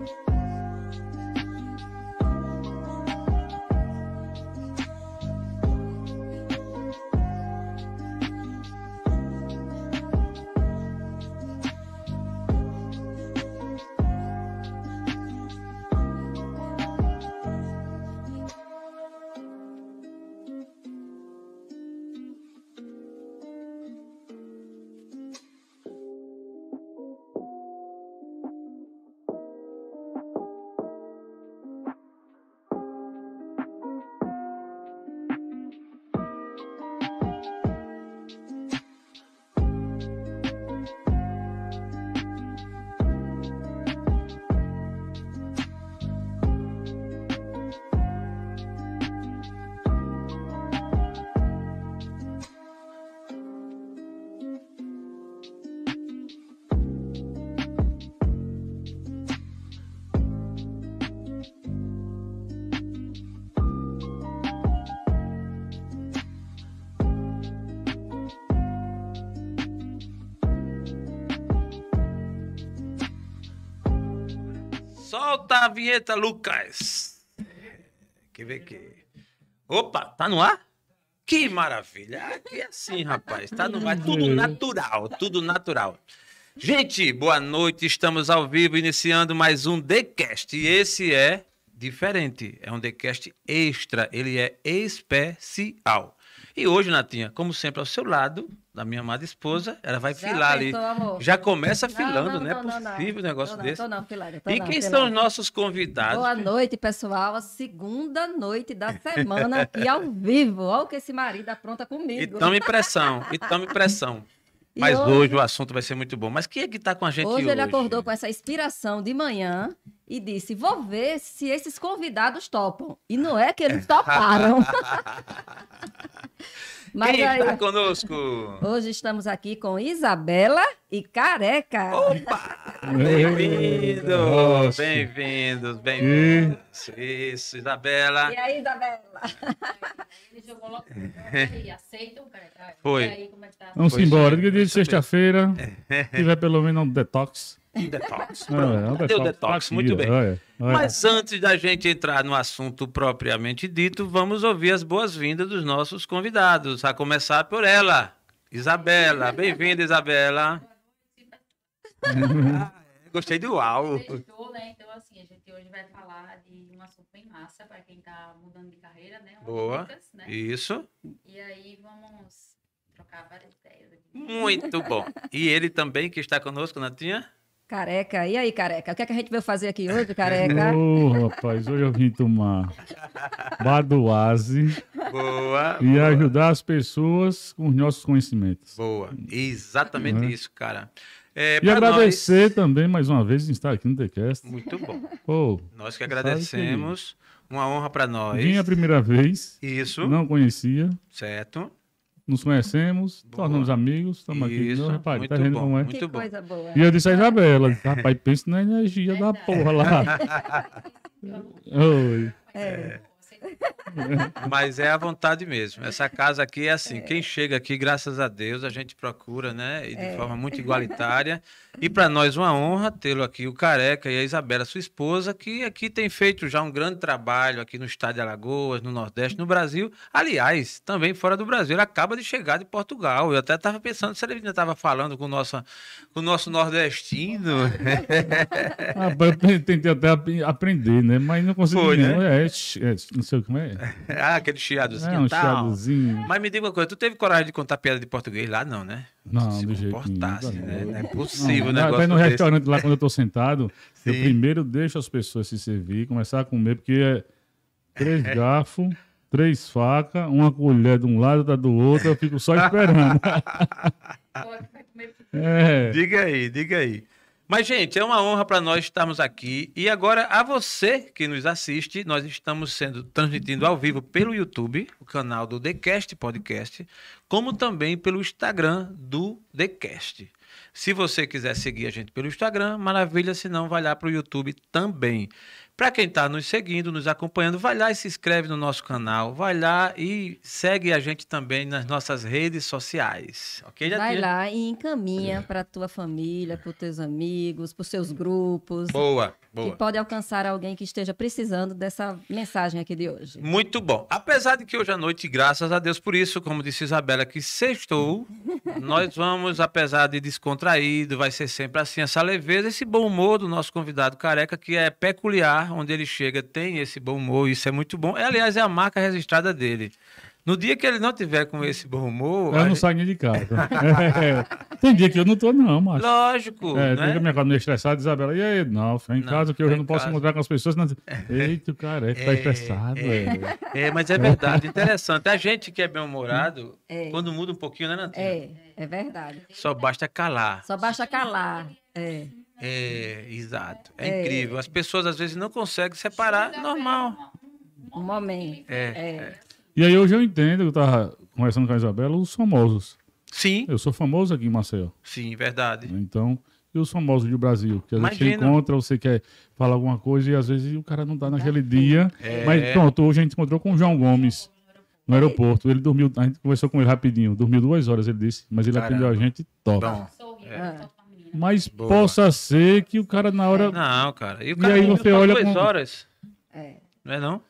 you. Solta a vinheta, Lucas. Quer ver que. Opa, tá no ar? Que maravilha! Aqui é assim, rapaz. Tá no ar. Tudo natural, tudo natural. Gente, boa noite. Estamos ao vivo iniciando mais um TheCast. E esse é diferente. É um TheCast extra. Ele é especial. E hoje, Natinha, como sempre, ao seu lado, da minha amada esposa, ela vai Já filar pensou, ali. amor? Já começa Não, filando, não, não, é não, não, não. possível um negócio desse. tô não, Pilar, tô E quem Pilar. são os nossos convidados? Boa noite, pessoal. A segunda noite da semana aqui ao vivo. Olha o que esse marido apronta E comigo. tome pressão, e tome pressão. Mas hoje... hoje- o assunto vai ser muito bom. Mas quem é que tá com a gente hoje? Hoje ele acordou com essa inspiração de manhã e disse: Vou ver se esses convidados topam. E não é que eles toparam. Mas Quem aí, está conosco? hoje estamos aqui com Isabela e Careca. Opa! Bem-vindos, bem-vindos, bem-vindos. Isso, Isabela. E aí, Isabela? Ele jogou logo e aceitam, cara. Foi. E aí, como é que tá? Vamos embora. é, Dia de sexta-feira. tiver pelo menos um detox. Detox. É, Pronto, é um deu detox. detox, muito bem. olha, olha. Mas antes da gente entrar no assunto propriamente dito, vamos ouvir as boas-vindas dos nossos convidados. A começar por ela, Isabela. Bem-vinda, Isabela. Ah, Gostei do uau. Sextou, né? Então, assim, a gente hoje vai falar de um assunto bem massa para quem tá mudando de carreira, né? Umas Boa. dicas, né? Isso, E aí, vamos trocar várias ideias aqui. muito bom. E ele também que está conosco, Natinha? Careca. E aí, Careca? O que, é que a gente veio fazer aqui hoje, Careca? Ô, rapaz, hoje eu vim tomar baduase Boa. e ajudar as pessoas com os nossos conhecimentos. Boa. Exatamente Uhum. isso, cara. É, E agradecer também mais uma vez em estar aqui no TheCast. nós- Muito bom. Pô, Nós que agradecemos. Uma honra para nós. vim a primeira vez, Isso, não conhecia, certo. Nos conhecemos, Boa. tornamos amigos, estamos aqui. Isso, Não, repare, muito tá vendo bom, como é? muito que bom. coisa boa. E eu disse a Isabela, disse, rapaz, pensa na energia da porra lá. Oi. É. Mas é a vontade mesmo. Essa casa aqui é assim. Quem chega aqui, graças a Deus, a gente procura, né? E de É. forma muito igualitária. E para nós uma honra tê-lo aqui, o Careca e a Isabela, sua esposa, que aqui tem feito já um grande trabalho aqui no estado de Alagoas, no Nordeste, no Brasil. Aliás, também fora do Brasil. Ele acaba de chegar de Portugal. Eu até estava pensando se ele ainda estava falando com o nosso, com o nosso nordestino. Rapaz, eu tentei até ap- aprender, né? Mas não consegui. Foi, não. É, é, não sei como é. ah, aquele chiadozinho É um tal. chiadozinho. Mas me diga uma coisa, tu teve coragem de contar piada de português lá, não, né? Não, se do jeito comportasse, né? Não é possível negócio vai no desse. restaurante lá quando eu tô sentado, eu primeiro deixo as pessoas se servir, começar a comer, porque é três garfos, três facas, uma colher de um lado, outra do outro, eu fico só esperando. É. Diga aí, diga aí. Mas, gente, é uma honra para nós estarmos aqui. E agora, a você que nos assiste, nós estamos sendo transmitindo ao vivo pelo YouTube, o canal do TheCast Podcast, como também pelo Instagram do TheCast. Se você quiser seguir a gente pelo Instagram, maravilha, se não, vai lá para o YouTube também. Para quem está nos seguindo, nos acompanhando, vai lá e se inscreve no nosso canal. Vai lá e segue a gente também nas nossas redes sociais. Ok, Vai lá e encaminha para tua família, para os teus amigos, para os seus grupos, Boa, que boa. pode alcançar alguém que esteja precisando dessa mensagem aqui de hoje. Muito bom. Apesar de que hoje à noite, graças a Deus por isso, como disse Isabela, que sextou, nós vamos, apesar de descontraído, vai ser sempre assim, essa leveza, esse bom humor do nosso convidado careca, que é peculiar, onde ele chega, tem esse bom humor, isso é muito bom. É, aliás, é a marca registrada dele. No dia que ele não tiver com esse bom humor, Eu não gente- saio nem de casa. É, Tem dia que eu não tô, não, macho. lógico, É, né? minha casa meio estressada, Isabela. E aí, não, fica em Não, casa que eu fica já não posso casa. encontrar com as pessoas. Não... Eita, cara, é que tá É, estressado, é. É, mas é verdade, interessante. A gente que é bem-humorado, É. quando muda um pouquinho, né, Natinha? É, é verdade. Só basta calar. Só basta calar. É. É, exato. É, É. incrível. As pessoas às vezes não conseguem separar. Normal. Um momento. É. É. E aí hoje eu entendo, eu tava conversando com a Isabela, os famosos. Sim, Eu sou famoso aqui em Maceió. sim, verdade. Então, e os famosos do Brasil? Que às vezes você Imagina. encontra, você quer falar alguma coisa e às vezes o cara não tá naquele dia. É. Mas pronto, hoje a gente encontrou com o João Gomes no aeroporto. Ele dormiu, a gente conversou com ele rapidinho, dormiu duas horas, ele disse, mas ele Caramba. atendeu a gente top. É. a. Mas Boa. possa ser que o cara na hora. Não, cara. E o E cara aí dormiu você olha duas com- horas. É. Não é não?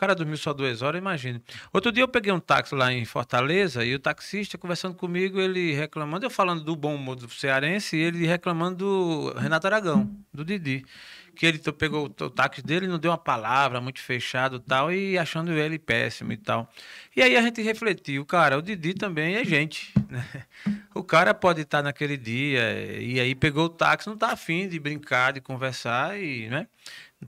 O cara dormiu só duas horas, imagina. Outro dia eu peguei um táxi lá em Fortaleza e o taxista conversando comigo, ele reclamando, eu falando do bom humor do cearense e ele reclamando do Renato Aragão, do Didi. Que ele pegou o táxi dele, não deu uma palavra, muito fechado tal, e achando ele péssimo e tal. E aí a gente refletiu, cara, o Didi também é gente, né? O cara pode estar naquele dia e aí pegou o táxi, não tá afim de brincar, de conversar e, né?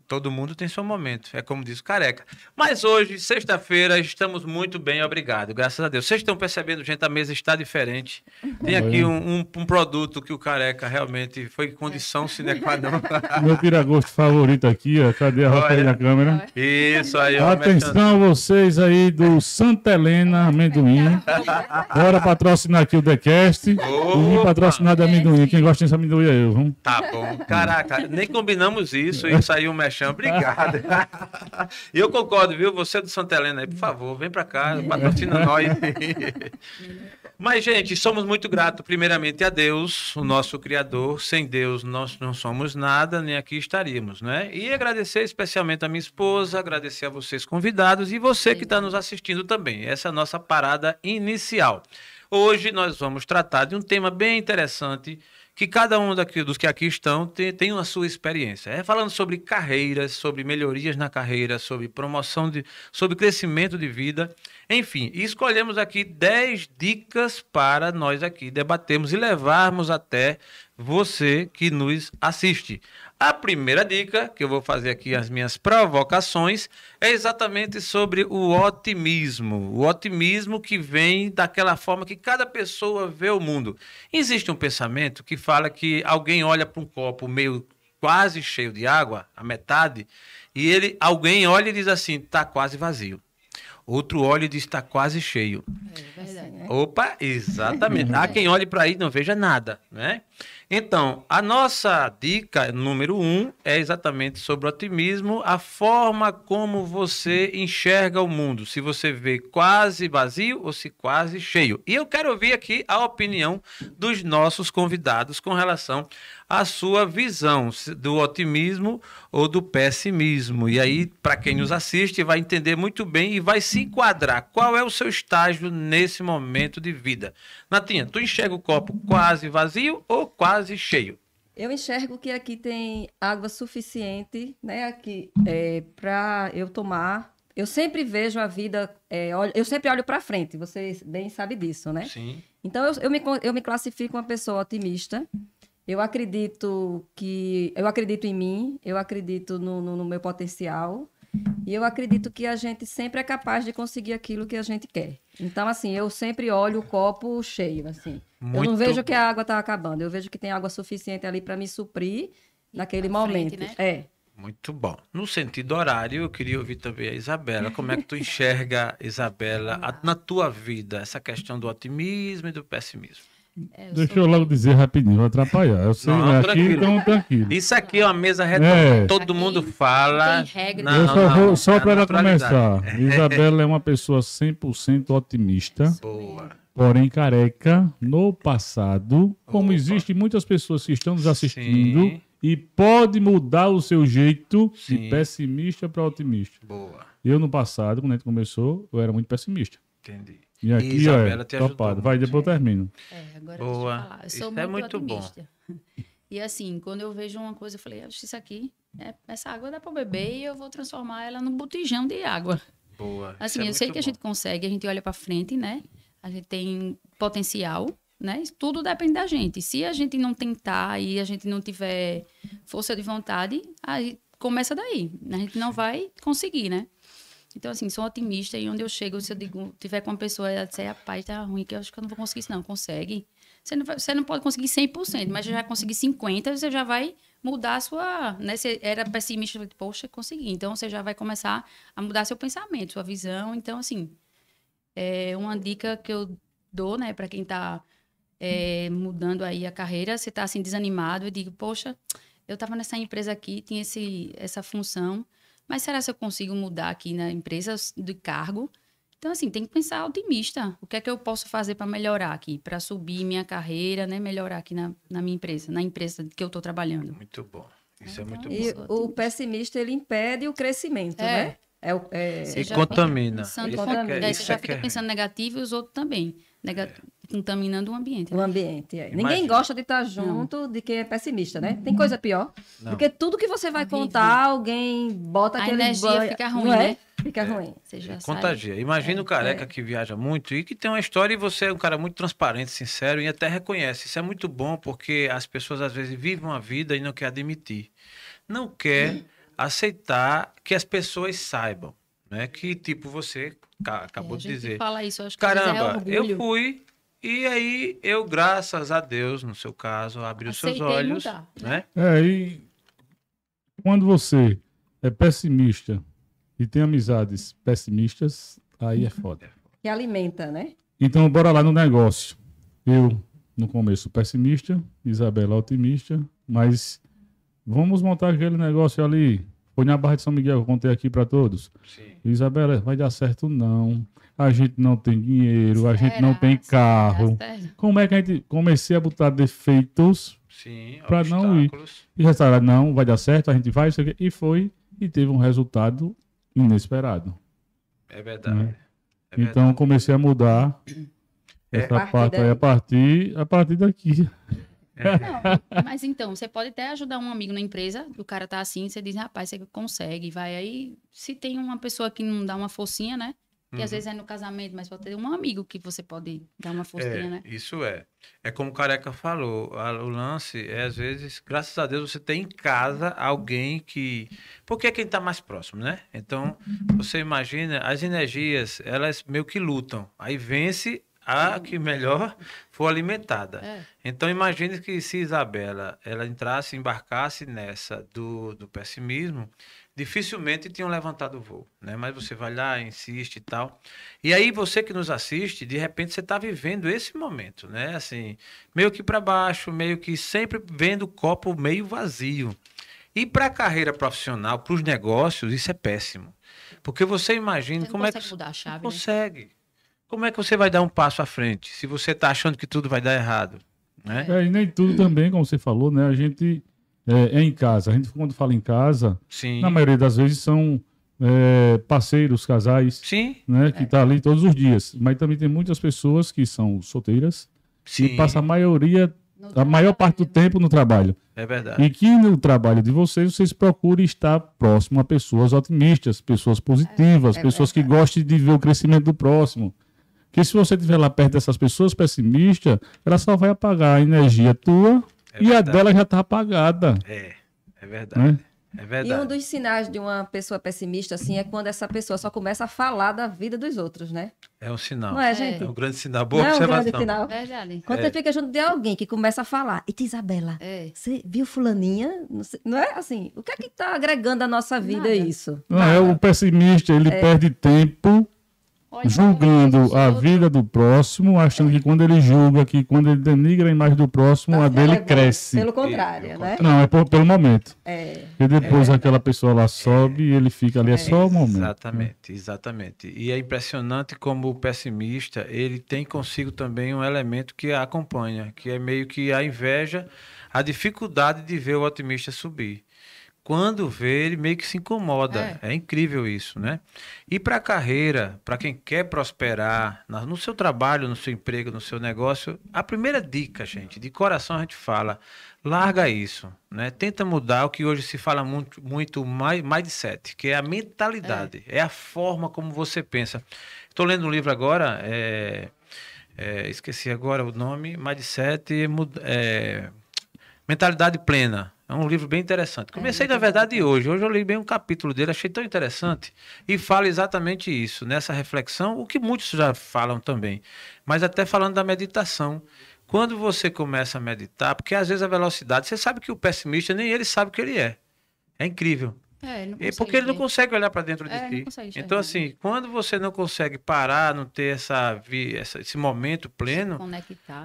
Todo mundo tem seu momento, é como diz o Careca. Mas hoje, sexta-feira, estamos muito bem, obrigado, graças a Deus. Vocês estão percebendo, gente, a mesa está diferente. Tem aqui um, um- um produto que o Careca realmente foi condição sine qua non. Meu tiragosto favorito aqui, ó. Cadê a Olha. ropa aí na câmera? Isso aí, ó. Atenção vocês aí do Santa Helena Amendoim. Bora patrocinar aqui o TheCast. E patrocinar de amendoim. Quem gosta desse amendoim é eu, viu? Tá bom. Caraca, nem combinamos isso e saiu um mexão. Obrigado. Eu concordo, viu? Você do Santa Helena aí, por favor, vem pra cá, patrocina nós. Mas, gente, somos muito gratos, primeiramente, a Deus, o nosso Criador. Sem Deus, nós não somos nada, nem aqui estaríamos, né? E agradecer especialmente a minha esposa, agradecer a vocês convidados e você que está nos assistindo também. Essa é a nossa parada inicial. Hoje nós vamos tratar de um tema bem interessante que cada um daqui, dos que aqui estão tem, tem a sua experiência. É falando sobre carreiras, sobre melhorias na carreira, sobre promoção de, sobre crescimento de vida, enfim. Escolhemos aqui 10 dicas para nós aqui debatermos e levarmos até você que nos assiste. A primeira dica, que eu vou fazer aqui as minhas provocações, é exatamente sobre o otimismo. O otimismo que vem daquela forma que cada pessoa vê o mundo. Existe um pensamento que fala que alguém olha para um copo meio quase cheio de água, a metade, e ele, alguém olha e diz assim, está quase vazio. Outro olha e diz, está quase cheio. É verdade. Opa, exatamente. Há quem olhe para aí e não veja nada, né? Então, a nossa dica número um é exatamente sobre o otimismo, a forma como você enxerga o mundo, se você vê quase vazio ou se quase cheio. E eu quero ouvir aqui a opinião dos nossos convidados com relação à sua visão do otimismo ou do pessimismo. E aí, para quem nos assiste, vai entender muito bem e vai se enquadrar qual é o seu estágio nesse momento de vida. Natinha, tu enxerga o copo quase vazio ou quase cheio? Eu enxergo que aqui tem água suficiente, né, aqui, é, para eu tomar. Eu sempre vejo a vida, é, olho- eu sempre olho para frente, você bem sabe disso, né? Sim. Então eu, eu me, eu me classifico uma pessoa otimista. Eu acredito que eu acredito em mim, eu acredito no, no- no meu potencial e eu acredito que a gente sempre é capaz de conseguir aquilo que a gente quer. Então assim, eu sempre olho o copo cheio, assim. eu Muito não vejo que a água está acabando, eu vejo que tem água suficiente ali para me suprir naquele pra momento. frente, né? É. Muito bom. No sentido horário, eu queria ouvir também a Isabela. Como é que tu enxerga, Isabela, a- na tua vida, essa questão do otimismo e do pessimismo? É, Deixa eu logo dizer rapidinho, vou atrapalhar. Eu sei, Não, né, aqui, tranquilo. então tranquilo. Isso aqui é uma mesa redonda. É. Todo mundo Aqui fala. tem regra. Não, eu só não, vou, só é para começar. Isabela é uma pessoa 100% otimista, Boa. porém careca no passado, como Opa. existem muitas pessoas que estão nos assistindo Sim. e pode mudar o seu jeito Sim. de pessimista para otimista. Boa. Eu no passado, quando a gente começou, eu era muito pessimista. Entendi. E aqui, Isabela ó, te é, topado. Vai, muito. depois eu termino. É, agora Boa. deixa eu falar. Eu Isso sou é muito, muito bom. otimista. E assim, quando eu vejo uma coisa, eu falei, "Oxe, isso aqui, é, essa água dá para beber e eu vou transformar ela num botijão de água. Boa. Assim, Isso é eu sei muito que a bom. gente consegue, a gente olha para frente, né? A gente tem potencial, né? Tudo depende da gente. Se a gente não tentar e a gente não tiver força de vontade, aí começa daí. A gente não vai conseguir, né? Então, assim, sou otimista e onde eu chego, se eu digo, tiver com uma pessoa e ela disser, rapaz, tá ruim, que eu acho que eu não vou conseguir isso, não. Consegue. Você não, vai- você não pode conseguir 100%, mas já conseguir 50%, você já vai mudar a sua... Né? Você era pessimista, poxa, consegui. Então, você já vai começar a mudar seu pensamento, sua visão. Então, assim, é uma dica que eu dou, né, para quem está mudando aí a carreira, você está assim desanimado, eu digo, poxa, eu estava nessa empresa aqui, tinha esse, essa função, mas será que eu consigo mudar aqui na empresa de cargo? Então, assim, tem que pensar otimista. O que é que eu posso fazer para melhorar aqui, para subir minha carreira, né, melhorar aqui na, na minha empresa, na empresa que eu estou trabalhando. Muito bom. Isso é Então, muito E bom. Sou o pessimista, ele impede o crescimento, É. né? É, o- é- Você E já contamina. pensando- Isso Contamina. é isso você já é fica é pensando negativo e os outros também, nega- contaminando o ambiente. o né? ambiente. é. Ninguém gosta de estar junto de quem é pessimista, né? Tem coisa pior. Não. Porque tudo que você vai contar, alguém bota A aquele... energia banho- fica não ruim, é? né? Fica ruim. Você já Contagia. Imagina É, o careca é. que viaja muito e que tem uma história e você é um cara muito transparente, sincero e até reconhece. Isso é muito bom porque as pessoas às vezes vivem uma vida e não quer admitir. Não quer aceitar que as pessoas saibam, né? Que tipo você ca- É, acabou a de dizer. fala isso, eu acho que é Caramba, eu orgulho. fui e aí eu, graças a Deus, no seu caso, abri os seus olhos, mudar, né? É, e quando você é pessimista e tem amizades pessimistas, aí é foda. Que alimenta, né? Então, bora lá no negócio. Eu, no começo, pessimista, Isabela otimista, mas vamos montar aquele negócio ali. Foi na Barra de São Miguel, que eu contei aqui para todos. Sim. Isabela, vai dar certo não. A gente não tem dinheiro, a gente não Será? tem carro. Será? Certo? Como é que a gente comecei a botar defeitos Pra não ir. e restaurar, não, vai dar certo, a gente vai, isso aqui. e foi, e teve um resultado inesperado. É verdade. Né? É então eu comecei a mudar É. essa parte aí a partir, a partir daqui. Não, mas então, você pode até ajudar um amigo na empresa, o cara tá assim, você diz, rapaz, você consegue, vai aí. Se tem uma pessoa que não dá uma forcinha, né? Que às Uhum. vezes é no casamento, mas pode ter um amigo que você pode dar uma forcinha, É, né? isso é. É como o Careca falou, a- o lance é, às vezes, graças a Deus, você tem em casa alguém que... Porque é quem está mais próximo, né? Então, você imagina, as energias, elas meio que lutam. Aí vence a que melhor for alimentada. É. Então, imagine que se Isabela, ela entrasse, embarcasse nessa do, do pessimismo, dificilmente tinham levantado o voo, né? Mas você vai lá, insiste e tal. E aí você que nos assiste, de repente você está vivendo esse momento, né? Assim, meio que para baixo, meio que sempre vendo o copo meio vazio. E para a carreira profissional, para os negócios, isso é péssimo. Porque você imagina Você não como é que consegue mudar a chave, né? consegue. Como é que você vai dar um passo à frente se você está achando que tudo vai dar errado, né? É, e nem tudo também, como você falou, né? A gente é, é em casa. A gente, quando fala em casa, Sim. na maioria das vezes são é, parceiros, casais, Sim, né? É. Que tá ali todos os dias. Mas também tem muitas pessoas que são solteiras sim. e passam a maioria, a maior parte do né? tempo no trabalho. É verdade. E que no trabalho de vocês, vocês procurem estar próximo a pessoas otimistas, pessoas positivas, É pessoas que gostem de ver o crescimento do próximo. Porque se você estiver lá perto dessas pessoas pessimistas, ela só vai apagar a energia tua É e a dela já está apagada. É, é verdade. Né? É E verdade. um dos sinais de uma pessoa pessimista, assim, é quando essa pessoa só começa a falar da vida dos outros, né? É um sinal. Não é, gente? É um grande sinal. Boa Não é um grande observação. sinal. Verdade. Quando É. você fica junto de alguém que começa a falar, eita, Isabela, É. você viu fulaninha? Não, sei- não é assim? O que é que tá agregando à nossa vida Nada. isso? Não é o pessimista, ele É. perde tempo Olha, julgando a vida do próximo, achando que quando ele julga, que quando ele denigra a imagem do próximo, a dele É, cresce. Pelo contrário, Pelo né? Não, é por- pelo momento. É. E depois aquela pessoa lá sobe e ele fica ali, é só o momento. Exatamente, exatamente. E é impressionante como o pessimista, ele tem consigo também um elemento que a acompanha, que é meio que a inveja, a dificuldade de ver o otimista subir. Quando vê, ele meio que se incomoda. É, incrível isso, né? E para a carreira, para quem quer prosperar no seu trabalho, no seu emprego, no seu negócio, a primeira dica, gente, de coração a gente fala, larga isso, né? Tenta mudar o que hoje se fala muito, muito mais mindset, que é a mentalidade, é, a forma como você pensa. Estou lendo um livro agora, é, é, esqueci agora o nome, mindset, mud- é, mentalidade plena. É um livro bem interessante. Comecei, na verdade, hoje. Hoje eu li bem um capítulo dele, achei tão interessante. E fala exatamente isso, nessa reflexão, o que muitos já falam também. Mas até falando da meditação. Quando você começa a meditar, porque às vezes a velocidade, você sabe que o pessimista nem ele sabe o que ele é. É incrível. É, ele E porque ele não consegue olhar para dentro de É, si. não consegue enxergar. então, assim, quando você não consegue parar, não ter essa, vi- essa- esse momento pleno.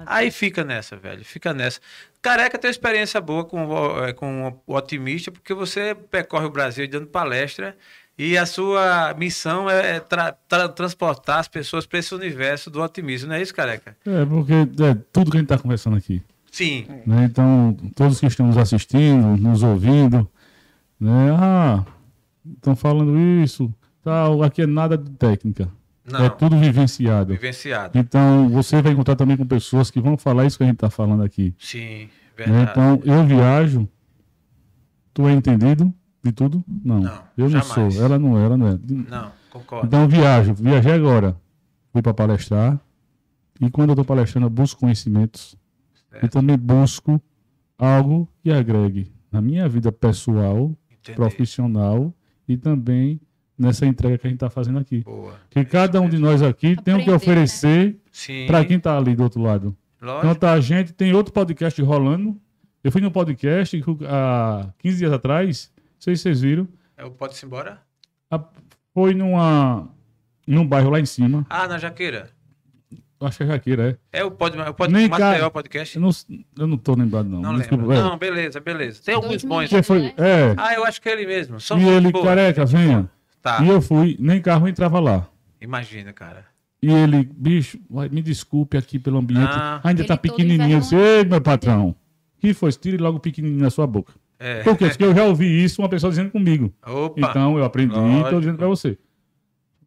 Aí fica nessa, velho. Fica nessa. Careca tem uma experiência boa com, o- eh, com o otimista, porque você percorre o Brasil dando palestra e a sua missão é tra- tra- transportar as pessoas para esse universo do otimismo, não é isso, Careca? É, porque é tudo que a gente está conversando aqui. Sim. né? Então, todos que estão nos assistindo, nos ouvindo, né? Ah, estão falando isso, tal, aqui é nada de técnica. Não. É tudo vivenciado. Vivenciado. Então, você vai encontrar também com pessoas que vão falar isso que a gente está falando aqui. Sim, né? verdade. Então, eu viajo. Tu é entendido de tudo? Não. Não, eu não jamais. sou. Ela não é, ela não é. Não, concordo. Então, viajo. Viajei agora. Fui para palestrar. E quando eu estou palestrando, eu busco conhecimentos. Certo. E também busco algo que agregue na minha vida pessoal, Entendi. profissional e também nessa entrega que a gente está fazendo aqui. Boa. Porque cada um de nós aqui tem o que Aprender, né? oferecer Sim. para quem está ali do outro lado. Lógico. Então tá a gente, tem outro podcast rolando. Eu fui num podcast que, há 15 dias atrás, não sei se vocês viram, É o Pode-se embora? foi numa, num bairro lá em cima, Ah, na Jaqueira. Acho que é Jaqueira, é. É o Pode, o pode Nem Maceió cá- Podcast? Eu não, eu não tô lembrado não. Não Desculpa, lembro. é. Não, beleza, beleza. Tem alguns bons. Que foi, é, Ah, eu acho que é ele mesmo. São e ele, boa. careca, venha. Tá. E eu fui, nem carro entrava lá. Imagina, cara. E ele, bicho, me desculpe aqui pelo ambiente. Ah. Ainda tá Ele todo pequenininho. Eu disse. Ei, meu patrão. que foi? Tire logo o pequenininho na sua boca. É. Por quê? Porque eu já ouvi isso, uma pessoa dizendo comigo. Opa, Então eu aprendi e tô dizendo pra você.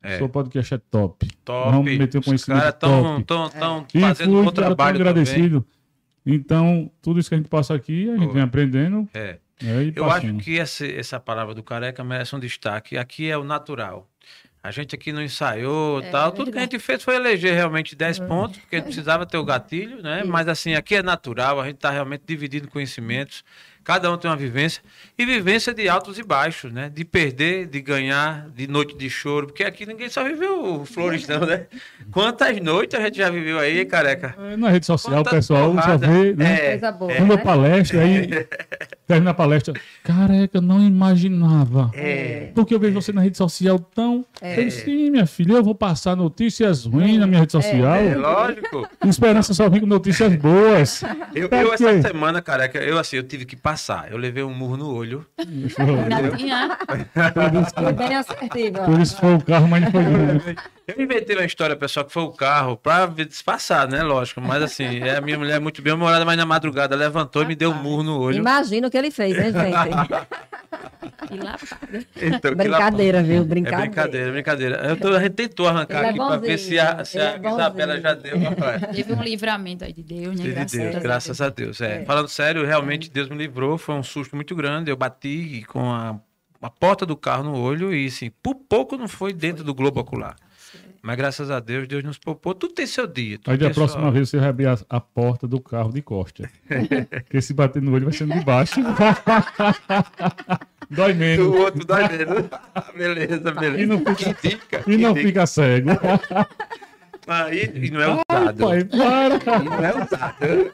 É. Seu podcast é top. top. Vamos meter Os conhecimento caras estão top. tão, tão E fazendo fui, um bom tão trabalho também. agradecido. Então, tudo isso que a gente passa aqui, a gente vem aprendendo. É. e Eu passando. acho que essa, essa palavra do careca merece um destaque. Aqui é o natural. A gente aqui não ensaiou É, tal. é Tudo que a gente fez foi eleger realmente 10 pontos, porque a gente precisava ter o gatilho, né? Mas assim, aqui é natural, a gente está realmente dividindo conhecimentos. Cada um tem uma vivência. E vivência de altos e baixos, né? De perder, de ganhar, de noite de choro. Porque aqui ninguém só viveu flores, não, né? Quantas noites a gente já viveu aí, careca? É, Na rede social, o pessoal só porrada. vê, né? É, Coisa boa. Quando né? palestra, aí termina a palestra. Careca, eu não imaginava. É. Porque eu vejo você na rede social tão. É. Eu disse, Sim, minha filha, eu vou passar notícias ruins na minha rede social. É lógico. Esperança só vem com notícias boas. Eu, eu essa semana, careca, eu assim, eu tive que passar. Eu levei um murro no olho. Ainda tinha. Assertivo. Por isso foi o carro, mas não foi. não. Eu inventei uma história, pessoal, que foi o carro pra disfarçar, né? Lógico. Mas assim, é a minha mulher muito bem humorada, mas na madrugada levantou e me deu um murro no olho. Imagina o que ele fez, né, gente? E lá, Então, que lá- Brincadeira, viu? É Brincadeira. brincadeira, brincadeira. Eu tô, a gente tentou arrancar Ele é aqui pra ver se a, se a é Isabela já deu. rapaz. teve um livramento aí de Deus, né? De Graças, Deus, a graças a Deus. É. É. Falando sério, realmente Deus me livrou. Foi um susto muito grande. Eu bati com a, a porta do carro no olho e, assim, por pouco não foi dentro do globo ocular. Mas graças a Deus, Deus nos poupou. Tudo tem seu dia. tudo Aí da sua próxima hora. vez você vai abrir a, a porta do carro de costa. Porque se bater no olho vai sendo de baixo. Dói O menos. outro dá medo. beleza, beleza. E não fica- Que dica, E que não dica. fica cego. Ah, e, e não é usado. Pai, para. E não é usado.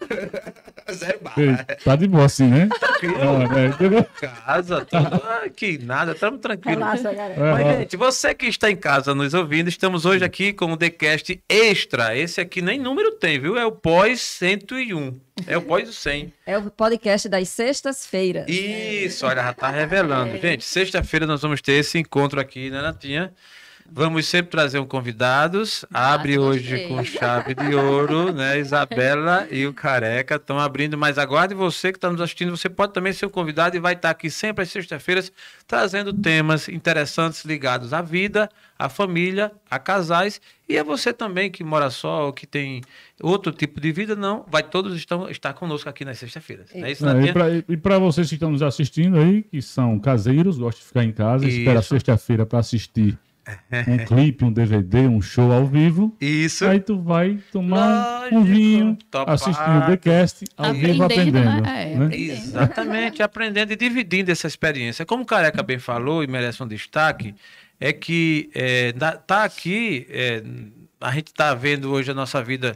Zé Barra. Ei, Tá de boa assim, né? Ah, é, entendeu? Casa, tudo. Ai, que nada, estamos tranquilos. Relaxa, galera. É, Mas, gente, você que está em casa nos ouvindo, estamos hoje aqui com o TheCast Extra. Esse aqui nem número tem, viu? É o pós 101. É o pós 100. É o podcast das sextas-feiras. Isso, olha, já tá revelando. Gente, sexta-feira nós vamos ter esse encontro aqui, né, Natinha? Vamos sempre trazer um convidados. Abre Ah, hoje gostei. com chave de ouro, né? Isabela e o Careca estão abrindo, mas aguarde você que está nos assistindo. Você pode também ser um convidado e vai estar aqui sempre às sextas-feiras trazendo temas interessantes ligados à vida, à família, a casais e a você também que mora só ou que tem outro tipo de vida. Não, vai todos estão, estar conosco aqui nas sextas-feiras. É isso, É, e para vocês que estão nos assistindo aí, que são caseiros, gostam de ficar em casa, espera Isso. sexta-feira para assistir um clipe, um DVD, um show ao vivo. Isso. Aí tu vai tomar um Lógico, vinho, topado. assistir o TheCast ao vivo Aprendendo, aprendendo. né? É, né? aprendendo. Exatamente, aprendendo e dividindo essa experiência. Como o Careca bem falou e merece um destaque, é que é, tá aqui, é, a gente está vendo hoje a nossa vida,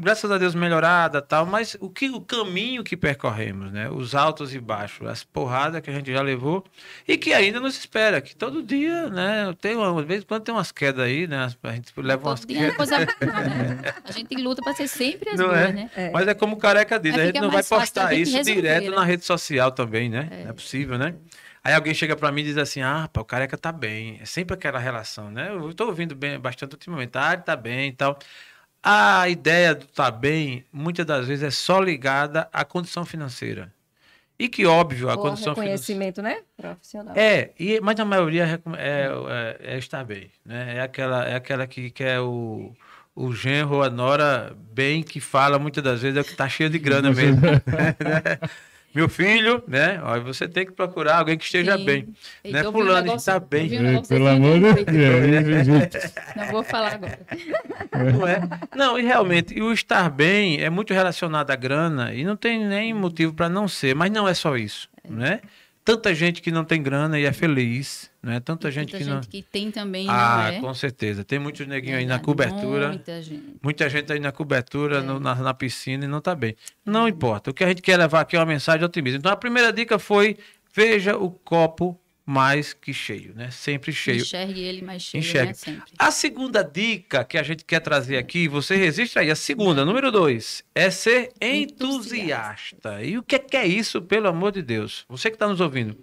graças a Deus, melhorada tal, mas o, que, o caminho que percorremos, né? os altos e baixos, as porradas que a gente já levou e que ainda nos espera, que todo dia, né? Tem uma, de vez em quando tem umas quedas aí, né? A gente leva umas Todo dia é quedas. coisa boa, né? A gente luta para ser sempre as Não boas, é? né? Mas é como o Careca diz, a gente não vai postar isso resolver, direto né? na rede social também, né? Não é possível, né? Aí alguém chega pra mim e diz assim, ah, pá, o Careca tá bem. É sempre aquela relação, né? Eu tô ouvindo bem, bastante ultimamente, ah, ele tá bem e tal. A ideia do tá bem, muitas das vezes, é só ligada à condição financeira. E que, óbvio, a Ou condição financeira... reconhecimento, né? Profissional. É, e, mas a maioria é, é, é estar bem, né? É aquela, é aquela que quer o, o genro a nora bem, que fala muitas das vezes, é o que tá cheio de grana mesmo. né? Meu filho, né? Olha, você tem que procurar alguém que esteja Sim. bem. Né? um Fulano negócio- está bem. um Ei, pelo amor de eu Deus. lembrei. gente. Não vou falar agora. Não é? Não, e realmente, e o estar bem é muito relacionado à grana e não tem nem motivo para não ser, mas não é só isso, né? Tanta gente que não tem grana e é feliz, né? Tanta gente Muita que não. gente que tem também, Ah, não é? com certeza. Tem muitos neguinhos aí na cobertura. Muita gente. Muita gente aí na cobertura, É. no- na, na piscina e não está bem. Não importa. O que a gente quer levar aqui é uma mensagem de otimismo. Então, a primeira dica foi: veja o copo mais que cheio, né? Sempre cheio. Enxergue ele mais cheio, Enxergue. né? Sempre. A segunda dica que a gente quer trazer aqui, você registra aí, a segunda, número dois, é ser entusiasta. E o que é, que é isso, pelo amor de Deus? Você que está nos ouvindo.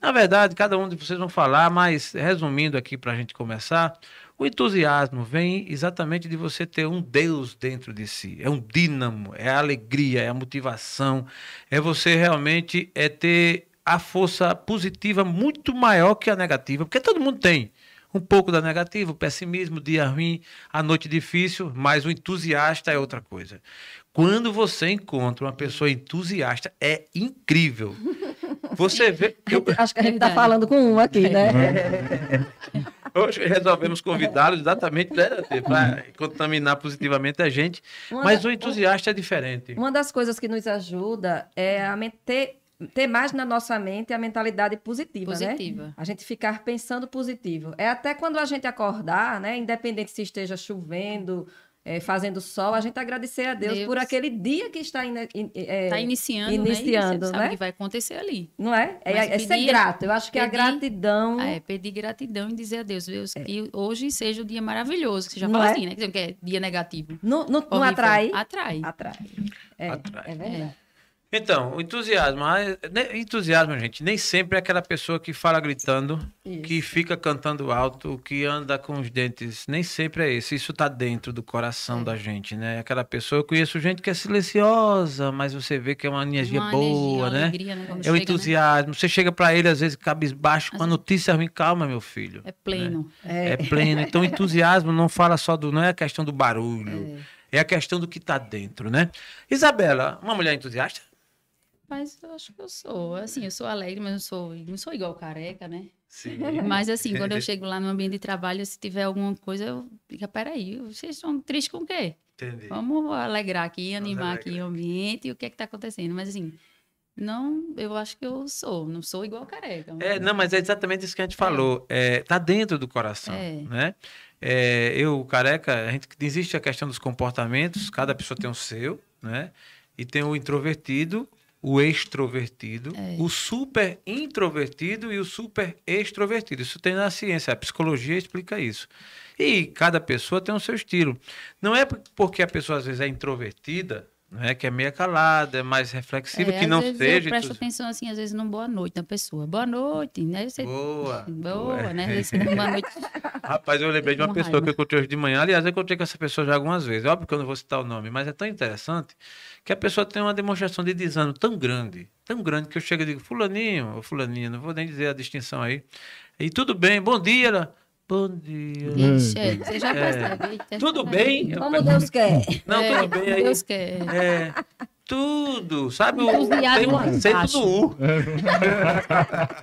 Na verdade, cada um de vocês vão falar, mas resumindo aqui para a gente começar, o entusiasmo vem exatamente de você ter um Deus dentro de si. É um dínamo, é a alegria, é a motivação, é você realmente é ter a força positiva muito maior que a negativa, porque todo mundo tem um pouco da negativa, o pessimismo, o dia ruim, a noite difícil, mas o entusiasta é outra coisa. Quando você encontra uma pessoa entusiasta, é incrível. Você vê. Eu, Acho que a gente tá Verdade. falando com um aqui, né? hoje resolvemos convidá-lo exatamente né, para contaminar positivamente a gente. Uma Mas da- o entusiasta é diferente. Uma das coisas que nos ajuda é a men- ter, ter mais na nossa mente a mentalidade positiva, né? Positiva. A gente ficar pensando positivo. É até quando a gente acordar, né? Independente se esteja chovendo, é, fazendo sol, a gente agradecer a Deus, Deus. por aquele dia que está in- é, Tá iniciando, iniciando, né? E você né? sabe o que vai acontecer ali. Não é? É, é ser pedir- grato. Eu acho que a pedir- gratidão. Ah, é pedir gratidão e dizer a Deus, Deus, que hoje seja o dia maravilhoso. Que você já É. Não fala é? assim, né? Que que é dia negativo. Não, não, não atrai? Atrai. Atrai. É, Atrai. é verdade. Então, o entusiasmo. ah, né, Entusiasmo, gente, nem sempre é aquela pessoa que fala gritando, Isso. que fica cantando alto, que anda com os dentes. Nem sempre é esse. Isso está dentro do coração da gente, né? Aquela pessoa, eu conheço gente que é silenciosa, mas você vê que é uma energia Uma boa, energia, né? alegria, né? É o né? entusiasmo. Você chega para ele, às vezes, cabisbaixo, com a notícia ruim. Calma, meu filho. É pleno. É, pleno. Então, o entusiasmo não fala só do. Não é a questão do barulho. É, a questão do que está dentro, né? Isabela, uma mulher entusiasta? Mas eu acho que eu sou. Assim, eu sou alegre, mas não sou, não sou igual careca, né? Sim. Mas assim, quando eu chego lá no ambiente de trabalho, se tiver alguma coisa, eu fico, peraí, vocês estão tristes com o quê? Entendi. Vamos alegrar aqui, animar aqui alegrar. o ambiente e o que é que tá acontecendo. Mas assim, não, eu acho que eu sou, não sou igual careca. É, não, mas é exatamente isso que a gente falou. É, tá dentro do coração, É. né? É, eu, careca, a gente existe a questão dos comportamentos, cada pessoa tem o seu, né? E tem o introvertido, o extrovertido, É. o super introvertido e o super extrovertido. Isso tem na ciência, a psicologia explica isso. E cada pessoa tem o seu estilo. Não é porque a pessoa às vezes é introvertida, não é que é meia calada, é mais reflexiva, É, que não vezes seja. Eu presto atenção, assim, às vezes, no boa noite da pessoa. Boa noite, né? Você... Boa. Boa, né? Vezes boa noite. Rapaz, eu lembrei de uma Com pessoa raiva. que eu encontrei hoje de manhã. Aliás, eu encontrei com essa pessoa já algumas vezes. Óbvio que eu não vou citar o nome, mas é tão interessante que a pessoa tem uma demonstração de desânimo tão grande, tão grande, que eu chego e digo, fulaninho, ou fulaninha, não vou nem dizer a distinção aí. E tudo bem, bom dia. Ela, bom dia. Ixi, é, você já percebe. Eita, Tudo é. bem? Como Deus quer. Não, É, tudo bem aí. Deus quer. É, tudo, sabe? O, Entusiasmo tem um lá acento no U.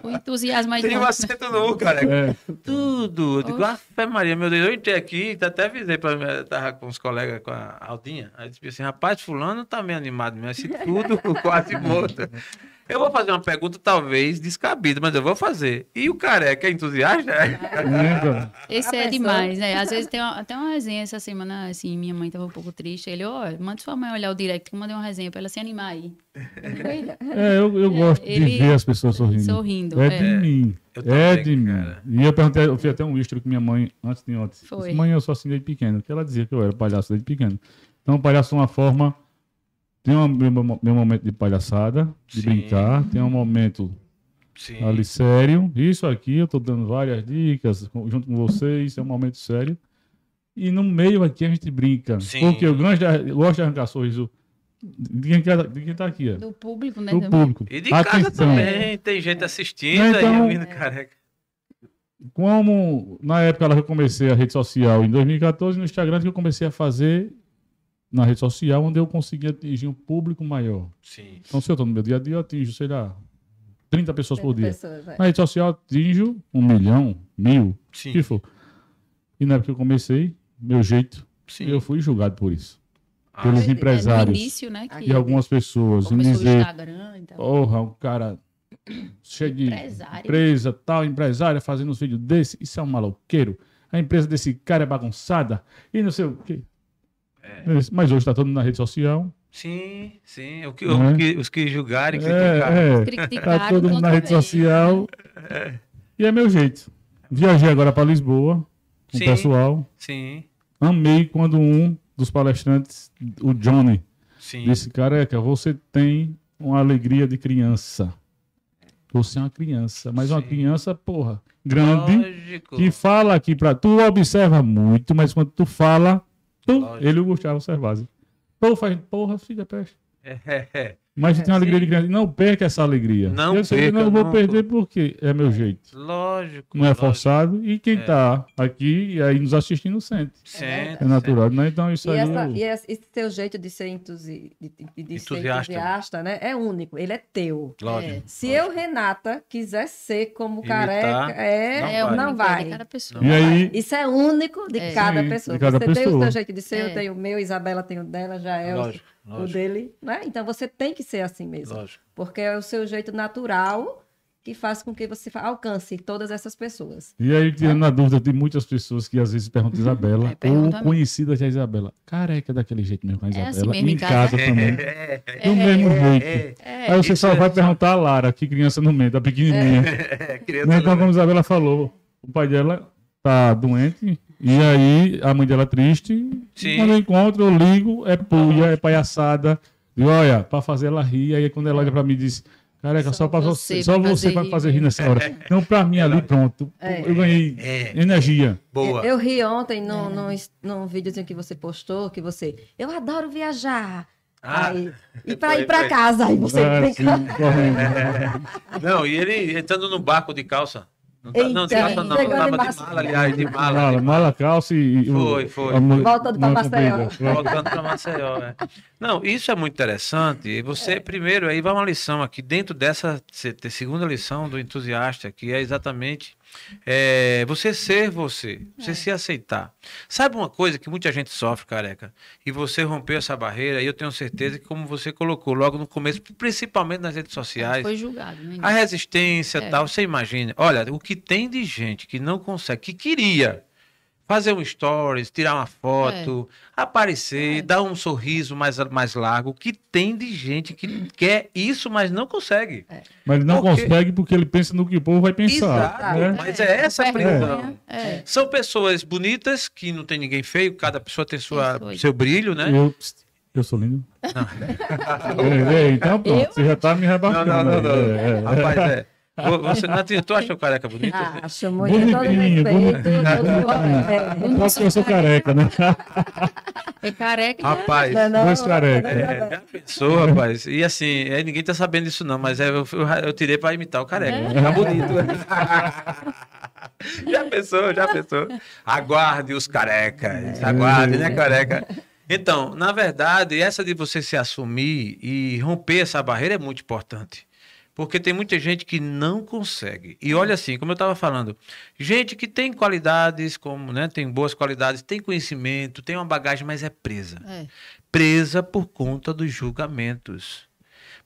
O entusiasmo aí Tem um acento no U, cara. É, Tudo. Eu digo, ah, fé Maria, meu Deus, eu entrei aqui, até avisei para mim, eu tava com os colegas, com a Aldinha. Aí disse assim, rapaz, fulano tá meio animado mesmo, esse tudo quase morto. Eu vou fazer uma pergunta, talvez, descabida, mas eu vou fazer. E o careca é entusiasta? lembra? Esse é demais, né? Às vezes tem uma- até uma resenha essa semana, assim, minha mãe tava um pouco triste. Ele, ó, manda sua mãe olhar o direct, que eu mandei uma resenha pra ela se animar aí. Eu digo, "Eita, É, eu, eu gosto ele- de ver as pessoas sorrindo. Sorrindo, É, é. de mim. Eu é de mim. cara. E eu perguntei, eu fiz até um history com minha mãe antes de ontem. Foi. Disse, Mãe, eu sou assim desde pequeno. Que ela dizia que eu era palhaço desde pequeno. Então, o palhaço é uma forma. Tem um meu, meu momento de palhaçada, de Sim. brincar. Tem um momento Sim. ali sério. Isso aqui, eu tô dando várias dicas junto com vocês. É um momento sério. E no meio aqui a gente brinca. Sim. Porque eu gosto de, eu gosto de arrancar sorriso de quem, quer- de quem tá aqui, ó. do público, né? Do também. público. E de casa Atenção. também, tem gente assistindo Então- aí, ouvindo careca. Como na época que eu comecei a rede social, em 2014, no Instagram, que eu comecei a fazer na rede social, onde eu consegui atingir um público maior. Sim. Então, se eu estou no meu dia a dia, eu atinjo, sei lá, 30 pessoas por dia. Pessoas, é. Na rede social, eu atinjo um milhão, mil, o Sim. que for. E na época que eu comecei, meu jeito, Sim. eu fui julgado por isso. Ah, pelos É, empresários início, né? Que e algumas pessoas. Começou o dizer, Instagram e tal. porra, o cara cheio de Empresário. empresa, tal, empresária fazendo uns vídeos desse, isso é um maloqueiro. A empresa desse cara é bagunçada e não sei o quê. Mas hoje tá todo mundo na rede social. Sim, sim. O que, é? o que- os que julgarem, criticarem. É, é, Criticaram tá todo mundo na rede social. E é meu jeito. Viajei agora para Lisboa com Sim. o pessoal. Sim, Amei quando um dos palestrantes, o Johnny, sim. disse: Careca, você tem uma alegria de criança. Você é uma criança, mas uma Sim. criança, porra, grande. Lógico. que fala aqui pra tu observa muito, mas quando tu fala, Lógico. ele e o Gustavo observasse. Pô, faz, porra, filha, peste. É, é. Mas tu tem uma alegria Sim. de criança. Não perca essa alegria. Não eu sei que perca, não vou não. perder porque é meu jeito. Lógico. Não é lógico. forçado. E quem tá aqui e aí nos assistindo sente. Sente, É natural, né? Então isso E, aí. essa, eu- e esse teu jeito de ser, entusi, de, de- de ser Entusiasta. entusiasta, né? É único, ele é teu. Lógico. É. Se eu, Renata, quiser ser como Imitar, careca, é, não não, vai. vai. pessoa. E aí, Isso é único de É. cada Sim, pessoa. de cada você tem o pessoa. seu jeito de ser, É. eu tenho o meu, Isabela tem o dela, já é o- Lógico, o dele, né? Então você tem que ser assim mesmo. lógico. Porque é o seu jeito natural que faz com que você alcance todas essas pessoas. e aí, tirando a dúvida de muitas pessoas que às vezes perguntam a Isabela, É, pergunta ou conhecidas da Isabela. Careca daquele jeito mesmo com a É Isabela. assim mesmo em casa, também. É, é, Do mesmo jeito. é, É, Aí você só é- vai perguntar a Lara, que criança no meio, da pequenininha. é, criança Né? Então, como a Isabela falou, o pai dela tá doente, e aí a mãe dela triste. Sim. Quando eu encontro, eu ligo, é puia, é palhaçada. E olha, pra fazer ela rir, aí quando ela olha pra mim e diz. Careca, só, Só pra você só você rir. fazer rir nessa hora. Não pra mim ali, pronto. É. Eu ganhei É. energia. Boa. Eu ri ontem num, num, num videozinho que você postou, que você. Eu adoro viajar. Ah, aí, e pra foi, ir pra foi. casa, aí você Ah, vem sim. Não, e ele entrando no barco de calça. Não, tá, não de Eita, não, tava de mala, aliás, de mala. Mala, de mala, calça e. Foi, foi, Voltando pra manga Maceió. Voltando para Maceió, é. Não, isso é muito interessante. E você, primeiro, aí vai uma lição aqui, dentro dessa segunda lição do entusiasta, que é exatamente é, você ser você, você se aceitar. Sabe uma coisa que muita gente sofre, careca? E você rompeu essa barreira, e eu tenho certeza que, como você colocou logo no começo, principalmente nas redes sociais, Foi julgado, né? a resistência É. tal, você imagina. Olha, o que tem de gente que não consegue, que queria fazer um stories, tirar uma foto, aparecer, É. dar um sorriso mais, mais largo, que tem de gente que quer isso, mas não consegue. Mas ele não Porque- consegue porque ele pensa no que o povo vai pensar. Exato, né? mas é essa a prisão. É. São pessoas bonitas, que não tem ninguém feio, cada pessoa tem sua, Isso seu brilho, né? Eu, eu sou lindo. É, é, então pronto, Eu você já tá me rebaixando. Não, não, não, não. É, é. Rapaz, é. Vo- Você, Natinha, tu acha o careca bonito? Ah, acho muito com todo Bonitinho, respeito. bonitinho. todo- é. Só porque eu sou careca, né? É careca. Rapaz, Não, não, Dois carecas. é, já pensou, rapaz? E assim, é, ninguém tá sabendo disso não, mas é, eu, eu, eu tirei pra imitar o careca. Tá bonito. já pensou, já pensou. Aguarde os carecas, aguarde, né, careca? Então, na verdade, essa de você se assumir e romper essa barreira é muito importante. Porque tem muita gente que não consegue. E olha assim, como eu estava falando, gente que tem qualidades, como, né, tem boas qualidades, tem conhecimento, tem uma bagagem, mas é presa. É. Presa por conta dos julgamentos.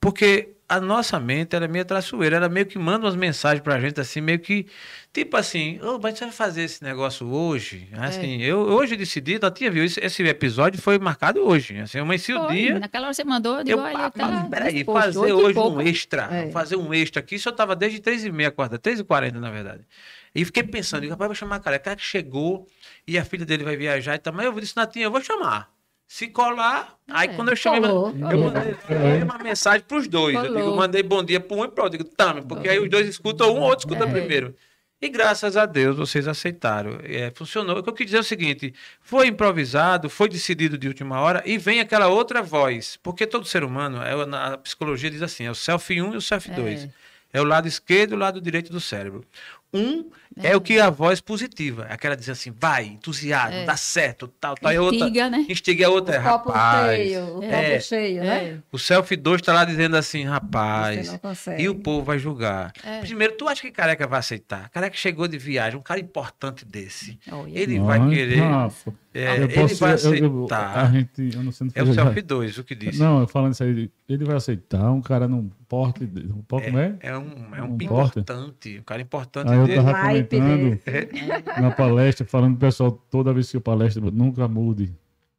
Porque a nossa mente ela é meio traiçoeira, ela meio que manda umas mensagens pra gente assim, meio que, tipo assim, "Ô, mas você vai fazer esse negócio hoje? Assim, eu hoje decidi, não tinha visto, esse, episódio foi marcado hoje, assim, eu amanheci o dia, Naquela hora você mandou, eu digo, eu, olha, tá peraí, fazer hoje um extra, É. fazer um extra aqui, isso eu tava desde 3h30 acordado, 3h40 na verdade. E fiquei pensando, digo, rapaz, vou chamar a cara, cara que chegou e a filha dele vai viajar e tal, mas eu disse, Natinha, eu vou chamar. Se colar, aí É, quando eu chamei, colou, eu colou. mandei, eu mandei uma mensagem pros dois. Eu digo, Colou. eu mandei bom dia para um e para outro. Digo, tá, porque aí os dois escutam um, o outro escuta É. primeiro. E graças a Deus vocês aceitaram. É, funcionou. O que eu quis dizer é o seguinte: foi improvisado, foi decidido de última hora e vem aquela outra voz. Porque todo ser humano, é, na psicologia diz assim: é o self 1 e o self 2. É. o lado esquerdo e o lado direito do cérebro. Um é, o que é a voz positiva, aquela diz assim, vai, entusiasmo, É. dá certo, tal, tal. E a outra, Instiga, né? instiga a outra, é, Copo rapaz. cheio, o é, copo cheio, né? o self 2 tá lá dizendo assim, Você rapaz, não consegue. e o povo vai julgar. É. Primeiro, tu acha que careca vai aceitar? Careca chegou de viagem, um cara importante desse. Olha. Ele vai Ai, querer. Rafa, é, eu ele posso- vai eu- eu- aceitar. a gente, eu não sei, não É o foi- self 2 o que disse. Não, eu falando isso aí, ele vai aceitar um cara num porte, um porte, como é? É um, é um Não importa. importante, um cara importante Aí eu dele. Naipe comentando É. na palestra, falando pro pessoal, toda vez que eu palestra, nunca mude.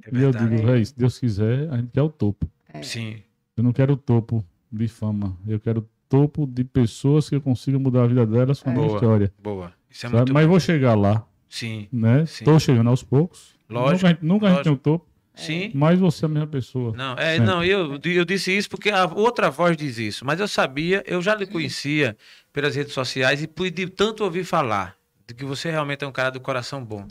É e eu digo, véi, se Deus quiser, a gente quer o topo. Sim, Eu não quero o topo de fama, eu quero o topo de pessoas que eu consiga mudar a vida delas com a minha Boa. história. boa. Isso é Mas eu vou chegar lá, Sim, né? Sim. Tô chegando aos poucos. Lógico, Nunca, nunca a gente tem o topo, sim. mas você é a mesma pessoa. Não, é, Sempre. não eu, eu disse isso porque a outra voz diz isso, mas eu sabia, eu já lhe conhecia pelas redes sociais e pude tanto ouvir falar de que você realmente é um cara do coração bom,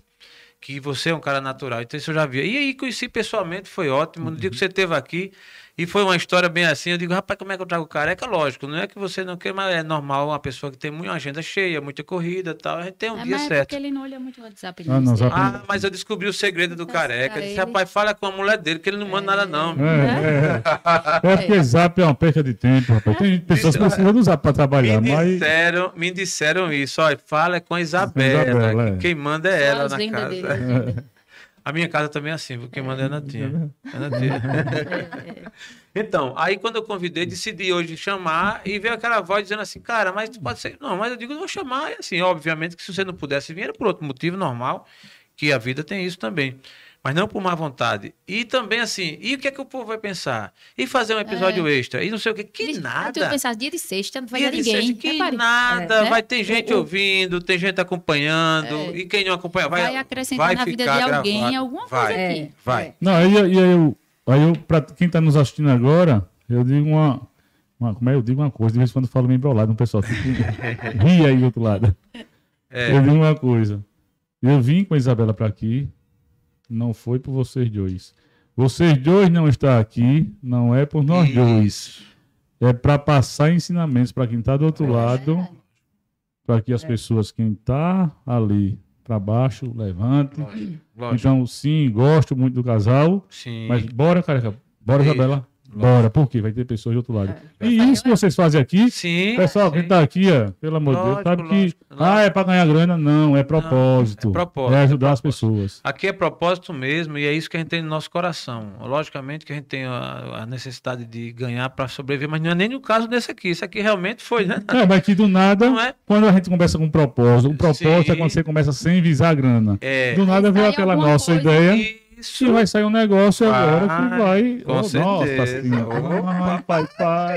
que você é um cara natural, então isso eu já via. E aí conheci pessoalmente, foi ótimo, no dia que você esteve aqui, e foi uma história bem assim, eu digo, rapaz, como é que eu trago careca? Lógico, não é que você não quer, mas é normal uma pessoa que tem muita agenda cheia, muita corrida e tal, a gente tem um É, dia mas é certo. porque ele não olha muito o WhatsApp. Ah, não, Zap- Ah, mas eu descobri o segredo do careca. Disse, rapaz, fala com a mulher dele, que ele não manda nada, não. É, é, é. É porque Zap é uma perca de tempo, rapaz. Tem pessoas que precisam do Zap para trabalhar, Me mas disseram, me disseram isso. Olha, fala com a Isabela. Isabela, que é. Quem manda é Só ela na casa. dele. A minha casa também é assim, quem manda é a Natinha. É Natinha. Então, aí quando eu convidei, decidi hoje chamar e veio aquela voz dizendo assim, cara, mas tu pode ser. Não, mas eu digo, eu vou chamar. E assim, obviamente que se você não pudesse vir, era por outro motivo normal, que a vida tem isso também. Mas não por má vontade. E também assim, e o que é que o povo vai pensar? E fazer um episódio extra? E não sei o que. Que nada. pensar, dia de sexta, não vai Dia dar de ninguém. sexta, que Repare. nada, É, né? vai ter gente O- ouvindo, tem gente acompanhando, É. e quem não acompanha vai, Vai acrescentar na vida de alguém gravado. alguma vai, coisa É, aqui. Vai. Não, aí, aí eu, aí eu, pra quem tá nos assistindo agora, eu digo uma, uma- Como é? Eu digo uma coisa, de vez em quando eu falo meio embrolado, um pessoal fica, ri aí do outro lado. É. Eu digo uma coisa. Eu vim com a Isabela pra aqui, não foi por vocês dois. Vocês dois não estão aqui, não é por nós dois. É para passar ensinamentos para quem tá do outro lado, para que as pessoas, quem tá ali para baixo, levante. Lógico. Então, sim, gosto muito do casal. Sim. Mas bora, careca. Bora. Isabela. Bora, por quê? Vai ter pessoas do outro lado. É. E isso que vocês fazem aqui, Sim. pessoal, quem tá aqui, ó, pelo amor de Deus, Lógico, sabe que, lógico, ah, é pra ganhar grana? Não, é propósito. é propósito, É é ajudar as propósito. pessoas. Aqui é propósito mesmo e é isso que a gente tem no nosso coração. Logicamente que a gente tem a, a necessidade de ganhar para sobreviver, mas não é nem no caso desse aqui. Isso aqui realmente foi, né? É, mas que do nada, Não é? quando a gente começa com um propósito, o propósito Sim. é quando você começa sem visar a grana. É. Do nada veio aquela nossa coisa ideia. Isso. E vai sair um negócio Vai, agora que vai. com oh, Nossa certeza. Ai, pai, para.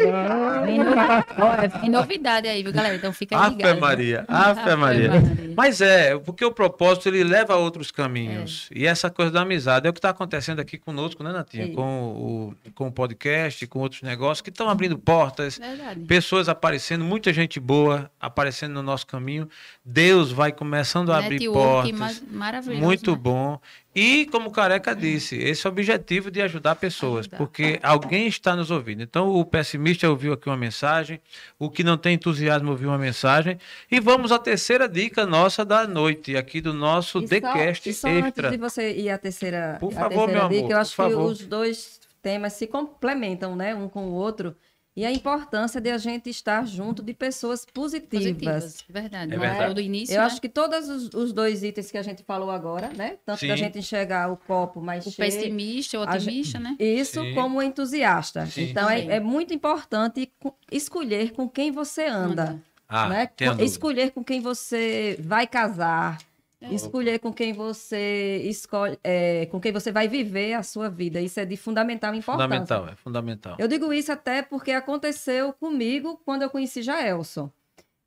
Tem, novidade, tem novidade aí, viu, galera? Então fica Ave ligado. Maria, Ave Maria. Mas é, porque o propósito ele leva a outros caminhos. E essa coisa da amizade é o que está acontecendo aqui conosco, né, Natinha? Sim. Com o, com o podcast, com outros negócios que estão abrindo portas, Verdade. pessoas aparecendo, muita gente boa aparecendo no nosso caminho. Deus vai começando a abrir Network portas. ma- maravilhoso. Muito né? bom. E, como o Careca disse, esse é o objetivo de ajudar pessoas, Ajudar. porque alguém está nos ouvindo. Então, o pessimista ouviu aqui uma mensagem, o que não tem entusiasmo ouviu uma mensagem. E vamos à terceira dica nossa da noite, aqui do nosso E só- TheCast e só antes Extra. de você ir à terceira, Por favor, terceira meu amor, dica, eu por acho que favor. os dois temas se complementam, né, um com o outro. E a importância de a gente estar junto de pessoas positivas. Positivas. Verdade. É Não verdade. Do início, Eu né? acho que todos os, os dois itens que a gente falou agora, né? Tanto Sim. da gente enxergar o copo mais O cheio. pessimista, o a gente- otimista, né? Isso Sim. como entusiasta. Sim. Então é, é muito importante co- escolher com quem você anda. Anda. Ah, né? Escolher com quem você vai casar. É. Escolher com quem você escolhe, é, com quem você vai viver a sua vida. Isso é de fundamental importância. Fundamental, é fundamental. Eu digo isso até porque aconteceu comigo quando eu conheci Jaelson.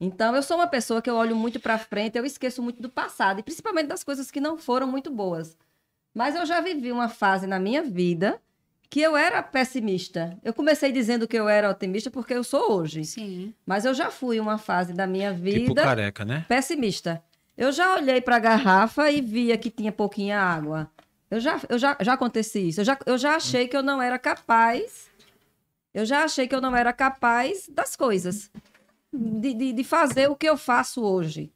Então, eu sou uma pessoa que eu olho muito para frente, eu esqueço muito do passado, e principalmente das coisas que não foram muito boas. Mas eu já vivi uma fase na minha vida que eu era pessimista. Eu comecei dizendo que eu era otimista porque eu sou hoje. Sim. Mas eu já fui uma fase da minha Tipo vida careca, né? pessimista. Eu já olhei para a garrafa e via que tinha pouquinha água. Eu já, eu já, já aconteci isso. Eu já, eu já achei que eu não era capaz. Eu já achei que eu não era capaz das coisas. De, de, de fazer o que eu faço hoje.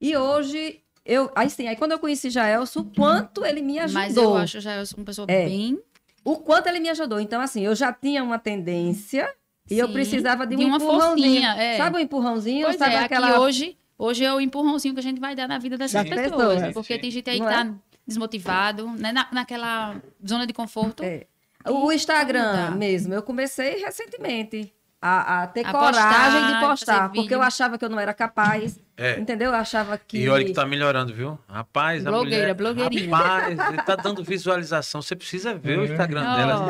E hoje, eu. Aí sim, aí quando eu conheci Jaelson, o quanto ele me ajudou. Mas eu acho já eu sou uma pessoa É. bem. O quanto ele me ajudou. Então, assim, eu já tinha uma tendência e eu Sim, precisava de um de uma empurrãozinho. forcinha, é. Sabe um empurrãozinho? Pois sabe é, aquela. aqui hoje, hoje é o empurrãozinho que a gente vai dar na vida dessas pessoas. pessoas. Porque tem gente aí Não que é? tá desmotivado, né? Na, naquela zona de conforto. É. O Instagram mesmo, eu comecei recentemente a, a ter A coragem postar, de postar, porque vídeo. eu achava que eu não era capaz, É. entendeu? Eu achava que... E olha que tá melhorando, viu? Rapaz, a Blogueira, mulher... blogueirinha. Rapaz, ele tá dando visualização. Você precisa ver o É. Instagram Oh. dela.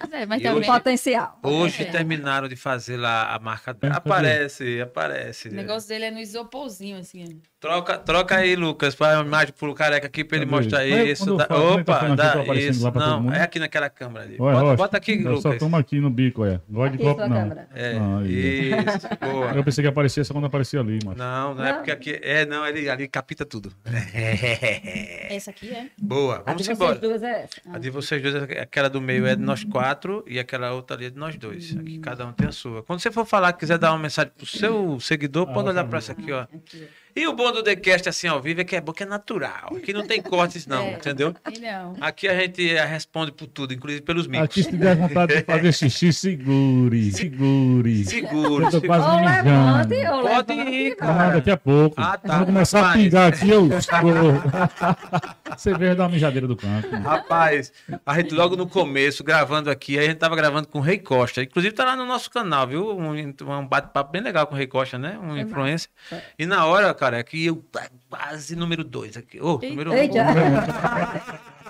Mas é, mas tem também. potencial. Hoje É. terminaram de fazer lá a marca dela. Aparece, aparece. O negócio dele é no isoporzinho, assim. Troca, troca aí, Lucas, para a imagem pro careca aqui para ele Cadê? mostrar Mas isso. Dá- falo, é tá Opa, aqui, dá isso. lá Não, é aqui naquela câmera ali. Olha, Bota, bota aqui, Eu só Lucas. tomo aqui no bico, é. Gosto de Aqui, copo, não. câmera. É, Aí. isso, boa. Eu pensei que aparecia só quando aparecia ali, mas. Não, não é Não. porque aqui. É, não, ele ali capita tudo. Essa aqui é. Boa, A vamos de vocês embora. duas é essa. A de vocês dois, aquela do meio é de nós quatro e aquela outra ali é de nós dois. Aqui cada um tem a sua. Quando você for falar, quiser dar uma mensagem pro seu seguidor, Ah, pode olhar para essa aqui, ó. E o bom do TheCast assim ao vivo é que é bom que é natural. Aqui não tem cortes, não, É. entendeu? Não. Aqui a gente eh, responde por tudo, inclusive pelos micos. Aqui, se tiver vontade de fazer xixi, segure. Segure. Seguro, Eu tô quase Ou me levante, ou Pode levante. ir, vai. Ah, daqui a pouco. Ah, tá. Quando começar a Rapaz. pingar aqui, eu. Você veio dar uma mijadeira do canto. Rapaz, a gente logo no começo, gravando aqui, aí a gente tava gravando com o Rei Costa. Inclusive tá lá no nosso canal, viu? Um, um bate-papo bem legal com o Rei Costa, né? Um influencer. E na hora, cara, é que eu quase número dois aqui. Ô, número um.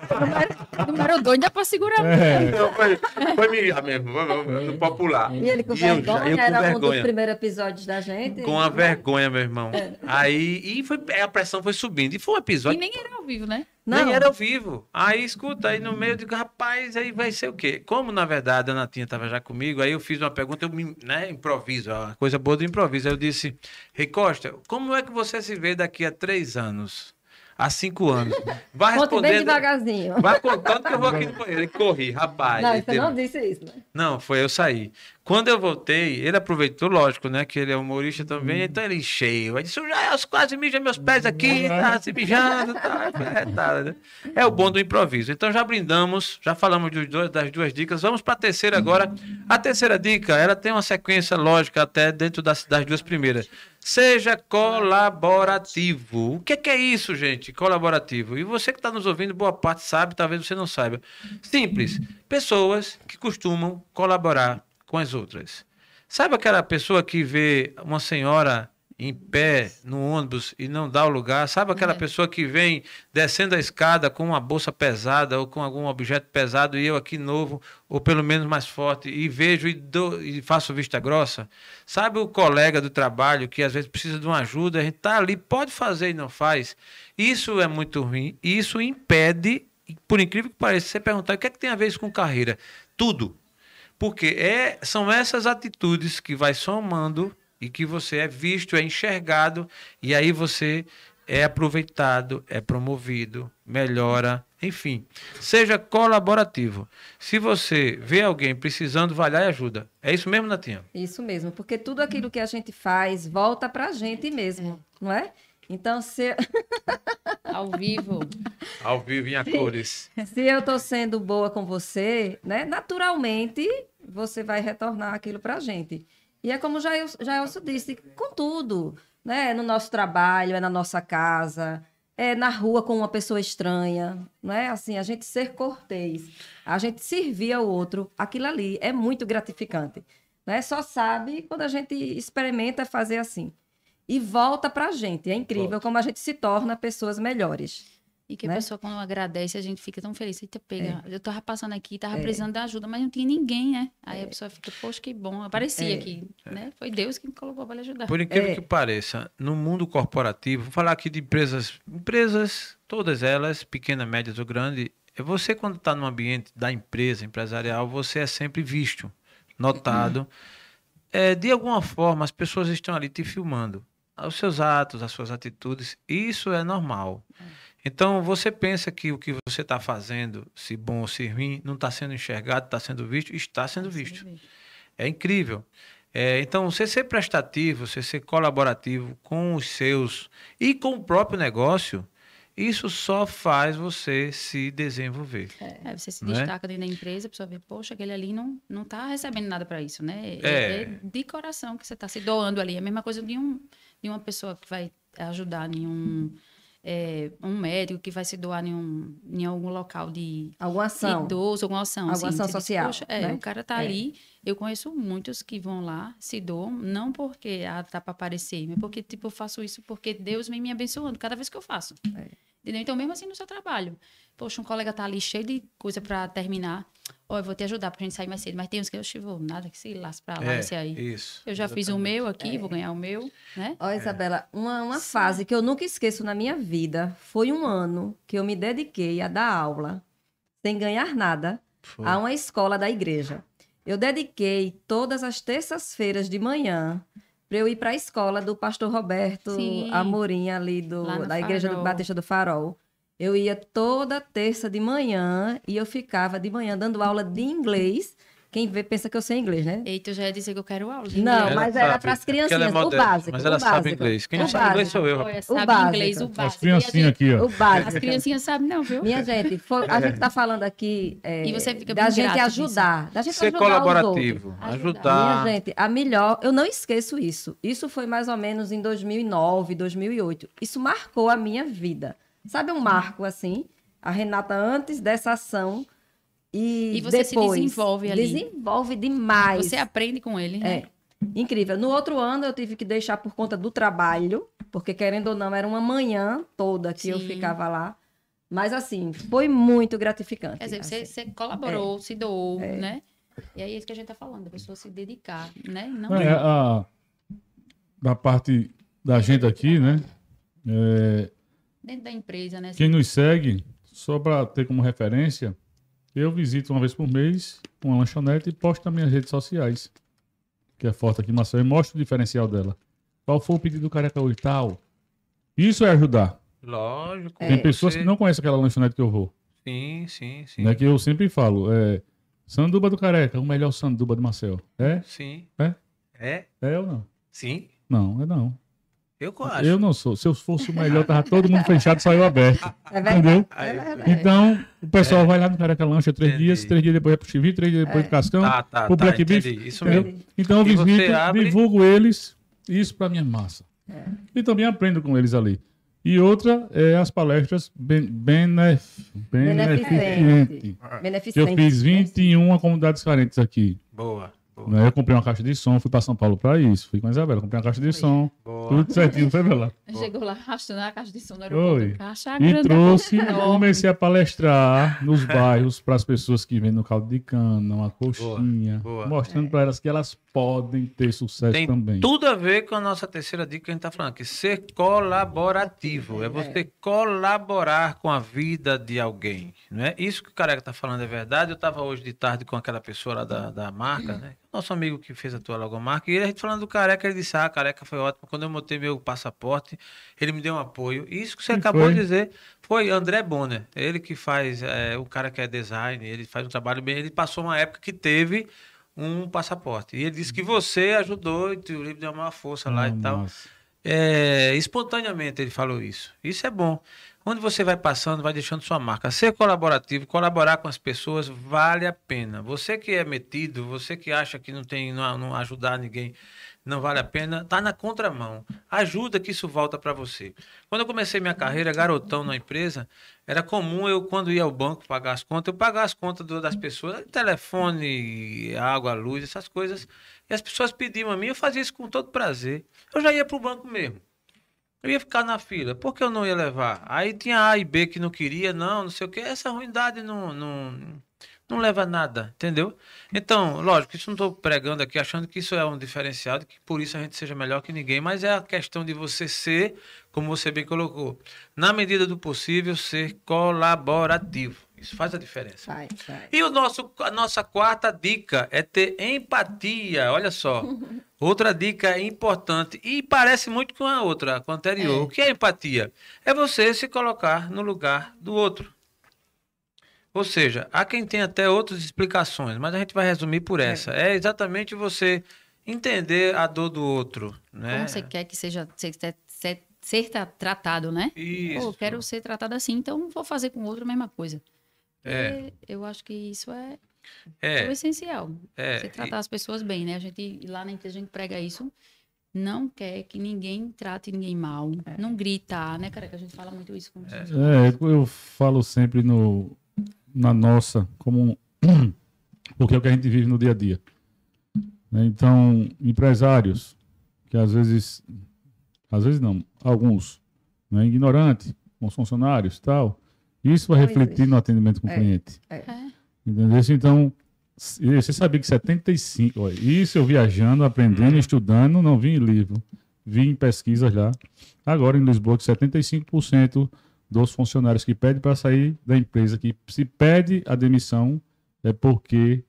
Número dois, dá pra segurar. É. Não, foi, foi mijar mesmo, foi- foi- no popular. E ele com eu já- vergonha, eu com era um dos vergonha. primeiros episódios da gente. Com a vergonha, meu irmão. É. Aí, e foi, a pressão foi subindo. E foi um E episódio nem era ao vivo, né? Não, Nem era ao vivo. Aí, escuta, aí no meio eu digo, rapaz, aí vai ser o quê? Como, na verdade, a Natinha estava já comigo, aí eu fiz uma pergunta, eu me, né, improviso, a coisa boa do improviso. Aí eu disse, Rei Costa, como é que você se vê daqui a três anos? A cinco anos? Vai Conte bem responder. devagarzinho. Vai contando que eu vou aqui no banheiro. E corri, rapaz. Não, você teve- não disse isso, né? Não, foi eu sair. Quando eu voltei, ele aproveitou, lógico, né? Que ele é humorista Hum. também, então ele encheu. Aí disse, já eu quase mija meus pés aqui, tá se mijando, tá, é, tá, né? É o bom do improviso. Então já brindamos, já falamos dos dois- das duas dicas. Vamos para a terceira agora. A terceira dica, ela tem uma sequência lógica até dentro das, das duas primeiras. Seja colaborativo. O que é, que é isso, gente? Colaborativo. E você que está nos ouvindo, boa parte sabe, talvez você não saiba. Simples. Pessoas que costumam colaborar com as outras. Sabe aquela pessoa que vê uma senhora em pé no ônibus e não dá o lugar? Sabe aquela É. pessoa que vem descendo a escada com uma bolsa pesada ou com algum objeto pesado e eu aqui novo, ou pelo menos mais forte, e vejo e, dou, e faço vista grossa? Sabe o colega do trabalho que às vezes precisa de uma ajuda, a gente está ali, pode fazer e não faz? Isso é muito ruim. E isso impede, por incrível que pareça, você perguntar o que é que tem a ver isso com carreira? Tudo. Porque é, são essas atitudes que vai somando e que você é visto, é enxergado, e aí você é aproveitado, é promovido, melhora, enfim. Seja colaborativo. Se você vê alguém precisando, vai lá e ajuda. É isso mesmo, Natinha? Isso mesmo, porque tudo aquilo que a gente faz volta pra gente mesmo, não é? Então, se, Ao vivo. Ao vivo em a cores. se eu tô sendo boa com você, né? Naturalmente, você vai retornar aquilo pra gente. E é como já Jaelso disse, com tudo, né? No nosso trabalho, é na nossa casa, é na rua com uma pessoa estranha, não é? Assim, a gente ser cortês, a gente servir ao outro, aquilo ali é muito gratificante, né? Só sabe quando a gente experimenta fazer assim. E volta pra gente. É incrível Volta. como a gente se torna pessoas melhores. E que Né? a pessoa, quando agradece, a gente fica tão feliz. Eita, pega. Eu tava passando aqui, tava É. precisando de ajuda, mas não tinha ninguém, né? Aí a pessoa fica, poxa, que bom. Aparecia É. aqui, né? Foi Deus que me colocou para lhe ajudar. Por incrível É. que pareça, no mundo corporativo, vou falar aqui de empresas, empresas, todas elas, pequenas, médias ou grandes, é você quando está no ambiente da empresa empresarial, você é sempre visto, notado. É, de alguma forma, as pessoas estão ali te filmando. Os seus atos, as suas atitudes, isso é normal. Então, você pensa que o que você está fazendo, se bom ou se ruim, não está sendo enxergado, está sendo visto? Está sendo visto. É incrível. É, então, você ser prestativo, você ser colaborativo com os seus e com o próprio negócio, isso só faz você se desenvolver. É, você se é? destaca dentro da empresa, a pessoa vê, poxa, aquele ali não, não tá recebendo nada para isso, né? É. É. de coração que você tá se doando ali. É a mesma coisa de, um, de uma pessoa que vai ajudar em um, é, um médico que vai se doar em, um, em algum local de Alguma ação. idoso, alguma ação. Alguma assim, ação diz, social, "Poxa, é, né? o cara tá É. ali. Eu conheço muitos que vão lá, se doam, não porque ah, tá para aparecer, mas porque, tipo, eu faço isso porque Deus vem me abençoando cada vez que eu faço. É. Entendeu? Então, mesmo assim no seu trabalho. Poxa, um colega tá ali cheio de coisa para terminar. Ó, eu vou te ajudar pra gente sair mais cedo. Mas tem uns que eu vou nada que se lasque pra lá, É, esse aí. isso. Eu já fiz o exatamente. meu aqui, vou ganhar o meu, né? Ó, Isabela, uma, uma fase que eu nunca esqueço na minha vida foi um ano que eu me dediquei a dar aula, sem ganhar nada, Foi. a uma escola da igreja. Eu dediquei todas as terças-feiras de manhã para eu ir para a escola do pastor Roberto Sim. Amorim, ali do, da igreja do. Batista do Farol. Eu ia toda terça de manhã e eu ficava de manhã dando aula de inglês. Quem vê pensa que eu sei inglês, né? Eita, eu já ia dizer que eu quero aula. de Não, inglês. mas Ela era sabe, pras é ela é criancinhas, o básico, Mas ela o sabe básico. inglês. Quem sabe inglês básico. sou eu. Olha, rapaz. O sabe básico. inglês, o As básico. criancinhas E a aqui, ó. O básico. As criancinhas sabem não, viu? Minha gente, foi- a gente está falando aqui é, E você fica da bem gente ajudar, da gente Ser ajudar colaborativo, ajudar. Minha gente, a melhor, eu não esqueço isso. Isso foi mais ou menos em 2009, 2008. Isso marcou a minha vida. Sabe um marco assim? A Renata antes dessa ação e, E você se depois desenvolve ali. Desenvolve demais. Você aprende com ele, né? É. Incrível. No outro ano eu tive que deixar por conta do trabalho, porque querendo ou não, era uma manhã toda que eu Sim. ficava lá. Mas assim, foi muito gratificante. Quer dizer, você, assim. você colaborou, se doou, É. né? E aí é isso que a gente tá falando, a pessoa se dedicar, né? Não É, a, da parte da gente aqui, né? É, dentro da empresa, né? quem nos segue, só para ter como referência, eu visito uma vez por mês uma lanchonete e posto nas minhas redes sociais, que é forte aqui em Maceió, e mostro o diferencial dela. Qual foi o pedido do careca hoje? Tal. Isso é ajudar. Lógico. Tem pessoas você- que não conhecem aquela lanchonete que eu vou. Sim, sim, sim. Né, que eu sempre falo. É, Sanduba do Careca, o melhor sanduba do Marcel. É? Sim. É? É? É ou não? Sim. Não, é não. Eu acho. Eu não sou. Se eu fosse o melhor, tava todo mundo fechado, só eu aberto. É Entendeu? verdade. É Aí, verdade. Então, o pessoal vai lá no Careca Lancha três Entendi. dias, três dias depois é pro Chivi, três dias depois pro Cascão, Tá, tá, pro tá, Black Beef. entendi. Isso entendeu? mesmo. Então eu visito, abre- divulgo eles, isso pra minha massa. É. E também aprendo com eles ali. E outra é as palestras ben, benef, beneficente. Que eu Beneficente. fiz 21 comunidades carentes aqui. Boa. Boa. Né? Eu comprei uma caixa de som, fui pra São Paulo pra isso. Fui com a Isabela, comprei uma caixa de som, Boa. tudo certinho, foi lá. Chegou lá arrastando a caixa de som no Oi. aeroporto. Caixa E grande. trouxe, enorme. comecei a palestrar nos bairros para as pessoas que vendem no caldo de cana, uma coxinha, boa. mostrando para elas que elas podem ter sucesso Tem também. tudo a ver com a nossa terceira dica que a gente está falando, que ser colaborativo. É você colaborar com a vida de alguém. Não é? Isso que o Careca está falando é verdade. Eu estava hoje de tarde com aquela pessoa lá da, da marca, né? Nosso amigo que fez a tua logomarca. E ele, a gente falando do Careca, ele disse, ah, Careca foi ótimo. Quando eu montei meu passaporte, ele me deu um apoio. E isso que você acabou foi? de dizer foi André Bonner. Ele que faz, é, o cara que é design, ele faz um trabalho bem. Ele passou uma época que teve um passaporte. E ele disse que você ajudou e o livro deu uma força lá e Ah, tal. É, espontaneamente ele falou isso. Isso é bom. Onde você vai passando, vai deixando sua marca. Ser colaborativo, colaborar com as pessoas vale a pena. Você que é metido, você que acha que não tem, não, não ajudar ninguém, não vale a pena, tá na contramão. Ajuda que isso volta para você. Quando eu comecei minha carreira, garotão na empresa, era comum eu, quando ia ao banco pagar as contas, eu pagar as contas das pessoas, telefone, água, luz, essas coisas. E as pessoas pediam a mim, eu fazia isso com todo prazer. Eu já ia para o banco mesmo. Eu ia ficar na fila. Por que eu não ia levar? Aí tinha A e B que não queria, não, não sei o quê. Essa ruindade não, não, não leva a nada, entendeu? Então, lógico, isso não estou pregando aqui achando que isso é um diferencial, de que por isso a gente seja melhor que ninguém, mas é a questão de você ser, como você bem colocou, na medida do possível, ser colaborativo. Isso faz a diferença. Vai, vai. E o nosso, a nossa quarta dica é ter empatia. Olha só. Outra dica importante. E parece muito com a outra, com a anterior. É. O que é empatia? É você se colocar no lugar do outro. Ou seja, há quem tem até outras explicações, mas a gente vai resumir por essa. É, exatamente você entender a dor do outro. Né? Como você quer que seja ser, ser, ser tra- tratado, né? Isso. Pô, eu quero ser tratado assim, então vou fazer com o outro a mesma coisa. É. Eu acho que isso é, É, o essencial. é. Você tratar as pessoas bem, né? A gente, lá na empresa, a gente prega isso. Não quer que ninguém trate ninguém mal. Não grita, né, cara? Que a gente fala muito isso. Com É, eu falo sempre no, na nossa, como um- porque é o que a gente vive no dia a dia. Né? Então, empresários, que às vezes, às vezes não, alguns, né, ignorante, com os funcionários e tal, isso vai Não refletir existe. no atendimento com o É. cliente. É. Entendeu? Então, você sabia que 75, olha, isso eu viajando, aprendendo, estudando, não vi em livro, vi em pesquisas lá. Agora em Lisboa, que 75% dos funcionários que pedem para sair da empresa, que se pede a demissão, é porque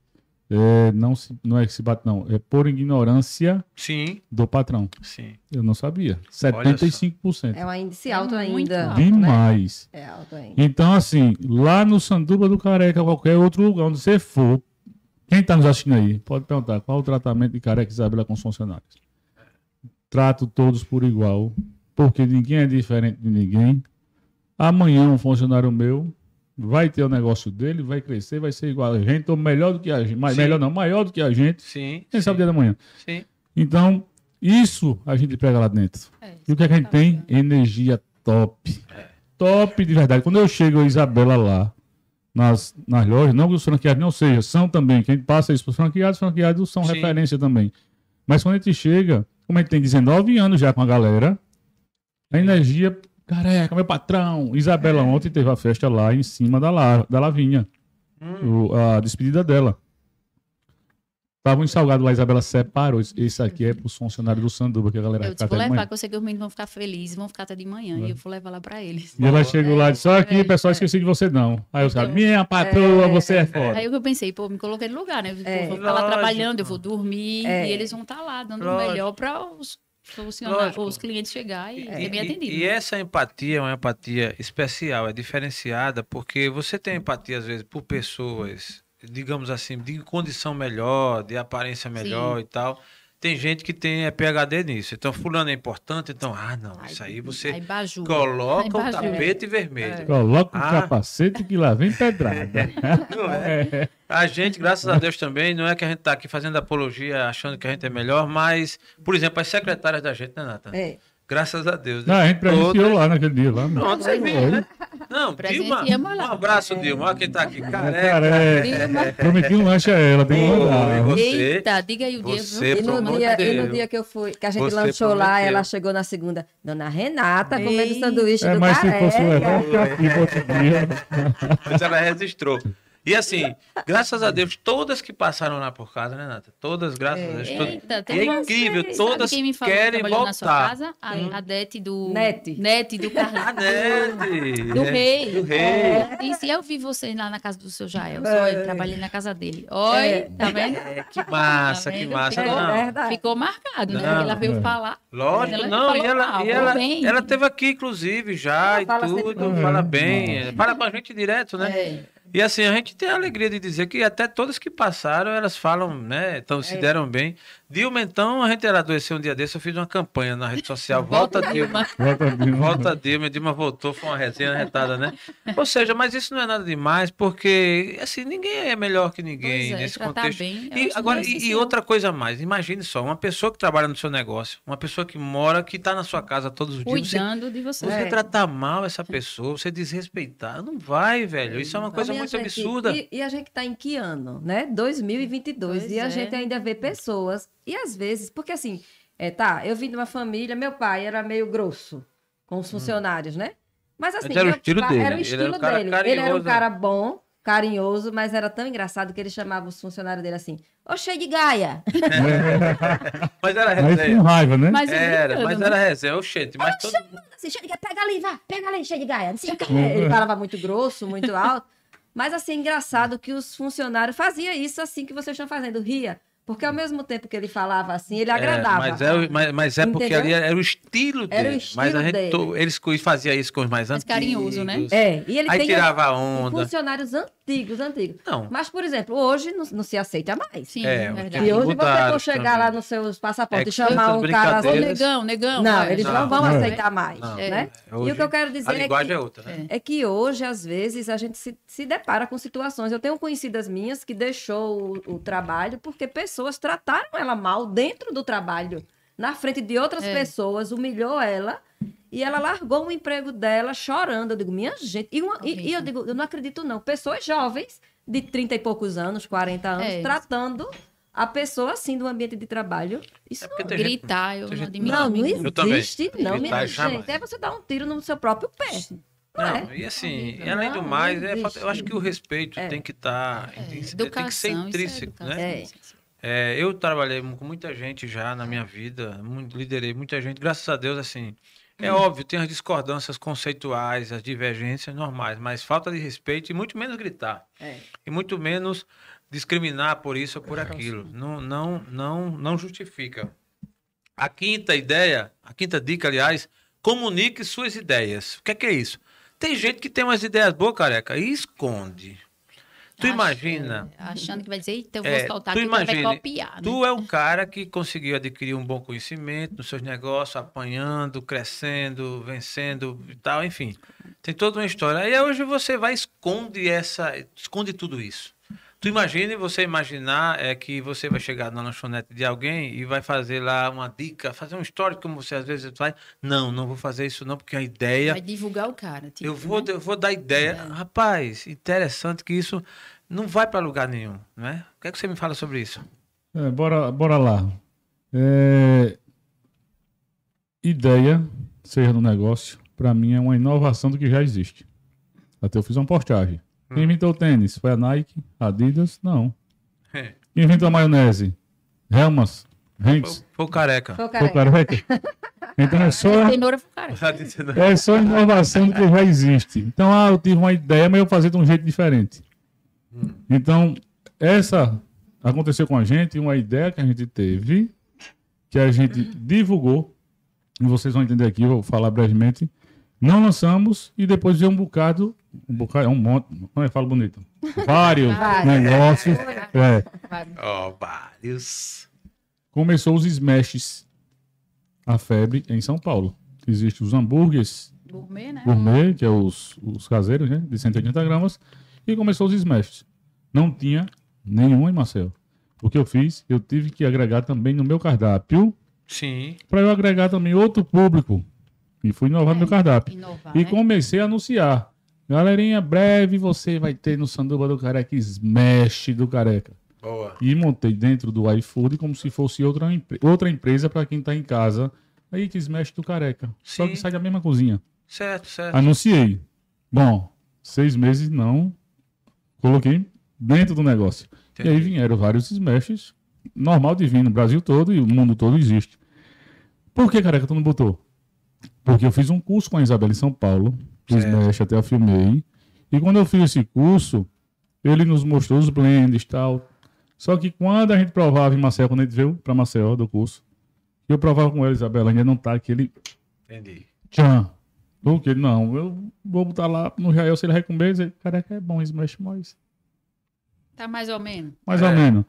é, não, se, não é que se bate, não, é por ignorância Sim, do patrão. sim. Eu não sabia. Olha só. 75%. É um índice É alto muito ainda. alto. Demais. É alto ainda. Então, assim, lá no Sanduba do Careca, qualquer outro lugar onde você for, quem está nos assistindo aí, pode perguntar qual o tratamento de Careca Isabela com os funcionários. Trato todos por igual, porque ninguém é diferente de ninguém. Amanhã um funcionário meu vai ter o negócio dele, vai crescer, vai ser igual a gente, ou melhor do que a gente. Mas Sim. melhor não, maior do que a gente. Sim. Quem sim, sabe o dia da manhã. Sim. Então, isso a gente prega lá dentro. É, E o que, é que a gente tem? Energia top. Top de verdade. Quando eu chego a Isabela lá, nas, nas lojas, não que os franqueados não sejam, são também. Que a gente passa isso para os franqueados, os franqueados são Sim. referência também. Mas quando a gente chega, como a gente tem 19 anos já com a galera, a energia, careca, meu patrão. Isabela ontem teve a festa lá em cima da, la, da Lavinha, Hum, o- a despedida dela. Tava um salgado lá, a Isabela separou. Esse aqui é para os funcionários do Sanduba, que a galera Eu vai disse, vou levar, que eu sei que os meninos vão ficar felizes, vão ficar até de manhã. E eu vou levar lá pra eles. E ela chegou lá e disse: Só aqui, É, pessoal, é. esqueci de você não. Aí os caras, Então, minha patroa, você é foda. Aí eu pensei, pô, me coloquei no lugar, né? Eu É. vou ficar lá trabalhando, eu vou dormir É. e eles vão estar lá dando o melhor para os, os clientes chegar e, ser E, bem e- atendidos. e essa empatia é uma empatia especial, é diferenciada, porque você tem empatia, às vezes, por pessoas digamos assim, de condição melhor, de aparência melhor e tal. Tem gente que tem é, PHD nisso. Então, fulano é importante, então, ah, não, isso aí você Aí bajula. coloca Aí o tapete vermelho. Coloca o Ah. capacete que lá vem pedrada. Não é? A gente, graças a Deus também, não é que a gente tá aqui fazendo apologia achando que a gente é melhor, mas, por exemplo, as secretárias da gente, né, Nathan? É. Graças a Deus. Não, a gente presenciou Todas- lá naquele dia. Lá. Pronto, você viu, né? Não, Dilma, Presenciamos um lá. abraço, Dilma. Olha quem tá aqui, careca. Cara, é, prometi um lanche a ela, tem que mandar. você- Eita, diga aí o dia. você E no, dia, e no dia que eu fui, que a gente Você lanchou lá, prometeu. ela chegou na segunda. Dona Renata comendo Ei. sanduíche É, do mas se fosse careca. levar, fica aqui pro outro dia. Mas ela registrou. E assim, graças a Deus, todas que passaram lá por casa, né, Nata? Todas, graças a Deus. todas- Eita, E tem é incrível, Sabe todas quem me falou que querem trabalhou na sua voltar. casa? A, a Dete do... Nete. Nete do Carlos. A Nete. Do é, rei. Do rei. É, disse, eu vi você lá na casa do seu Jael. Só eu trabalhei na casa dele. Oi, É. tá vendo? É, que massa, Tá que vendo? massa. Ficou, Não, verdade. ficou marcado, né? Não. Ela veio É. falar. Lógico, Ela não, e ela, mal, e ela, bem. ela teve aqui, inclusive, já Ela e tudo, fala É, bem, nossa. fala com a gente direto, né? É. E assim, a gente tem a alegria de dizer que até todas que passaram, elas falam, né, então se deram bem. Dilma, então, a gente ela adoeceu um dia desse, eu fiz uma campanha na rede social, volta, Dilma. Volta aqui. Volta a Dilma, a Dilma voltou, foi uma resenha retada, né? Ou seja, mas isso não é nada demais, porque, assim, ninguém é melhor que ninguém Pois é, nesse tratar contexto. bem, e, agora, é e- e, outra coisa a mais, imagine só, uma pessoa que trabalha no seu negócio, uma pessoa que mora, que está na sua casa todos os dias, você, Cuidando de você. você É. tratar mal essa pessoa, você desrespeitar, não vai, velho. Isso é uma coisa muito gente, absurda. E, e a gente tá em que ano, né? 2022. Pois e a é. gente ainda vê pessoas. E às vezes, porque assim, é, tá, eu vim de uma família, meu pai era meio grosso com os funcionários, né? Mas assim, Mas era o estilo pai- dele, Era o ele era um estilo cara dele. Ele era um carinhoso. cara bom, carinhoso, mas era tão engraçado que ele chamava os funcionários dele assim: Ô, cheio de gaia! Mas era Mas resenha. raiva, né? Mas Era, brincando, mas né? era resenha, oxente, mas todo assim, cheio de gaia, pega ali, vá, pega ali, cheio de gaia. Não sei o quê. Ele falava muito grosso, muito alto. Mas assim, engraçado que os funcionários faziam isso assim que vocês estão fazendo, ria. Porque ao mesmo tempo que ele falava assim, ele agradava. É, mas, é, mas, mas é porque ali era o estilo dele. Era o mas estilo a gente, dele. to- eles faziam isso com os mais Mais antigos. carinhoso, né? É, e ele Aí tem tirava a e onda. funcionários antigos, antigos. Não. Mas, por exemplo, hoje não, não se aceita mais. Sim, É, é, verdade. E hoje você for chegar também. lá nos seus passaportes É e chamar um cara Ô, brincadeiras- negão, negão. Não, é. eles não, Não, vão não. aceitar mais, Não, né? E Hoje, o que eu quero dizer A é linguagem que, é outra, né? é que hoje, às vezes, a gente se, se depara com situações. Eu tenho conhecidas minhas que deixou o, o trabalho porque pessoas trataram ela mal dentro do trabalho, na frente de outras É. pessoas, humilhou ela e ela largou o emprego dela chorando. Eu digo, minha gente. E, uma- e- e eu digo, eu não acredito, não. Pessoas jovens, de 30 e poucos anos, 40 anos, É. tratando a pessoa assim do ambiente de trabalho. Isso É tem gente- Gritar, eu não não, não também. existe, não, minha gente. É você dar um tiro no seu próprio pé. Não, Não, é? e assim, e além do Não, mais, não é eu acho que o respeito É. tem que estar. É, tem, que ser- educação, tem que ser isso é intrínseco, né? É. É, eu trabalhei com muita gente já na minha vida, muito- liderei muita gente, graças a Deus, assim. É óbvio, tem as discordâncias conceituais, as divergências normais, mas falta de respeito e muito menos gritar. É. E muito menos discriminar por isso ou por aquilo. Não, não, não, não justifica. A quinta ideia, a quinta dica, aliás, comunique suas ideias. O que é, que é isso? Tem gente que tem umas ideias boas, careca, e esconde. Tu imagina. achando que vai dizer, eita, eu vou É, soltar aqui, vai imagine, copiar. né? Tu é um cara que conseguiu adquirir um bom conhecimento nos seus negócios, apanhando, crescendo, vencendo e tal, enfim. Tem toda uma história. Aí hoje você vai e esconde essa, esconde tudo isso. Tu imagine você imaginar é que você vai chegar na lanchonete de alguém e vai fazer lá uma dica, fazer um histórico como você às vezes faz. Não, não vou fazer isso não, porque a ideia Vai divulgar o cara. Tipo, eu vou, né? eu vou dar ideia. É. Rapaz, interessante que isso não vai para lugar nenhum, né? O que é que você me fala sobre isso? É, bora, bora lá. É, Ideia, seja no negócio, para mim é uma inovação do que já existe. Até eu fiz uma postagem. Quem inventou o tênis? Foi a Nike? Adidas? Não. É. Quem inventou a maionese? Helmas? Hanks? foi o careca. Foi o Foi cara. o Careca? Então é só, é só inovação do que já existe. Então, ah, eu tive uma ideia, mas eu vou fazer de um jeito diferente. Então, essa aconteceu com a gente, uma ideia que a gente teve, que a gente divulgou, e vocês vão entender aqui, eu vou falar brevemente. Não lançamos e depois veio um bocado um bocado, um monte, como é que fala bonito? Vários negócios. É. Ó, vários. Começou os smashes, a febre em São Paulo. Existem os hambúrgueres Gourmet, né? gourmet, que é os, os caseiros, né? De 180 gramas. E começou os smashes. Não tinha nenhum em Marcel. O que eu fiz, eu tive que agregar também no meu cardápio, Sim. para eu agregar também outro público. E fui inovar no meu cardápio. Inovar, E né? comecei a anunciar. Galerinha, breve você vai ter no Sanduba do Careca Smash do Careca. Boa. E montei dentro do iFood como se fosse outra, outra empresa para quem está em casa. Aí que Smash do Careca. Só Sim. que sai da mesma cozinha. Certo, certo. Anunciei. Bom, seis meses não. Coloquei dentro do negócio. E aí Entendi. vieram vários smashes. Normal de vir no Brasil todo e o mundo todo existe. Por que, careca, tu não botou? Porque eu fiz um curso com a Isabela em São Paulo. Smash até eu filmei. E quando eu fiz esse curso, ele nos mostrou os blends e tal. Só que quando a gente provava em Marcel, quando a gente veio para Marcel do curso, eu provava com ela, Isabela, ainda não tá aquele Entendi. Tchan. Porque não, eu vou botar lá no Jael, se ele vai comer, dizer, careca, é bom smash mais. Tá mais ou menos. Mais É. ou menos.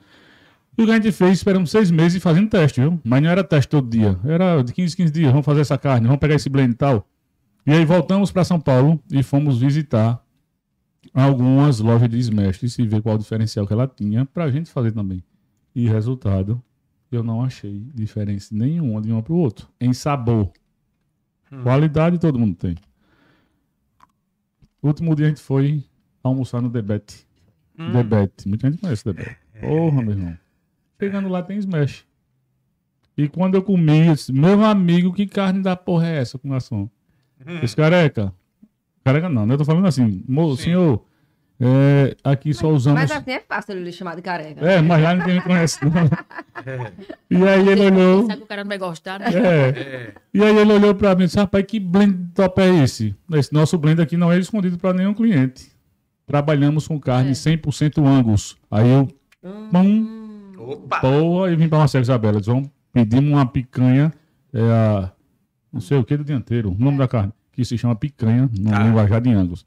E o que a gente fez, esperamos seis meses fazendo teste, viu? Mas não era teste todo dia. Era de 15, 15 dias, vamos fazer essa carne, vamos pegar esse blend e tal. E aí voltamos para São Paulo e fomos visitar algumas lojas de smash e ver qual o diferencial que ela tinha pra gente fazer também. E resultado, eu não achei diferença nenhuma de uma pro outro. Em sabor. Qualidade todo mundo tem. Último dia a gente foi almoçar no Debete. Hum. Debete. Muita gente conhece o Debete. Porra, meu irmão. Chegando lá tem smash. E quando eu comi, eu disse, meu amigo, que carne da porra é essa com garçom? Esse careca. Careca não, né? Eu tô falando assim, mo- senhor, é, aqui só usamos. Mas assim é fácil ele chamar de careca. É, mas lá ninguém me conhece. Não. É. E aí ele olhou. Sabe que o cara não vai gostar, né? É, É. e aí ele olhou pra mim e disse, rapaz, que blend top é esse? Esse nosso blend aqui não é escondido pra nenhum cliente. Trabalhamos com carne É. 100% Angus. Aí eu, pum, Opa! porra, e vim pra Marcelo Isabela. Disse, vamos, pedimos uma picanha, é a, não sei o que do dianteiro, o nome da carne, que se chama picanha, no Tá. linguajar de Angus.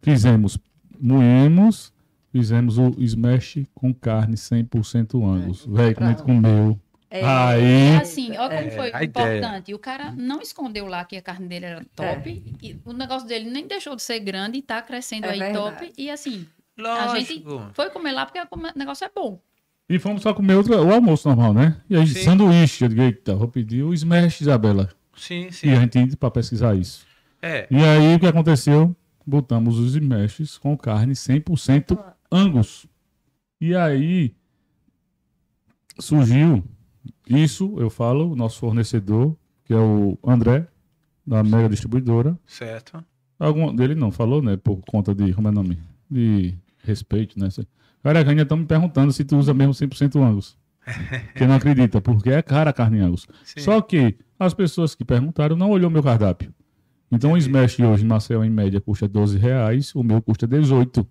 Fizemos, moemos, fizemos o smash com carne 100% Angus. Velho, quando a gente comeu. É, Aí, Assim, olha como foi a ideia. importante. O cara não escondeu lá que a carne dele era top. E o negócio dele nem deixou de ser grande e tá crescendo É aí verdade. top. E assim, a gente Lógico. foi comer lá porque o negócio é bom. E fomos só comer outra, o almoço normal, né? E aí, Sim. sanduíche. Eu digo, eita, vou pedir o smash, Isabela. Sim, E a sim. gente indo pra pesquisar isso. É. E aí, o que aconteceu? Botamos os smashes com carne 100% Angus. E aí, surgiu isso, eu falo, o nosso fornecedor, que é o André, da Mega Distribuidora. Certo. Algum dele não falou, né? Por conta de, como é o nome? De respeito, né? Cara, ainda estão me perguntando se tu usa mesmo 100% Angus. Que não acredita, porque é cara a carne Angus. Sim. Só que as pessoas que perguntaram não olhou meu cardápio. Então o Smash hoje em Marcel, em média, custa 12 reais, o meu custa 18.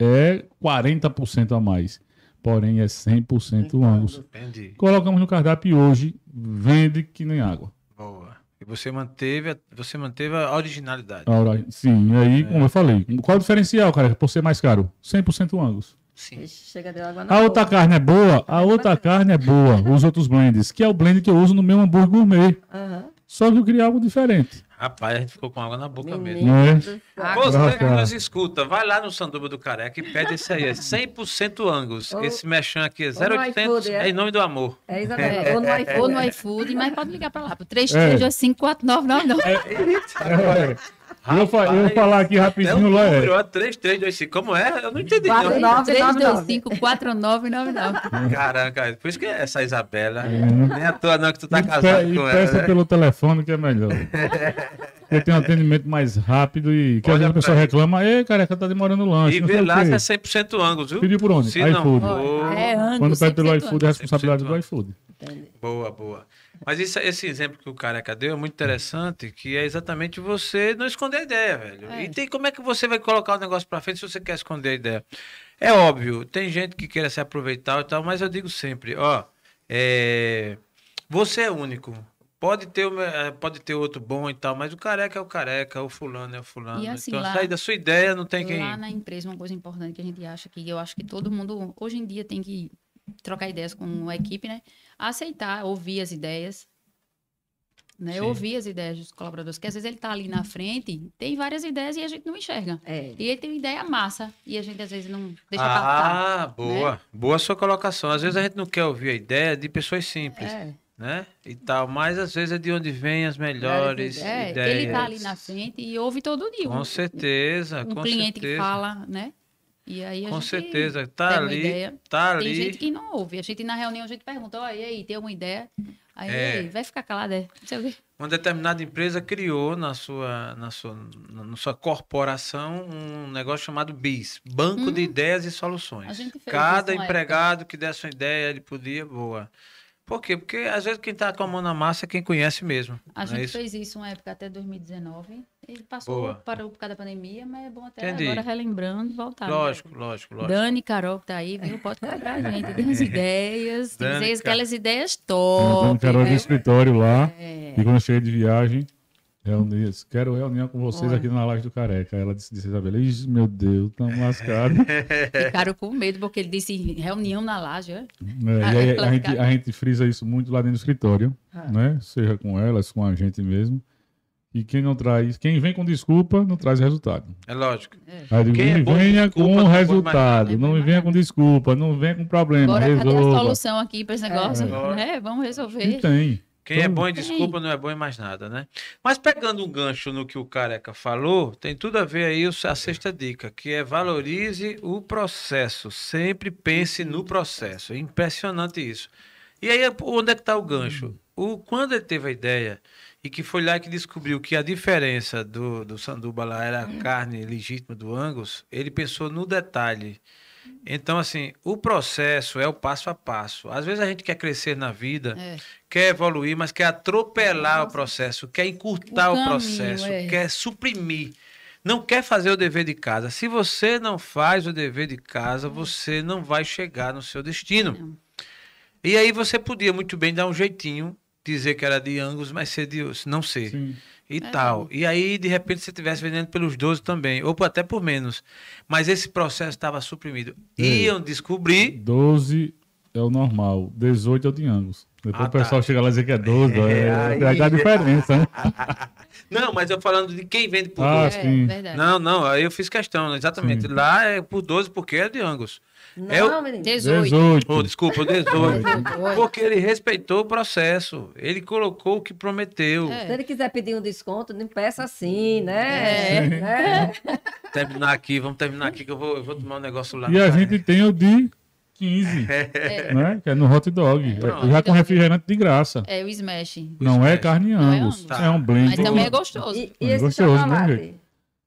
É 40% a mais. Porém, é 100% Angus. Entendi. Colocamos no cardápio hoje vende que nem água. Boa. E você manteve, a- você manteve a originalidade. Sim, e aí, como eu falei, qual é o diferencial, cara, por ser mais caro? 100% Angus. Sim. Chega de água na A outra boca. carne é boa, a outra carne é boa, os outros blends, que é o blend que eu uso no meu hambúrguer gourmet. Aham. Só que eu queria algo diferente. Rapaz, a gente ficou com água na boca mesmo. Menino Não é? Você que nos escuta, vai lá no Sanduba do Careca e pede esse aí, é 100% Angus. Ou- Esse mechan aqui é ou no 0800, iFood, é é? em nome do amor. É, exatamente. Ou no iFood. Ou no iFood, mas pode ligar pra lá. Pro É. 33254999. Eu, vou fa- eu vou falar aqui É rapidinho lá. número, É. ó, 3325, como é? Eu não entendi Quatro, não. nove. 33254999. Caraca, por isso que essa Isabela, nem à toa não que tu tá E pe- casado e com peça ela. né? pelo telefone que é melhor. Porque tem um atendimento mais rápido e que às Olha vezes a pessoa reclama, ei, careca, tá demorando o lanche. E vê lá quê." se é 100% Angus, viu? Pediu por onde? Se não iFood. É Angus. Quando pede pelo 100% iFood, é responsabilidade do 100% iFood. Boa, boa. Mas isso- esse exemplo que o careca deu é muito interessante, que é exatamente você não esconder a ideia, velho. É. E tem como é que você vai colocar o negócio pra frente se você quer esconder a ideia? É óbvio, tem gente que queira se aproveitar e tal, mas eu digo sempre, ó, é, você é único. Pode ter, eh, pode ter outro bom e tal, mas o careca é o careca, o fulano é o fulano. E assim, então, lá- sair da sua ideia não tem quem. Lá na empresa, uma coisa importante que a gente acha que eu acho que todo mundo, hoje em dia, tem que trocar ideias com a equipe, né? Aceitar, ouvir as ideias. Né? Ouvir as ideias dos colaboradores, que às vezes ele tá ali na frente, tem várias ideias e a gente não enxerga. É. E ele tem uma ideia massa e a gente às vezes não deixa passar. Ah, boa. Boa sua colocação. Às vezes a gente não quer ouvir a ideia de pessoas simples, É, né? E tal, mas às vezes é de onde vêm as melhores é, ideias. ele tá ali na frente e ouve todo dia. Com certeza, um com cliente certeza. que fala, né? E aí a Com gente certeza. Tá ali, ideia. tá Tem ali. gente que não ouve. A gente na reunião a gente pergunta, ó, e aí, tem alguma ideia? Aí, É. "Ei, vai ficar calado, é? Não sei o quê. Uma determinada empresa criou na sua, na sua, na sua corporação um negócio chamado BIS, Banco de Ideias e Soluções. Hum. Cada empregado que desse uma ideia, ele podia, boa. Por quê? Porque às vezes quem está com a mão na massa é quem conhece mesmo. A é gente isso? fez isso uma época até 2019. Ele passou Boa. para, por causa da pandemia, mas é bom até Entendi. agora relembrando voltar. né? Lógico, lógico, lógico. Dani Carol que tá aí, viu? Pode cobrar a gente. Dê umas ideias. Tem Dani, vezes Ca- aquelas ideias Então, top. Carol do né? escritório lá. É. E quando eu cheguei de viagem, reuni, quero reunião com vocês Olha. aqui na laje do Careca. Ela disse, disse Isabela, meu Deus, estamos lascados. Ficaram com medo, porque ele disse reunião na laje. ó. É, Ah, e aí é a, gente, a gente frisa isso muito lá dentro do escritório, Ah. né? Seja com elas, com a gente mesmo. E quem não traz, quem vem com desculpa, não traz resultado. É lógico. Aí eu digo, Quem é venha desculpa, com não mais resultado, não não venha com desculpa, não venha com problema, Agora, cadê a resolva. solução aqui para esse negócio? É. né? Vamos E resolver. tem. Quem é Então, bom em Tem. desculpa não é bom em mais nada, né? Mas pegando um gancho no que o Careca falou, tem tudo a ver aí a sexta dica, que é valorize o processo. Sempre pense no processo. É impressionante isso. E aí, onde é que está o gancho? O, quando ele teve a ideia e que foi lá que descobriu que a diferença do, do sanduba lá era a carne legítima do Angus, ele pensou no detalhe. Então, assim, o processo é o passo a passo. Às vezes a gente quer crescer na vida, É. quer evoluir, mas quer atropelar o processo, quer encurtar O o, caminho, processo, é. quer suprimir. Não quer fazer o dever de casa. Se você não faz o dever de casa, você não vai chegar no seu destino. E aí você podia muito bem dar um jeitinho, dizer que era de Angus, mas ser de não ser. Sim. E É. tal. E aí, de repente, você estivesse vendendo pelos 12 também, ou até por menos. Mas esse processo estava suprimido. Ei. Iam descobrir 12 é o normal, 18 é o de Angus. Depois Ah, o pessoal tá. chega lá e dizer que é 12, ó, É, é, aí- é a diferença, né? Não, mas eu falando de quem vende por Ah, 12. É, sim. verdade. Não, não, aí eu fiz questão, exatamente. Sim. Lá é por 12 porque é de Angus. Não, É o- menino. 18. 18. Oh, desculpa, 18. Oi. porque ele respeitou o processo. Ele colocou o que prometeu. É. Se ele quiser pedir um desconto, não peça assim, né? É. Né? Terminar aqui, vamos terminar aqui que eu vou, eu vou tomar um negócio lá. E a gente tem o de 15, É. né? Que é no hot dog. É, já com refrigerante de graça. É o Smash. Não é Smash. carne Não é Angus. Angus. É um blend. Mas também é gostoso. E, e É esse gostoso, né, chocolate? gente?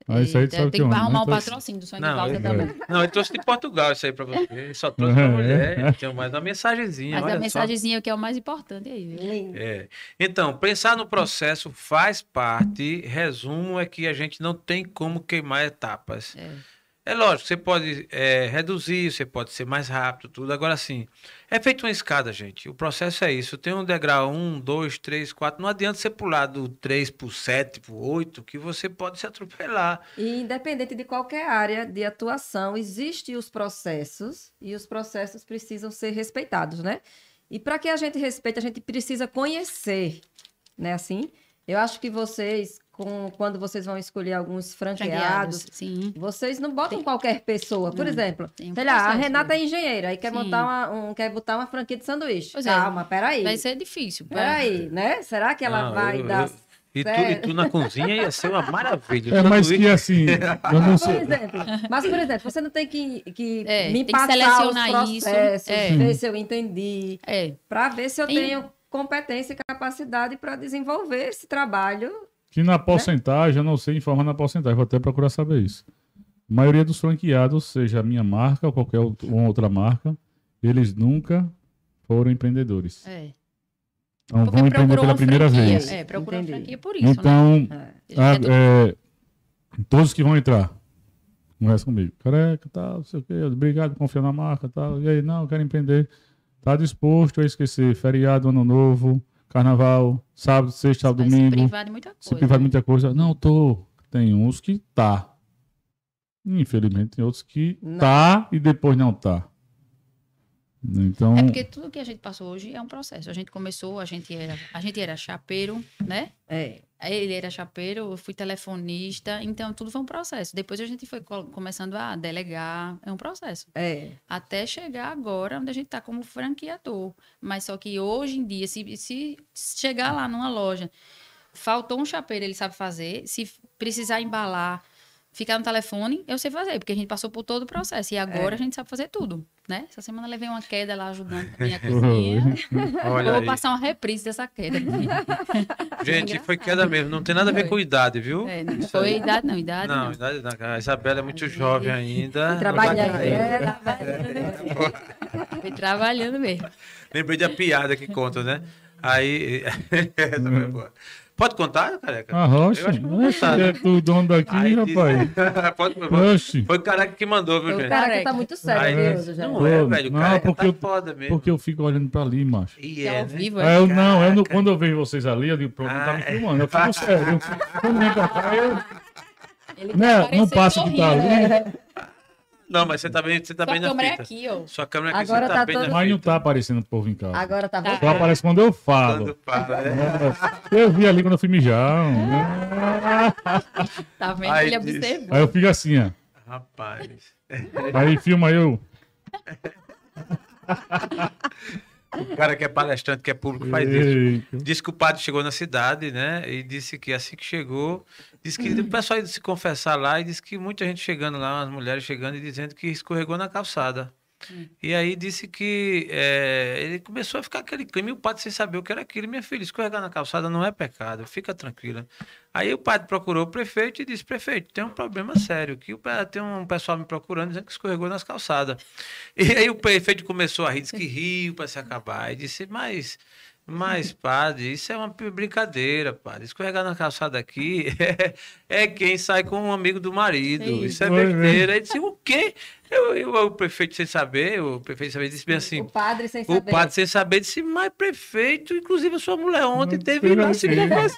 Mas isso aí tu sabe tem que onde, arrumar um patrocínio do sonho de Não, eu- também. Não, ele trouxe de Portugal isso aí pra você. Ele só trouxe pra É. mulher. Tinha mais uma mensagenzinha. Mas olha a só. mensagenzinha que é o mais importante aí, viu? É. Então, pensar no processo faz parte. Resumo é que a gente não tem como queimar etapas. É. É lógico, você pode é, reduzir, você pode ser mais rápido, tudo. Agora sim, é feito uma escada, gente. O processo é isso. Tem um degrau 1, 2, 3, 4. Não adianta você pular do 3 para o 7, para o 8, que você pode se atropelar. E independente de qualquer área de atuação, existem os processos e os processos precisam ser respeitados, né? E para que a gente respeite, a gente precisa conhecer, né? Assim, eu acho que vocês, com, quando vocês vão escolher alguns franqueados, Franqueados. Sim. vocês não botam qualquer pessoa. Por Não, exemplo, tem um sei lá, a processo, Renata né? é engenheira e quer, Sim. montar uma, um, quer botar uma franquia de sanduíche. Pois é. Calma, peraí. Vai ser difícil. pra- Peraí, né? Será que ela Não, vai eu- dar eu- E tu, e tu na cozinha ia ser uma maravilha. É, mas que assim, eu não Por sei. exemplo, mas, por exemplo, você não tem que, que É, me tem que passar selecionar os isso, processos, é. ver se eu entendi, É. para ver se eu Tem- tenho competência e capacidade para desenvolver esse trabalho. Que na porcentagem, eu não sei informar na porcentagem, vou até procurar saber isso. A maioria dos franqueados, seja a minha marca ou qualquer out- uma outra marca, eles nunca foram empreendedores. É. Então Porque vão empreender pela primeira franquia. vez. É, procurou uma Entendi. franquia por isso, né? Então, É. Ah, do- é, todos que vão entrar, conversa comigo. Careca, tal, não sei o quê, obrigado, confia na marca, tal. E aí, não, eu quero empreender. Tá disposto a esquecer feriado, ano novo, carnaval, sábado, sexta, sábado, Vai se domingo. privar de muita Se coisa. privar de muita coisa. Não, tô. Tem uns que tá. Infelizmente, tem outros que Não. tá e depois não tá. Então, É porque tudo que a gente passou hoje é um processo. A gente começou, a gente era, a gente era chapeiro, né? É. Ele era chapeiro, eu fui telefonista, então tudo foi um processo. Depois a gente foi co- começando a delegar, é um processo. É. Até chegar agora onde a gente está como franqueador. Mas só que hoje em dia, se, se chegar lá numa loja, faltou um chapeiro, ele sabe fazer. Se precisar embalar, ficar no telefone, eu sei fazer, porque a gente passou por todo o processo. E agora a gente sabe fazer tudo, né? Essa semana eu levei uma queda lá ajudando a minha cozinha. Olha Vou aí. passar uma reprise dessa queda. Gente, foi queda mesmo. Não tem nada a ver com idade, viu? É, não foi idade, não. Idade Não, não. idade não. A Isabela é muito jovem ainda. Não Trabalhando. vai cair. É, Foi trabalhando mesmo. Lembrei da piada que conta, né? Aí. Boa. Pode contar, careca? a rocha. Eu acho que eu vou Oxe, é tu dono daqui, Aí rapaz. Pode, pode. Foi o careca que mandou, viu, O gente? cara que tá muito sério, viu, já. Não é, velho. O não, cara porque tá eu- foda mesmo. Porque eu fico olhando pra ali, macho. E É é, ao né? vivo, É, é? eu não, eu não- quando eu vejo vocês ali, eu digo, pronto, não tá me Ah, é. filmando. Eu fico sério. Eu, quando vem pra cá, eu, Ele né, não parecendo passa que tá ali, Não, mas você tá bem, você tá Sua bem na câmera é fita. aqui, ó. Sua câmera aqui, Agora você tá tá bem todo- na mas não fita. tá aparecendo o povo em casa. Agora tá. Só aparece quando eu Quando falo. fala, né? Eu vi ali quando eu fui mijar. Tá vendo? Ai, ele Deus. observou. Aí eu fico assim, ó. Rapaz. Aí filma eu. O cara que é palestrante, que é público, faz isso. Eita. Disse que o padre chegou na cidade, né? E disse que assim que chegou, disse que o pessoal ia se confessar lá e disse que muita gente chegando lá, as mulheres chegando e dizendo que escorregou na calçada. E aí disse que é, ele começou a ficar aquele clima e o padre sem saber o que era aquilo. Minha filha, escorregar na calçada não é pecado, fica tranquila. Aí o padre procurou o prefeito e disse: prefeito, tem um problema sério, que tem um pessoal me procurando dizendo que escorregou nas calçadas. E aí o prefeito começou a rir, disse que riu para se acabar. E disse: mas. Mas, padre, isso é uma brincadeira, padre. Escorregar na calçada aqui é, é quem sai com um amigo do marido. Sim. Isso é né? besteira. Ele disse, o quê? Eu, eu, o prefeito sem saber, o prefeito sem saber, disse bem assim. O padre sem O saber. padre sem saber disse, mas prefeito, inclusive a sua mulher ontem Não teve lá se conversar.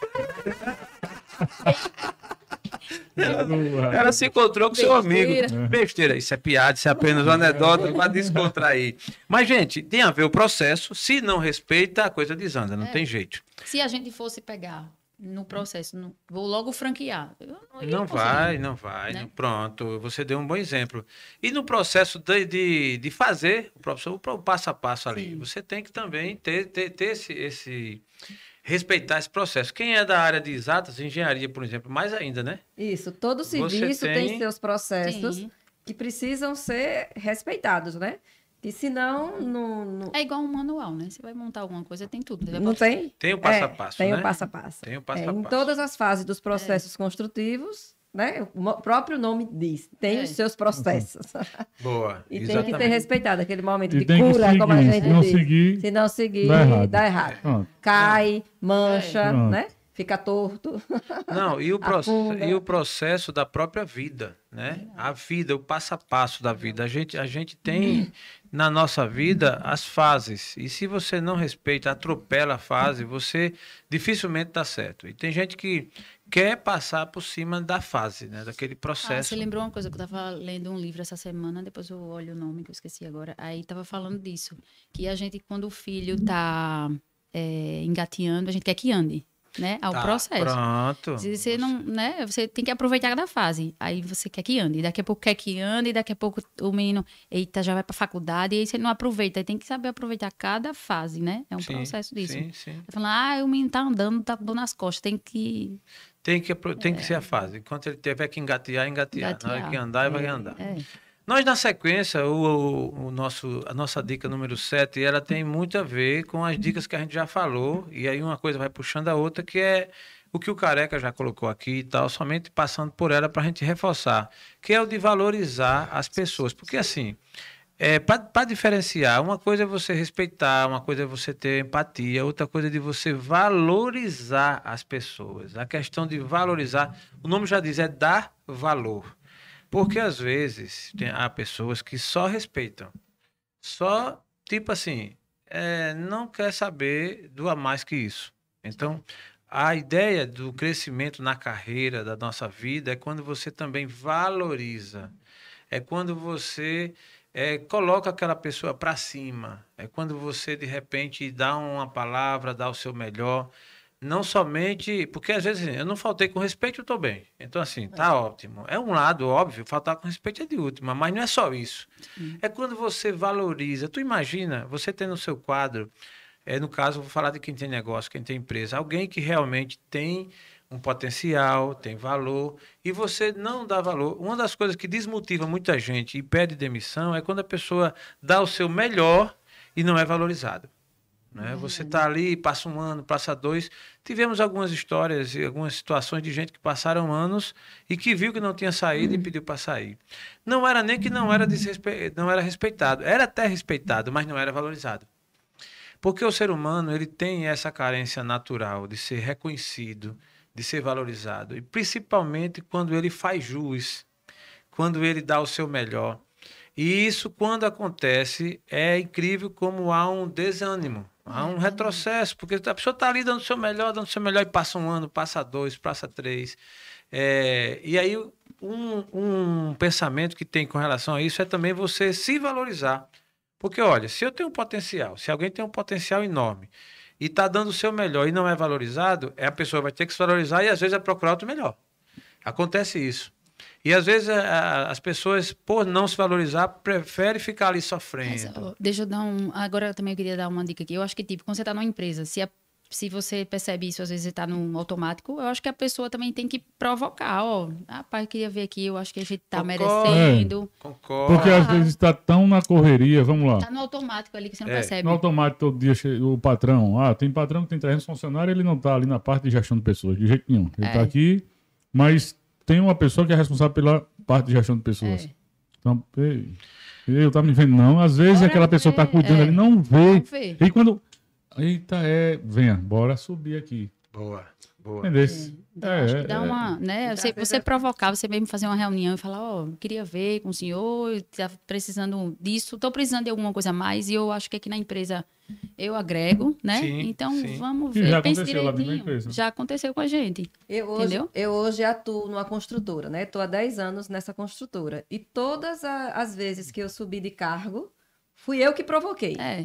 Ela se encontrou com seu amigo. Besteira. Besteira, isso é piada, isso é apenas uma anedota para descontrair. Mas, gente, tem a ver o processo. Se não respeita, a coisa desanda, não É. tem jeito. Se a gente fosse pegar no processo, no- vou logo franquear. Eu não, Não vai, não vai. né? Pronto, você deu um bom exemplo. E no processo de, de, de fazer o, professor, o passo a passo ali, Sim. você tem que também ter, ter, ter esse, esse. Respeitar esse processo. Quem é da área de exatas, engenharia, por exemplo, mais ainda, né? Isso, todo serviço tem... tem- seus processos Sim. que precisam ser respeitados, né? Que senão não, não, É igual um manual, né? Você vai montar alguma coisa, tem tudo. Não tem. Tem o passo É, a passo. Tem né? o passo a passo. Tem o passo É, a em passo. todas as fases dos processos construtivos, né? O próprio nome diz, tem É. os seus processos. Boa. e tem que ser exatamente. respeitado aquele momento E de cura, como a seguir. gente Se não diz. seguir, Se não seguir, dá errado. dá errado. pronto. Cai, mancha, É. né? Fica torto. Não, e o, e o processo da própria vida, né? A vida, o passo a passo da vida. A gente, a gente tem na nossa vida as fases. E se você não respeita, atropela a fase, você dificilmente dá certo. E tem gente que quer passar por cima da fase, né? Daquele Ah, processo. você lembrou uma coisa que eu tava lendo um livro essa semana, depois eu olho o nome que eu esqueci agora. Aí tava falando disso. Que a gente, quando o filho tá é, engateando, a gente quer que ande, né? Ao Tá, processo. Pronto. Você não, né? Você tem que aproveitar cada fase. Aí você quer que ande. Daqui a pouco quer que ande, daqui a pouco o menino, eita, já vai pra faculdade, e aí você não aproveita. Aí tem que saber aproveitar cada fase, né? É um Sim, processo disso. Sim, sim. Falando, ah, o menino tá andando, tá com dor nas costas, tem que. Tem que, tem que ser a fase. Enquanto ele tiver que engatear, engatear. Na hora Engatear. que andar, ele vai andar. É. Nós, na sequência, o, o- o nosso, a nossa dica número 7, ela tem muito a ver com as dicas que a gente já falou, e aí uma coisa vai puxando a outra, que é o que o Careca já colocou aqui e tal, somente passando por ela para a gente reforçar, que é o de valorizar as pessoas. Porque, assim, é, para diferenciar, uma coisa é você respeitar, uma coisa é você ter empatia, outra coisa é de você valorizar as pessoas. A questão de valorizar, o nome já diz, é dar valor. Porque às vezes tem, há pessoas que só respeitam. Só, tipo assim, eh, não quer saber do a mais que isso. Então, a ideia do crescimento na carreira da nossa vida é quando você também valoriza, é quando você eh, coloca aquela pessoa para cima, é quando você de repente dá uma palavra, dá o seu melhor. Não somente. Porque às vezes assim, eu não faltei com respeito, eu estou bem. Então, assim, tá ótimo. É um lado, óbvio, faltar com respeito é de última, mas não é só isso. É quando você valoriza. Tu imagina, você tem no seu quadro, é, no caso, vou falar de quem tem negócio, quem tem empresa, alguém que realmente tem um potencial, tem valor, e você não dá valor. Uma das coisas que desmotiva muita gente e pede demissão é quando a pessoa dá o seu melhor e não é valorizado. Né? Você está ali, passa um ano, passa dois. Tivemos algumas histórias e algumas situações de gente que passaram anos e que viu que não tinha saído e pediu para sair. Não era nem que não era, desrespe... não era respeitado, era até respeitado, mas não era valorizado. Porque o ser humano ele tem essa carência natural de ser reconhecido, de ser valorizado, e principalmente quando ele faz jus, quando ele dá o seu melhor. E isso, quando acontece, é incrível como há um desânimo. Há um retrocesso, porque a pessoa está ali dando o seu melhor, dando o seu melhor, e passa um ano, passa dois, passa três. É, e aí, um, um pensamento que tem com relação a isso é também você se valorizar. Porque, olha, se eu tenho um potencial, se alguém tem um potencial enorme e está dando o seu melhor e não é valorizado, é a pessoa vai ter que se valorizar e às vezes é procurar outro melhor. Acontece isso. E às vezes a, a, as pessoas, por não se valorizar, preferem ficar ali sofrendo. Mas, deixa eu dar um. Agora eu também queria dar uma dica aqui. Eu acho que, tipo, quando você está numa empresa, se, a- se você percebe isso, às vezes você está num automático, eu acho que a pessoa também tem que provocar. Ó, rapaz, eu queria ver aqui, eu acho que a gente tá Concordo. merecendo. Concordo. Porque às vezes está tão na correria, vamos lá. Tá no automático ali que você não É, percebe. No automático, todo dia, o patrão. Ah, tem patrão que tem 300 funcionários, ele não tá ali na parte de gestão de pessoas, de jeito nenhum. Ele É. tá aqui, mas tem uma pessoa que é responsável pela parte de gestão de pessoas. É. Então, ei, eu tava me vendo, não. Às vezes Bora aquela pessoa tá cuidando é. ali, não vê. Não vê. E quando. Eita, é. Venha, bora subir aqui. Boa, boa. Entendeu? Eu acho que É, dá é. uma, né? Você, você provocar, você mesmo fazer uma reunião e falar, ó, queria ver com o senhor, tá precisando disso, tô precisando de alguma coisa a mais, e eu acho que aqui na empresa eu agrego, né? Sim, então sim. vamos E ver, já pense aconteceu lá empresa. Já aconteceu com a gente. Eu hoje, Entendeu? eu hoje atuo numa construtora, né? Estou há 10 anos nessa construtora. E todas as vezes que eu subi de cargo, fui eu que provoquei. É?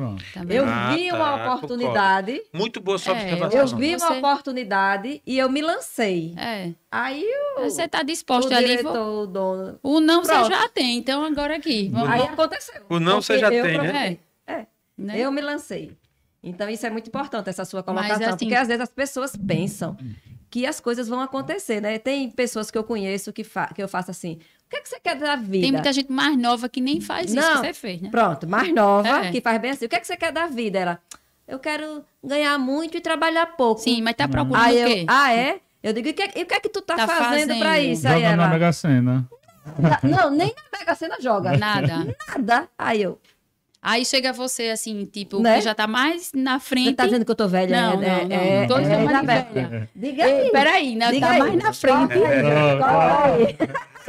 Eu Ah, vi tá, uma oportunidade, Muito boa sua É, eu vi Você- uma oportunidade e eu me lancei. É. Aí o, Você tá o disposto ali. diretor, o dono. O não Pronto. você já tem, então agora aqui. Vamos Aí aconteceu. O não você já eu tem, né? É. Né? Eu me lancei. Então, isso é muito importante, essa sua Mas, colocação. assim- Porque às vezes as pessoas pensam que as coisas vão acontecer, né? Tem pessoas que eu conheço que, fa que eu faço assim: que, é que você quer da vida? Tem muita gente mais nova que nem faz isso Não. que você fez, né? Pronto, mais nova, É. que faz bem assim: o que, é que você quer da vida? Ela, eu quero ganhar muito e trabalhar pouco. Sim, mas tá procurando Aí o eu, quê? ah, é? Eu digo, e o que, e o que é que tu tá, Tá fazendo, pra fazendo. isso? Aí Jogando na ela, Mega Sena. não, nem na Mega Sena joga. Nada. Nada. Aí eu, Aí chega você, assim, tipo, Né? que já tá mais na você frente. tá dizendo que eu tô velha? Não, é, não, não. é, Não tô é, dizendo é, mais é, velha. Diga Ei, aí. peraí, né? Diga Tá aí. mais na frente. Aí.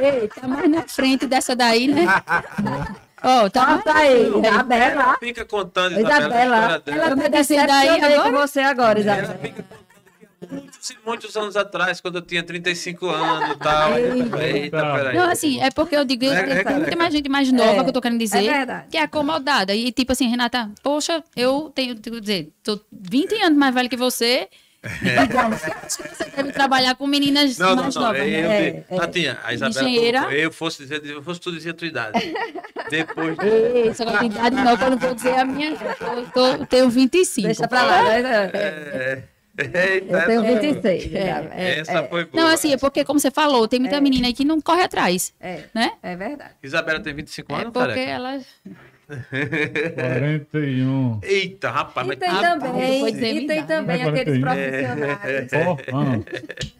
Ei, tá mais na frente dessa daí, né? Ó, tá mais Corta aí. Isabela. Fica contando, Isabela, a Isabela. dela. Ela Eu tá decidei daí decepcionei com agora? você agora, Ela Isabela. fica muitos, e muitos anos atrás, quando eu tinha 35 anos e tal. Eita, peraí. Não, assim, é porque eu digo, É, é, tem é. mais gente mais nova É, que eu tô querendo dizer, é verdade. que é acomodada. E tipo assim, Renata, poxa, eu tenho, tenho que dizer, tô 20 anos mais velha que você. Então, você deve trabalhar com meninas Não, não, mais não. novas, Eu, né? É, eu, Tatinha, a Isabela Engenheira. colocou, eu fosse dizer, eu fosse tu dizer a tua idade. Depois de... Ei, Essa coisa de idade não, que eu não vou dizer a minha. Eu, tô, eu tenho 25. Deixa pra lá. né? É, eita, Eu tenho essa- 26. Isabela. É, Essa foi boa. Não, assim, é porque, como você falou, tem muita menina aí que não corre atrás, é, né? é verdade. Isabela tem 25 É anos, porque careca? ela. 41. Eita, rapaz, E mas tem também, e tem idade. também aqueles profissionais. Ah,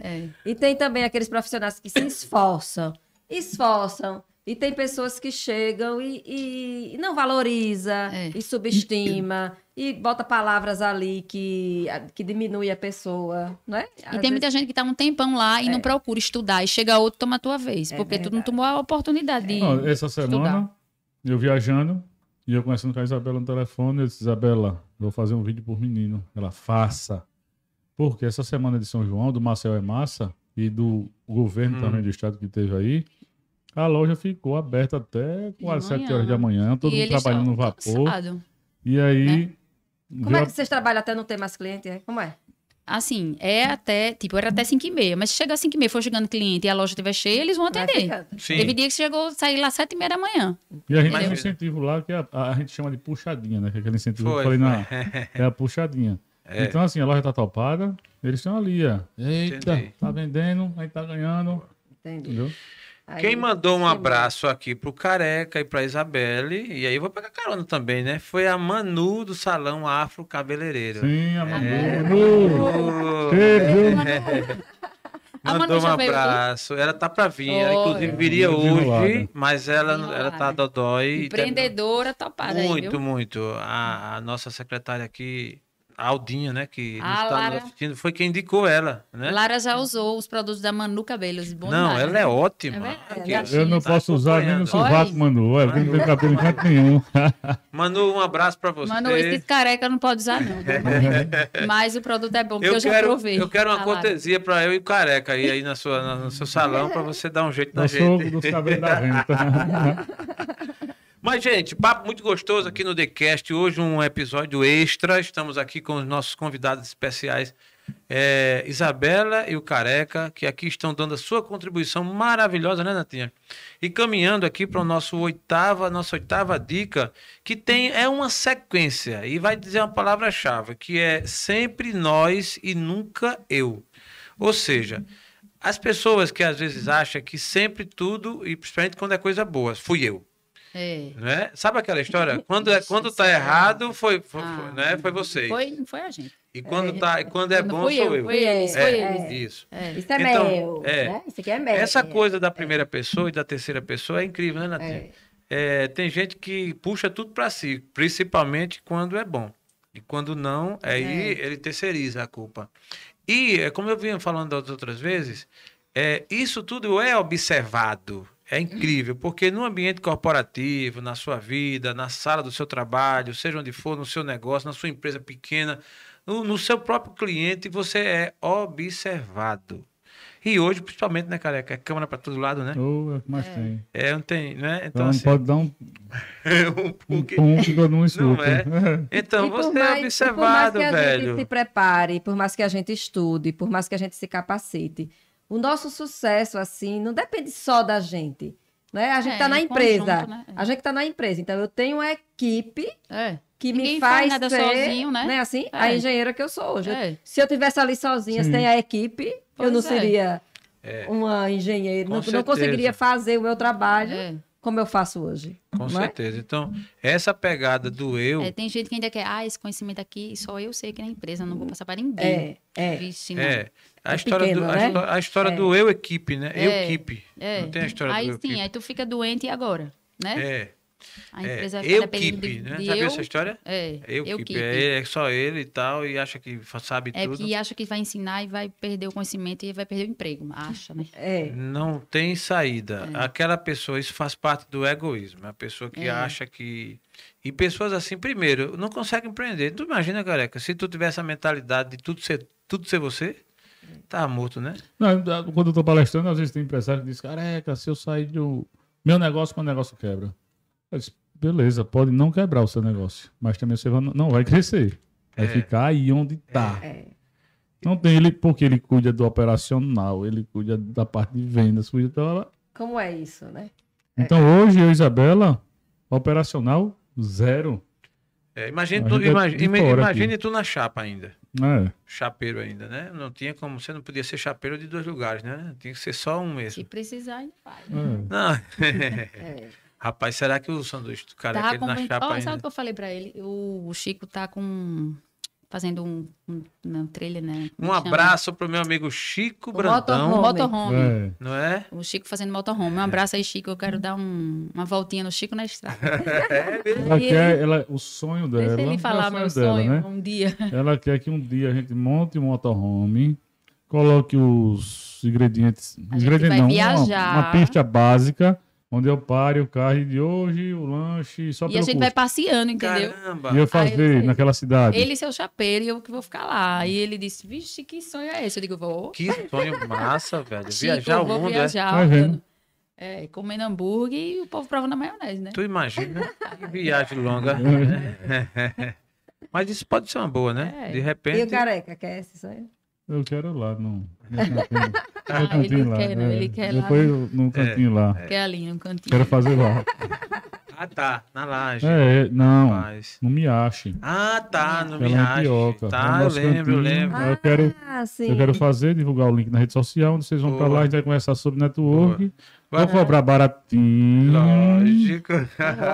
É. E tem também aqueles profissionais que se esforçam, esforçam. E tem pessoas que chegam e, e- e não valoriza, É. e subestima, e bota palavras ali que, que diminui a pessoa, não é? E tem muita gente que tá um tempão lá e não procura estudar. E chega outro, toma a tua vez. É porque tu não verdade. tomou a oportunidade de. ó, essa semana, eu viajando, E eu conversando com a Isabela no telefone, eu disse, Isabela, vou fazer um vídeo por menino. Ela, faça. Porque essa semana de São João, do Marcel é Massa, e do governo Hum. também do estado que teve aí, a loja ficou aberta até quase. 7 horas da manhã, todo E mundo trabalhando no vapor. cansados. E aí. Como veio é que vocês trabalham até não ter mais cliente? é? Como é? Assim, é até, tipo, era até 5 e meia. Mas se chegar às 5 e meia, for chegando cliente e a loja estiver cheia, eles vão atender. Sim. Teve dia que chegou, sair lá às 7 e meia da manhã. E a gente tem um incentivo lá que a, a gente chama de puxadinha, né? Que é aquele incentivo que Foi, eu falei na. foi. É a puxadinha. É. Então, assim, a loja tá topada, eles estão ali, ó. Eita, Entendi. tá vendendo, a gente tá ganhando. Entendi. Entendeu? Aí- Quem mandou um Sim, abraço aqui pro Careca e pra Isabelle, e aí eu vou pegar carona também, né? Foi a Manu do Salão Afro Cabeleireiro. Sim, a É. Manu. A Manu Mandou um abraço. Ela tá pra vir. Ela, inclusive, viria hoje, mas ela, ela tá dodói. Empreendedora topada aí, Muito, viu? muito. A, a nossa secretária aqui, a Aldinha, né? Que A está Lara. nos assistindo, foi quem indicou ela, né? Lara já usou os produtos da Manu Cabelos. Bom Não, demais, ela né? é ótima. É verdade. Já Eu não tá posso usar nem no sovaco. Manu. Porque não tem cabelo em canto nenhum. Manu, um abraço pra você. Manu, esse careca não pode usar, não. Mas o produto é bom, porque eu, eu já quero, provei. eu quero uma Lara. cortesia pra eu e o careca aí, aí na sua, na- no seu salão pra você dar um jeito na Eu sou gente. dos cabelos da venta. Mas, gente, papo muito gostoso aqui no TheCast. Hoje um episódio extra. Estamos aqui com os nossos convidados especiais, é, Isabela e o Careca, que aqui estão dando a sua contribuição maravilhosa, né, Natinha? E caminhando aqui para o nosso oitava, nossa oitava dica, que tem é uma sequência e vai dizer uma palavra-chave, que é sempre nós e nunca eu. Ou seja, as pessoas que às vezes acham que sempre tudo, e principalmente quando é coisa boa, fui eu. É. Né? Sabe aquela história? Quando, é, quando tá errado, foi, foi, Ah, foi, né? foi vocês. Foi, não foi a gente. E quando, tá, e quando é bom, fui sou eu, eu. foi eles, É, foi é. eles. Isso. É. Isso é Então, meu. é. Né? Isso aqui é meu. Essa É. coisa da primeira pessoa e da terceira pessoa é incrível, né, Natinha? É, tem gente que puxa tudo para si, principalmente quando é bom. E quando não, aí É. ele terceiriza a culpa. E, é, como eu vinha falando das outras vezes, é, isso tudo é observado. É incrível, porque no ambiente corporativo, na sua vida, na sala do seu trabalho, seja onde for, no seu negócio, na sua empresa pequena, no, no seu próprio cliente, você é observado. E hoje, principalmente, né, careca? É câmera para todo lado, né? É o que mais tem. É, não tem, né? Então, Então assim, pode dar um, um um pouquinho- pum que todo mundo escuta. é? Então, E você mais- é e por mais observado, que a velho. gente se prepare, por mais que a gente estude, por mais que a gente se capacite, o nosso sucesso, assim, não depende só da gente. Né? A gente É, está na em empresa. conjunto, né? É. A gente está na empresa. Então, eu tenho uma equipe É. que Ninguém me faz nada ser, sozinho, né? assim, a É. engenheira que eu sou hoje. É. Se eu tivesse ali sozinha, Sim. sem a equipe, eu Pois não é. seria É. uma engenheira. Não, não conseguiria fazer o meu trabalho É. como eu faço hoje. Com é? certeza. Então, essa pegada do eu. É, tem gente que ainda quer, ah, esse conhecimento aqui só eu sei que na empresa, não vou passar para ninguém. É, é. Vixe, não. É, a É história, pequeno, do, a, né? a história É. do eu equipe, né? Eu É. equipe. É. Não tem a história aí do eu sim, equipe. aí tu fica doente e agora, né? É, A é. empresa vai ficar Eu de, né? de Já viu eu. essa história? É, Eu eu equipe. keep. É, é só ele e tal, e acha que sabe É tudo. que acha que vai ensinar e vai perder o conhecimento e vai perder o emprego. Acha, né? É. Não tem saída. Aquela pessoa, isso faz parte do egoísmo. É a pessoa que É. acha que. E pessoas assim, primeiro, não conseguem empreender. Tu imagina, careca, se tu tivesse a mentalidade de tudo ser, tudo ser você, tá morto, né? Não, quando eu tô palestrando, às vezes tem empresário que diz, careca, se eu sair do meu negócio, meu negócio quebra. Eu disse, beleza, pode não quebrar o seu negócio, mas também você vai- não vai crescer. Vai É. ficar aí onde tá. É. Não tem ele, porque ele cuida do operacional, ele cuida da parte de vendas, cuida da... Como é isso, né? Então hoje eu e Isabela, operacional zero. É, imagine, tu, é imagine, imagine tu na chapa ainda. É. Chapeiro ainda, né? Não tinha como, você não podia ser chapeiro de dois lugares, né? Tinha que ser só um Se mesmo. precisar, ainda faz. é. Não. É. Rapaz, será que o sanduíche do cara Tava aquele na chapa Ó, sabe o ainda? que eu falei pra ele? O, o Chico tá com. fazendo um. um uma trilha, né? Um Como chama? abraço pro meu amigo Chico O Brandão, Um motorhome. motorhome. É. não é? O Chico fazendo motorhome. Um abraço aí, Chico. Eu quero dar um- uma voltinha no Chico na estrada. Ela E quer, ela, o sonho dela. Deixa ele é o falar meu dela, sonho né? um dia. Ela quer que um dia a gente monte um motorhome, coloque os ingredientes. A gente ingredientes vai não, uma- viajar. Uma, pista básica onde eu pare o carro de hoje, o lanche, só E a gente vai passeando, entendeu? Caramba. E eu fazer naquela cidade. Ele seu chapeiro e eu que vou ficar lá. E ele disse, vixe, que sonho é esse? Eu digo, vou. Que sonho massa, velho. Chico, Viajar o mundo, viajar. Vai vendo. andando, É, comendo hambúrguer e o povo provando a maionese, né? é? Tu imagina que viagem longa. Mas isso pode ser uma boa, né? É. De E repente. o careca, quer esse sonho? Eu quero lá no, no cantinho. Ah, no cantinho ele lá. quer, não, é. ele quer lá. Depois eu- no cantinho lá. Que é ali no cantinho. Quero fazer lá. Ah, tá. Na laje. É, não. Rapaz. Não me ache. Ah, tá. No Ela é Miage. pioca. Tá, eu lembro, eu cantinho. lembro. Eu quero- Ah, sim. Eu quero fazer, divulgar o link na rede social, onde vocês vão pra Boa. lá, a gente vai conversar sobre network. Vou Vai- cobrar baratinho. Lógico.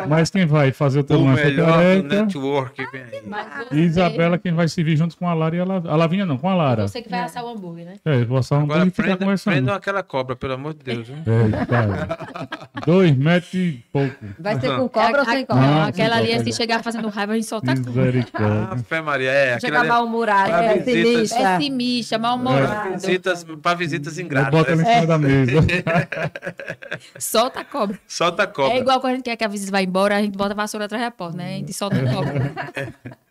Mas quem vai fazer o teu O lanche é melhor do careca. network vem aí. Mas E Isabela, quem vai se vir junto com a Lara e a Lavinha. A Lavinha não, com a Lara. Você que vai assar o hambúrguer, né? É, eu vou assar um Agora hambúrguer e ficar prenda, conversando. prendam aquela cobra, pelo amor de Deus. viu? É, tá. Dois metros e pouco. Vai ser com cobra ou sem cobra? Não, aquela ali, se chegar fazendo raiva, a gente solta a cobra. Ah, Misericórdia. Fé Maria, é. O. Pra É visitas- sinistro. Pessimista, é mal-humorado. visitas, pra visitas ingratas. boto ela em cima da mesa. Solta a cobra. Solta a cobra. É igual quando a gente quer que a visita vá embora, a gente bota a vassoura atrás da porta, né? A gente solta a cobra.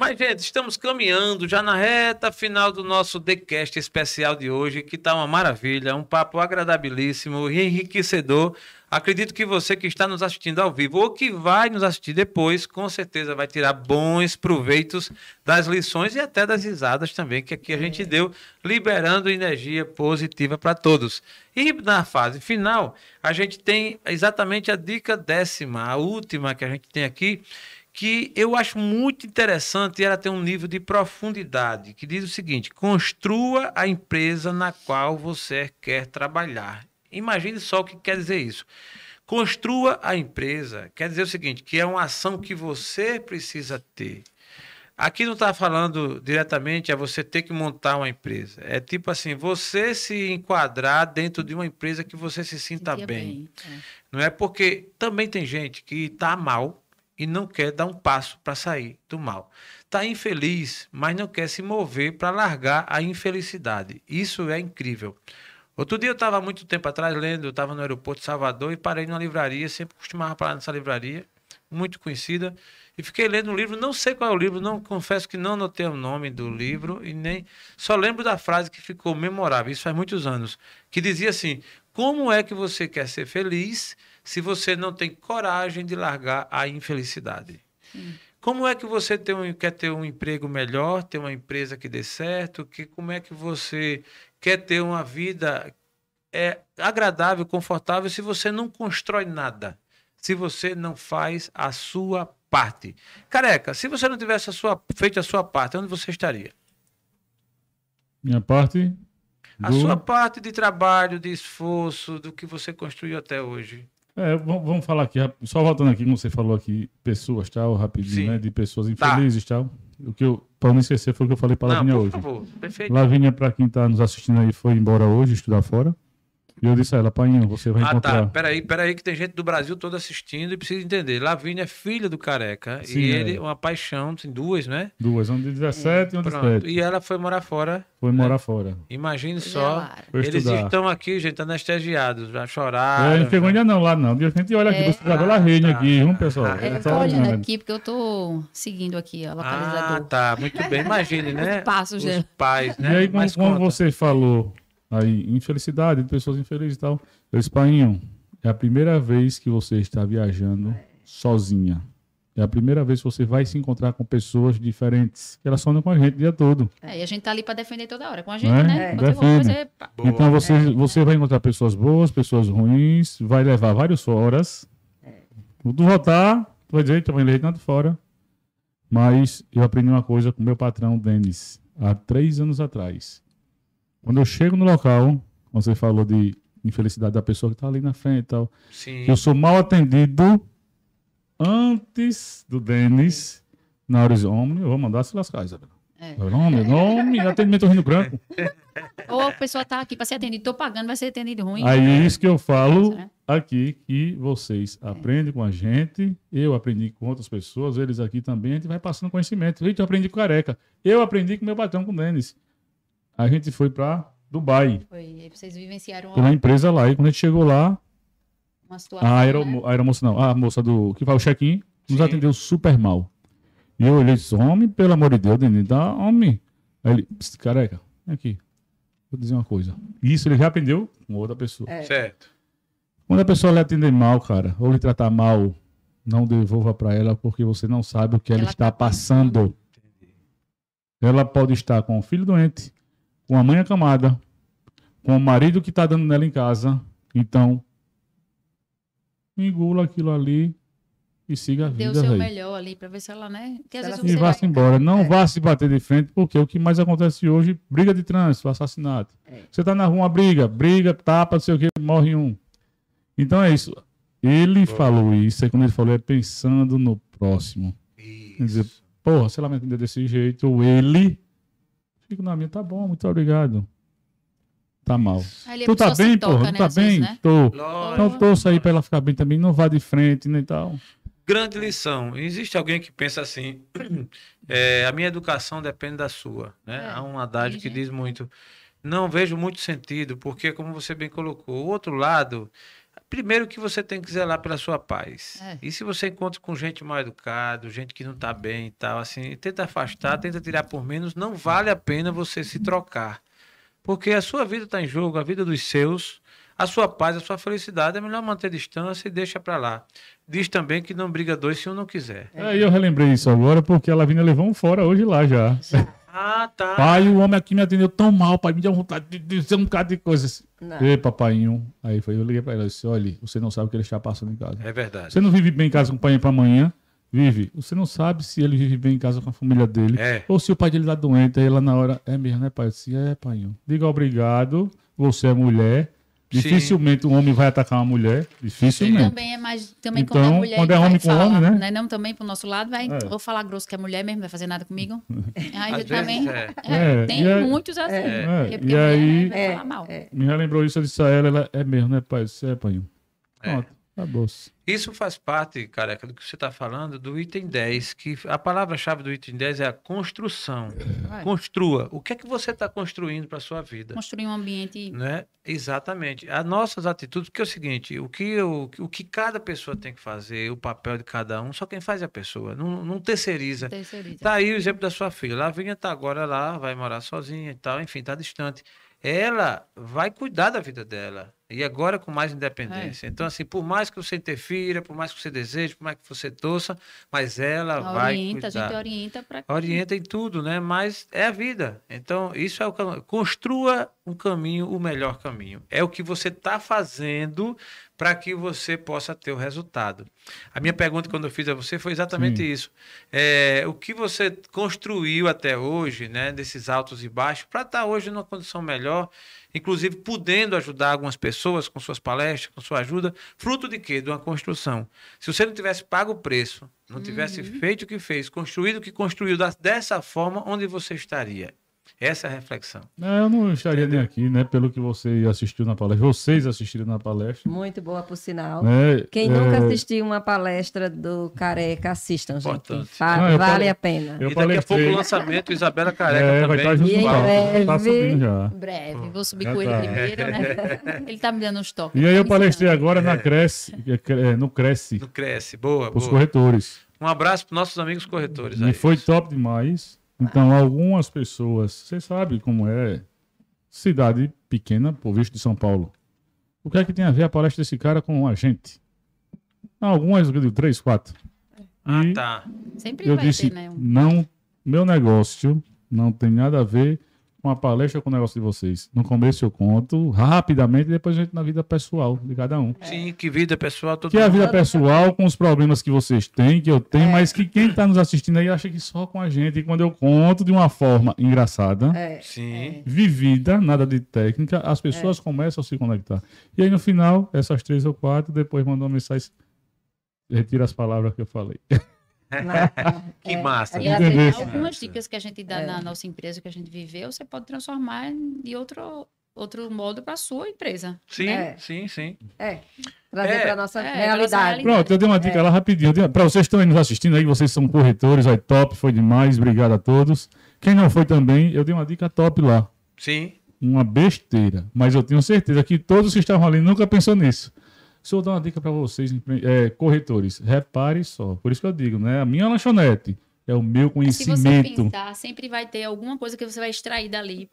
Mas, gente, estamos caminhando já na reta final do nosso TheCast especial de hoje, que está uma maravilha, um papo agradabilíssimo, enriquecedor. Acredito que você que está nos assistindo ao vivo ou que vai nos assistir depois, com certeza vai tirar bons proveitos das lições e até das risadas também, que aqui a gente deu, liberando energia positiva para todos. E na fase final, a gente tem exatamente a dica décima, a última que a gente tem aqui, que eu acho muito interessante e ela tem um nível de profundidade, que diz o seguinte: construa a empresa na qual você quer trabalhar. Imagine só o que quer dizer isso. Construa a empresa quer dizer o seguinte, que é uma ação que você precisa ter. Aqui não está falando diretamente a você ter que montar uma empresa. É tipo assim, você se enquadrar dentro de uma empresa que você se sinta Sentia bem. É. Não é porque também tem gente que está mal e não quer dar um passo para sair do mal. Está infeliz, mas não quer se mover para largar a infelicidade. Isso é incrível. Outro dia eu estava muito tempo atrás lendo, eu estava no aeroporto de Salvador e parei numa livraria, sempre costumava parar nessa livraria, muito conhecida, e fiquei lendo um livro, não sei qual é o livro, não confesso que não notei o nome do livro e nem só lembro da frase que ficou memorável, isso faz muitos anos, que dizia assim: "Como é que você quer ser feliz se você não tem coragem de largar a infelicidade?" Como é que você tem um- quer ter um emprego melhor, ter uma empresa que dê certo? Que, como é que você quer ter uma vida é, agradável, confortável, se você não constrói nada? Se você não faz a sua parte? Careca, se você não tivesse a sua, feito a sua parte, onde você estaria? Minha parte. A do- sua parte de trabalho, de esforço, do que você construiu até hoje. É, vamos falar aqui, só voltando aqui, como você falou aqui, pessoas, tal, rapidinho, Sim. né? De pessoas Tá. infelizes, tal. O que eu, pra não esquecer, foi o que eu falei pra Não, Lavínia por hoje. favor, perfeito. Lavínia, pra quem tá nos assistindo aí, foi embora hoje estudar fora. E eu disse a ela, Painho, você vai Ah, tá. encontrar. Peraí, peraí, que tem gente do Brasil todo assistindo e precisa entender. Lavínia é filha do Careca. Sim, e é. ele, uma paixão, tem duas, né? Duas, um de 17 e um de Pronto. 17. E ela foi morar fora. Foi morar fora. Imagine só. Foi Eles estudar. estão aqui, gente, anestesiados, já É, choraram. não chegou ainda não lá, não. A gente olha aqui, É. você já deu a rede Ah, aqui, tá. viu, pessoal? Ah, É, É eu só tô olhando olhando. aqui porque eu tô seguindo aqui ó, o Ah, tá. Muito bem. Imagine, né? Os passos Os pais, E né? aí, como, Mas como você falou aí, infelicidade de pessoas infelizes e tal. Eu disse, Painho, é a primeira vez que você está viajando sozinha. É a primeira vez que você vai se encontrar com pessoas diferentes. que Elas sonham com a gente o dia todo. É, e a gente tá ali pra defender toda hora com a gente, É, né? For, defende. você... Então você, É. você vai encontrar pessoas boas, pessoas ruins, vai levar várias horas. Quando voltar, tu vai dizer, tu vai ler tanto fora. Mas eu aprendi uma coisa com meu patrão, Denis, há três anos atrás. Quando eu chego no local, você falou de infelicidade da pessoa que está ali na frente e tal. Sim. Eu sou mal atendido antes do Denis. Na hora de homem, eu vou mandar se lascar, Isabela. É. Nome, nome, atendimento rindo branco. Ou a pessoa tá aqui pra ser atendida, tô pagando, vai ser atendido ruim. Aí é isso que eu falo Né? aqui, que vocês aprendem com a gente, eu aprendi com outras pessoas, eles aqui também, a gente vai passando conhecimento. Gente, eu aprendi com o Careca, eu aprendi com meu patrão, com o Denis. A gente foi para Dubai, Foi, aí vocês vivenciaram uma uma... empresa lá, e quando a gente chegou lá, uma situação. A, né? aeromo, a aeromoça não, a moça do que faz o check-in nos Sim. atendeu super mal. E eu olhei e disse, homem, pelo amor de Deus, Denis, dá homem. Aí ele, "Psst, careca, vem aqui. Vou dizer uma coisa. Isso ele já aprendeu com outra pessoa. É. Certo. Quando a pessoa lhe atender mal, cara, ou lhe tratar mal, não devolva pra ela porque você não sabe o que ela, Ela está tá passando. Ela pode estar com o filho doente, com a mãe acamada, com o marido que está dando nela em casa. Então, engula aquilo ali e siga a Dê o vida, seu velho. melhor ali pra ver se ela, né? Porque às vezes E vá-se vai... embora. Não É. vá se bater de frente, porque o que mais acontece hoje, briga de trânsito, assassinato. É. Você tá na rua, uma briga, briga, tapa, não sei o que, morre um. Então é isso. Ele falou isso, e quando ele falou, é pensando no próximo. Quer dizer, Isso. porra, se ela me atender desse jeito, ou ele, fico na minha, tá bom, muito obrigado. Tá mal. Aí Tu tá bem, toca, porra? Tu né, tá às vezes, bem? né? Tô. Lógico. Então torça aí pra ela ficar bem também, não vá de frente, nem tal. Grande lição. Existe alguém que pensa assim: é, a minha educação depende da sua. Né? É, Há um adágio que diz muito. Não vejo muito sentido, porque, como você bem colocou, o outro lado, primeiro que você tem que zelar pela sua paz. É. E se você encontra com gente mal educada, gente que não está bem e tal, assim, tenta afastar, tenta tirar por menos, não vale a pena você se trocar. Porque a sua vida está em jogo, a vida dos seus, a sua paz, a sua felicidade, é melhor manter distância e deixa para lá. Diz também que não briga dois se um não quiser. É, e eu relembrei isso agora porque a Lavínia levou um fora hoje lá já. Ah, tá. Pai, o homem aqui me atendeu tão mal, pai, me deu vontade de dizer um bocado de coisas. Ei, papaiinho. Aí foi, eu liguei pra ela e disse, olha, você não sabe o que ele está passando em casa. É verdade. Você não vive bem em casa com o pai para amanhã, vive. Você não sabe se ele vive bem em casa com a família dele. É. Ou se o pai dele tá doente, aí lá na hora, é mesmo, né, pai? Eu disse, é, pai. Diga obrigado, você é mulher. Sim. Dificilmente um homem vai atacar uma mulher. Dificilmente. Também é mais. Também Então, quando a mulher quando é vai homem com falar, homem, né? Não também pro nosso lado, vai. É. Vou falar grosso que é mulher mesmo, não vai fazer nada comigo. Aí também. é. É, tem e é- muitos assim. É, porque- e aí- né, vai É, falar mal. é. Me relembrou isso, eu disse a ela, ela é mesmo, né, pai? Disse, é, pai. É. Isso faz parte, careca, do que você está falando, do item 10, que a palavra-chave do item 10 é a construção. Vai. Construa. O que é que você está construindo para a sua vida? Construir um ambiente. Né? Exatamente. As nossas atitudes, porque é o seguinte, o que, o, o que cada pessoa tem que fazer, o papel de cada um, só quem faz é a pessoa, não, não terceiriza. terceiriza. Tá aí o exemplo da sua filha. Lavinha tá agora lá, vai morar sozinha e tal, enfim, tá distante. Ela vai cuidar da vida dela. E agora com mais independência. Então, assim, por mais que você interfira, por mais que você deseje, por mais que você torça, mas ela vai orienta, a gente orienta para Orienta em tudo, né? Mas é a vida. Então, isso é o caminho. Construa um caminho, o melhor caminho. É o que você está fazendo para que você possa ter o resultado. A minha pergunta, quando eu fiz a você, foi exatamente Sim. isso. É, o que você construiu até hoje, né? Desses altos e baixos, para estar hoje numa condição melhor, inclusive podendo ajudar algumas pessoas com suas palestras, com sua ajuda, fruto de quê? De uma construção. Se você não tivesse pago o preço, não tivesse feito o que fez, construído o que construiu dessa forma, onde você estaria? Essa é a reflexão. É, eu não estaria nem aqui, né? Pelo que você assistiu na palestra. Vocês assistiram na palestra. Muito boa, por sinal. Né? Quem É, nunca assistiu uma palestra do Careca, assistam, gente. Importante. Fa- Não, vale falei- a pena. Eu e daqui a pouco o lançamento, Isabela Careca É, vai também. estar junto E em com o breve- Tá subindo já. breve. Vou subir Já com ele tá. primeiro, né? Ele tá me dando uns toques. E aí tá eu palestrei agora na Cresce, é é, no Cresce, No Cresce. Boa, os boa. corretores. Um abraço para nossos amigos corretores. E aí. foi top demais. Então, algumas pessoas, você sabe como é cidade pequena, por visto de São Paulo. O que é que tem a ver a palestra desse cara com a gente? Algumas, eu digo, três, quatro. Ah, E tá. Sempre eu vai disse, ter, né? um- não, meu negócio não tem nada a ver com a palestra com o negócio de vocês. No começo eu conto rapidamente e depois a gente na vida pessoal de cada um. Sim, que vida pessoal. Todo Que é a vida mundo- pessoal com os problemas que vocês têm, que eu tenho, É. mas que quem está nos assistindo aí acha que só com a gente. E quando eu conto de uma forma engraçada, É, Sim. vivida, nada de técnica, as pessoas começam a se conectar. E aí no final, essas três ou quatro, depois mandou uma mensagem. Retira as palavras que eu falei. Que É, massa. E é assim, Entendeu? algumas dicas que a gente dá É. na nossa empresa, que a gente viveu, você pode transformar de outro, outro modo para sua empresa. Sim, É. sim, sim. é. Trazer É, para nossa é, nossa realidade. realidade. Pronto, eu dei uma dica lá rapidinho. Para vocês que estão aí nos assistindo aí, vocês são corretores, aí top, foi demais, obrigado a todos. Quem não foi também, eu dei uma dica top lá. Sim. Uma besteira, mas eu tenho certeza que todos que estavam ali nunca pensou nisso. Se eu dar uma dica para vocês, é, corretores, repare só. Por isso que eu digo, né? A minha lanchonete é o meu Se você conhecimento. pensar, sempre vai ter alguma coisa que você vai extrair dali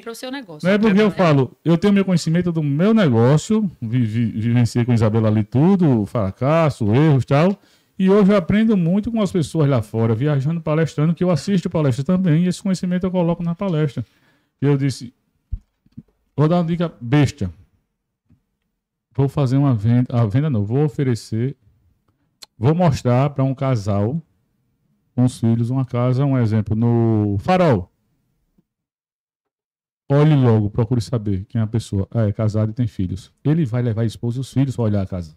para o seu negócio. Não é porque eu falo, eu tenho meu conhecimento do meu negócio, vivi, vivenciei com a Isabela ali tudo, fracasso, erros e tal. E hoje eu aprendo muito com as pessoas lá fora, viajando, palestrando, que eu assisto palestra também, e esse conhecimento eu coloco na palestra. E eu disse, vou dar uma dica besta. Vou fazer uma venda, a venda não, vou oferecer, vou mostrar para um casal com os filhos uma casa, um exemplo, no Farol. Olhe logo, procure saber quem é a pessoa. Ah, é casado e tem filhos. Ele vai levar a esposa e os filhos para olhar a casa.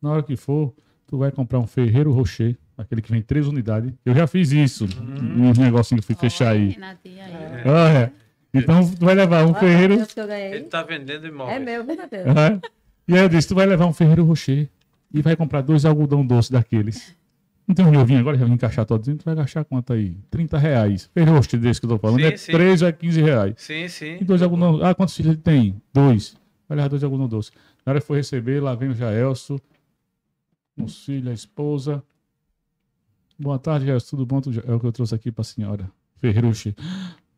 Na hora que for, tu vai comprar um Ferreiro Rocher, aquele que vem três unidades. Eu já fiz isso. Uns negocinhos que eu fui fechar aí. Renatinha aí. Ah, é. Então tu vai levar um Olha, Ferreiro. Deus. Ele tá vendendo imóvel. É meu, verdadeiro. Aham. E aí eu disse, tu vai levar um Ferreiro Rocher e vai comprar dois algodão doce daqueles. Não tem um riovinho agora, já vim encaixar todo dentro, tu vai gastar quanto aí? 30 reais. Ferreiro Rocher desse que eu tô falando, Sim, é sim. 3 a 15 reais. Sim, sim. E dois algodão. Ah, quantos filhos ele tem? Dois. Vai levar dois algodão doce. Na hora que for receber, lá vem o Jaelso, os filhos, a esposa. Boa tarde, Jaelso. Tudo bom? É o que eu trouxe aqui pra senhora. Ferreiro Rocher.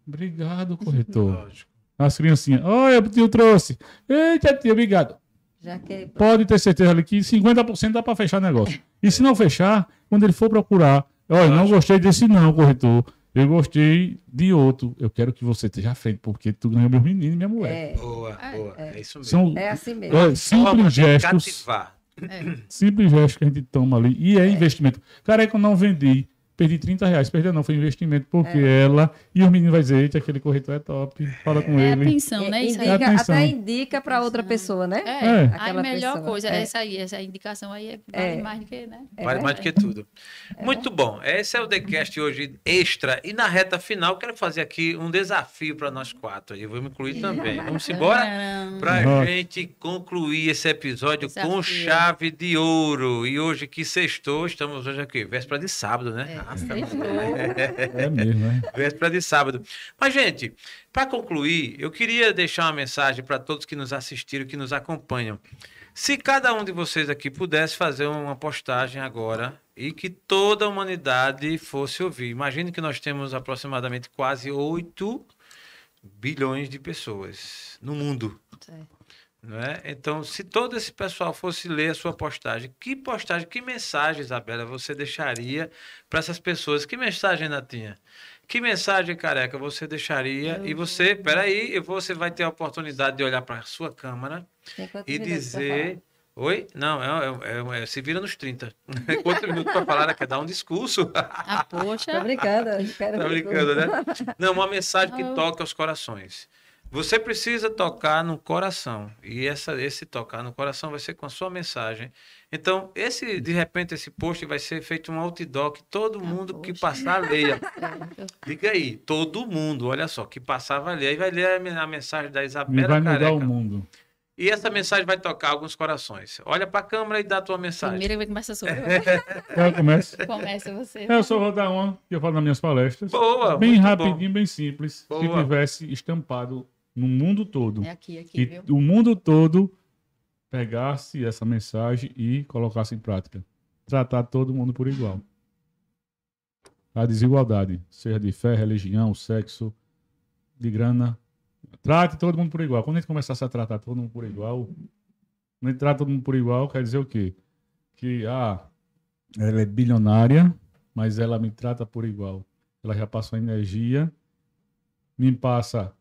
Obrigado, corretor. Lógico. As criancinhas. Olha, o tio trouxe. Eita, tio, obrigado. Já que Pode ter certeza ali que 50% dá para fechar negócio. E se não fechar, quando ele for procurar, olha, não gostei desse não, corretor. Eu gostei de outro. Eu quero que você esteja à frente, porque tu ganhou meu menino e minha mulher. é, Boa, boa. É, isso mesmo. São é assim mesmo. olha, simples gestos, Cativar. simples gestos que a gente toma ali. E é investimento. Careca, eu não vendi. Perdi 30 reais. Perdi não, foi investimento. Porque ela e o menino vai dizer, eita, aquele corretor é top. Fala com É a ele. pensão, né? Isso aí. Indica, Atenção. até indica para outra pessoa, né? É, É. a Aquela melhor pessoa. coisa É. é essa aí, essa indicação aí é, vale É. mais do que, né? É vale mais do que tudo. Muito bom. Esse é o TheCast hoje extra. E na reta final, quero fazer aqui um desafio para nós quatro. Eu vou me incluir também. Vamos embora? Nossa. gente concluir esse episódio Desafio. com chave de ouro. E hoje que sextou, estamos hoje aqui, véspera de sábado, né? É, sextou. É mesmo, né? véspera de sábado. Mas, gente, para concluir, eu queria deixar uma mensagem para todos que nos assistiram, que nos acompanham. Se cada um de vocês aqui pudesse fazer uma postagem agora e que toda a humanidade fosse ouvir. Imagine que nós temos aproximadamente quase 8 bilhões de pessoas no mundo. Certo. Não é? Então, se todo esse pessoal fosse ler a sua postagem, que postagem, que mensagem, Isabela, você deixaria para essas pessoas? Que mensagem, Natinha? Que mensagem, careca, você deixaria? E você, peraí, e você vai ter a oportunidade de olhar para a sua câmera e dizer. Oi? Não, é, é- é- se vira nos 30. Quantos minutos para falar? Ela quer dar um discurso. Ah, poxa. brincando. eu quero Tá brincando, né? Não, uma mensagem que toca os corações. Você precisa tocar no coração. E essa, esse tocar no coração vai ser com a sua mensagem. Então, esse, de repente, esse post vai ser feito um outdoor que todo Ah, mundo que poxa. passar leia. Diga aí, todo mundo, olha só, que passar vai ler. Aí vai ler a, me- a mensagem da E Isabela vai mudar Careca. o mundo. E essa mensagem vai tocar alguns corações. Olha para a câmera e dá a tua mensagem. Primeiro vai começar sobre Eu começo. Começa você. Eu só vou dar uma que eu falo nas minhas palestras. Boa, bem rapidinho, bem simples. Se Boa. tivesse estampado no mundo todo. É aqui, aqui, E viu? o mundo todo pegasse essa mensagem e colocasse em prática. Tratar todo mundo por igual. A desigualdade, seja de fé, religião, sexo, de grana. Trate todo mundo por igual. Quando a gente começasse a tratar todo mundo por igual, quando a gente trata todo mundo por igual, quer dizer o quê? Que, ah, ela é bilionária, mas ela me trata por igual. Ela já passou energia, me passa,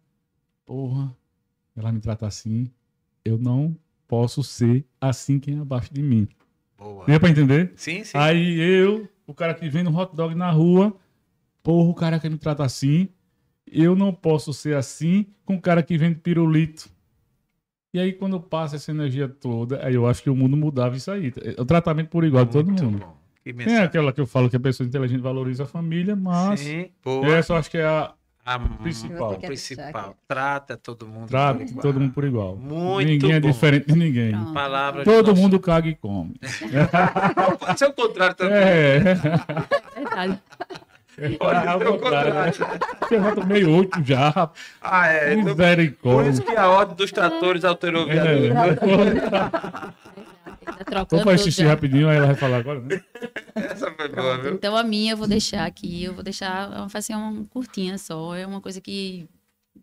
porra, ela me trata assim, eu não posso ser assim quem é abaixo de mim. Boa. Deu pra entender? Sim, sim. Aí eu, o cara que vende um hot dog na rua, porra, o cara que me trata assim, eu não posso ser assim com o cara que vende pirulito. E aí, quando passa essa energia toda, aí eu acho que o mundo mudava isso aí. O tratamento por igual de todo mundo. bom. Que É aquela que eu falo que a pessoa inteligente valoriza a família, mas Sim, boa. essa eu acho que é a A principal. principal. Trata todo mundo. trata por igual. todo mundo por igual. Muito ninguém é bom. diferente de ninguém. Pronto. De Todo nosso- mundo caga e come. Pode ser o contrário também. É. Verdade. Pode Ao ser o contrário. Eu já tomei oito já. Ah, é. Então, por Misericórdia. isso que a ordem dos tratores alterou o É. viaduto. Trocando Vou fazer xixi rapidinho, aí ela vai falar agora, né? Essa foi boa, viu? Então a minha eu vou deixar aqui, eu vou deixar, eu vou fazer uma curtinha só. É uma coisa que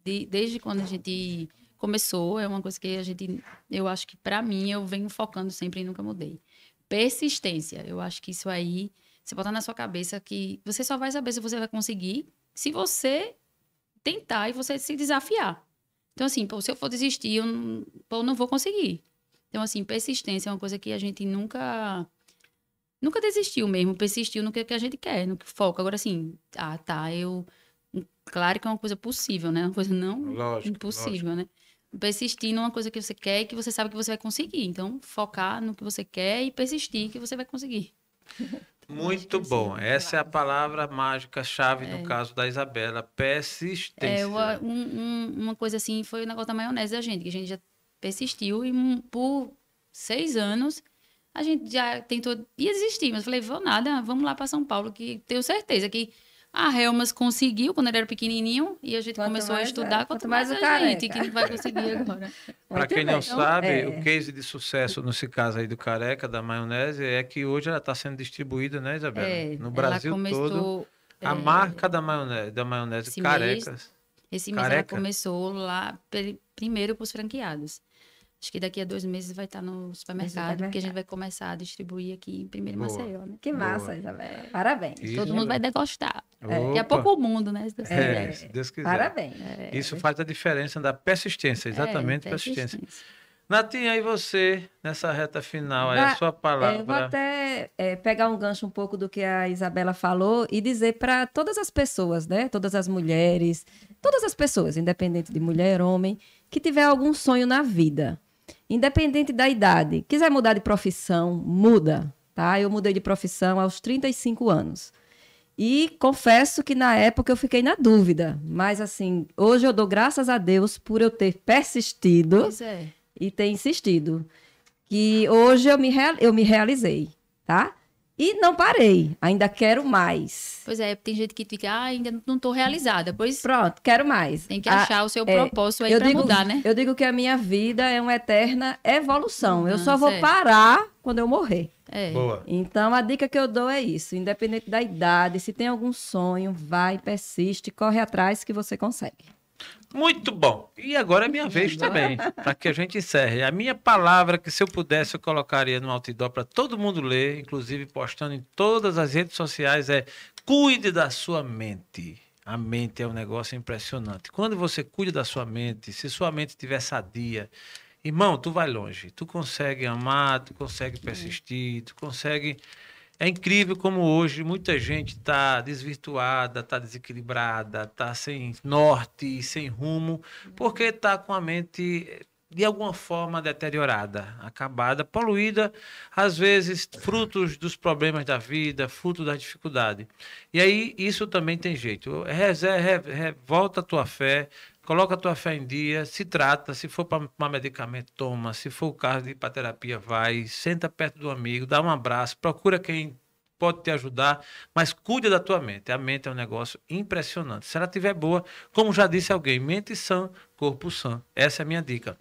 de- desde quando a gente começou, é uma coisa que a gente, eu acho que pra mim eu venho focando sempre e nunca mudei. Persistência. Eu acho que isso aí, você botar na sua cabeça que você só vai saber se você vai conseguir se você tentar e você se desafiar. Então assim, pô, se eu for desistir, eu não, pô, eu não vou conseguir. Então assim, persistência é uma coisa que a gente nunca nunca desistiu mesmo, persistiu no que, que a gente quer, no que foca. Agora, assim, ah, tá, eu. Claro que é uma coisa possível, né? Uma coisa não Lógico. impossível, né? Persistir numa coisa que você quer e que você sabe que você vai conseguir. Então, focar no que você quer e persistir que você vai conseguir. Muito bom. Essa é a palavra mágica chave no caso da Isabela, persistência. É, uma, um- um- uma coisa assim foi o negócio da maionese da gente, que a gente já persistiu e hum, por seis anos a gente já tentou ia desistir, mas falei, vou nada, vamos lá para São Paulo, que tenho certeza que a Helmas conseguiu quando ele era pequenininho e a gente Quanto começou a estudar, é, quanto, quanto mais, mais o a gente que vai conseguir agora. Para quem não bem. sabe, É. o case de sucesso nesse caso aí do careca, da maionese, é que hoje ela está sendo distribuída, né, Isabela? É, no Brasil começou, todo. A é, marca da maionese, da maionese esse carecas. Esse mês ela começou lá primeiro para os franqueados. Acho que daqui a dois meses vai estar no supermercado, porque a gente vai começar a distribuir aqui em primeiro Boa. Maceió, né? Que massa, Isabela. Parabéns. Isso. Todo mundo vai degostar. Daqui a pouco o mundo, né? se Deus É, quiser. se Deus quiser. Parabéns. Isso faz a diferença da persistência, exatamente É, persistência. Natinha, e você, nessa reta final, aí a sua É, eu vou palavra. até é, pegar um gancho um pouco do que a Isabela falou e dizer para todas as pessoas, né? Todas as mulheres, todas as pessoas, independente de mulher, homem, que tiver algum sonho na vida, independente da idade, quiser mudar de profissão, muda, tá? Eu mudei de profissão aos 35 anos. E confesso que na época eu fiquei na dúvida, mas assim, hoje eu dou graças a Deus por eu ter persistido é. e ter insistido. Que hoje eu me, eu me realizei, tá? E não parei, ainda quero mais. Pois é, tem gente que fica, ah, ainda não estou realizada. Pois Pronto, quero mais. tem que A- achar o seu é, propósito aí eu para digo, mudar, né? Eu digo que a minha vida é uma eterna evolução. eu Uhum, só vou certo. parar quando eu morrer. É. Boa. Então, a dica que eu dou é isso. Independente da idade, se tem algum sonho, vai, persiste, corre atrás que você consegue. Muito bom. E agora é minha vez também, para que a gente encerre. A minha palavra, que se eu pudesse, eu colocaria no outdoor para todo mundo ler, inclusive postando em todas as redes sociais, é cuide da sua mente. A mente é um negócio impressionante. Quando você cuida da sua mente, se sua mente estiver sadia, irmão, tu vai longe. Tu consegue amar, tu consegue persistir, tu consegue. É incrível como hoje muita gente está desvirtuada, está desequilibrada, está sem norte, sem rumo, porque está com a mente de alguma forma deteriorada, acabada, poluída, às vezes frutos dos problemas da vida, fruto da dificuldade. E aí isso também tem jeito. Volta a tua fé, coloca a tua fé em dia, se trata, se for para tomar medicamento, toma, se for o caso de ir para terapia, vai, senta perto do amigo, dá um abraço, procura quem pode te ajudar, mas cuide da tua mente. A mente é um negócio impressionante. Se ela estiver boa, como já disse alguém, mente sã, corpo sã. Essa é a minha dica.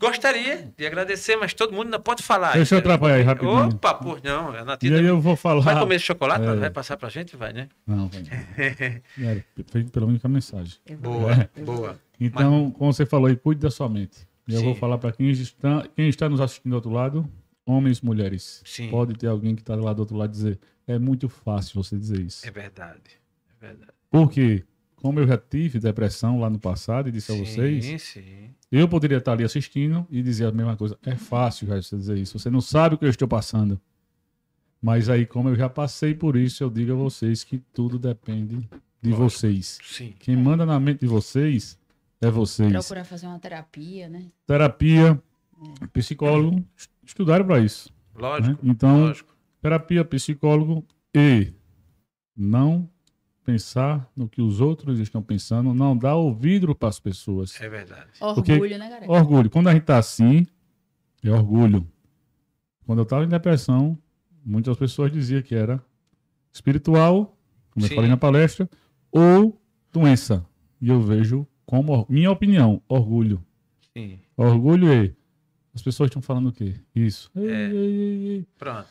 Gostaria de agradecer, mas todo mundo ainda pode falar. Deixa eu Ainda- atrapalhar aí rapidinho. Opa, por não. A E aí eu vou falar. vai comer esse chocolate? É. Vai passar pra gente? Vai, né? Não, vai. não. Era feito pela única mensagem. Boa, boa. Então, como você falou aí, cuide da sua mente. E eu Sim. vou falar para quem está, quem está nos assistindo do outro lado, homens, mulheres. Sim. Pode ter alguém que está lá do outro lado dizer, é muito fácil você dizer isso. É verdade. É verdade. Porque, como eu já tive depressão lá no passado e disse a vocês, Sim, sim. eu poderia estar ali assistindo e dizer a mesma coisa. É fácil já você dizer isso. Você não sabe o que eu estou passando. Mas aí, como eu já passei por isso, eu digo a vocês que tudo depende de Lógico. vocês. Sim. Quem manda na mente de vocês é vocês. Procurar fazer uma terapia, né? Terapia, psicólogo, est- estudaram para isso. Lógico. né? Então, lógico. terapia, psicólogo e não pensar no que os outros estão pensando, não dar ouvido para as pessoas. É verdade. Porque- Orgulho, né, galera? Orgulho. Quando a gente tá assim, é orgulho. Quando eu estava em depressão, muitas pessoas diziam que era espiritual, como Sim. eu falei na palestra, ou doença. E eu vejo como, or- minha opinião, orgulho. Sim. Orgulho é As pessoas estão falando o quê? Isso. É. ei, ei, ei. Pronto.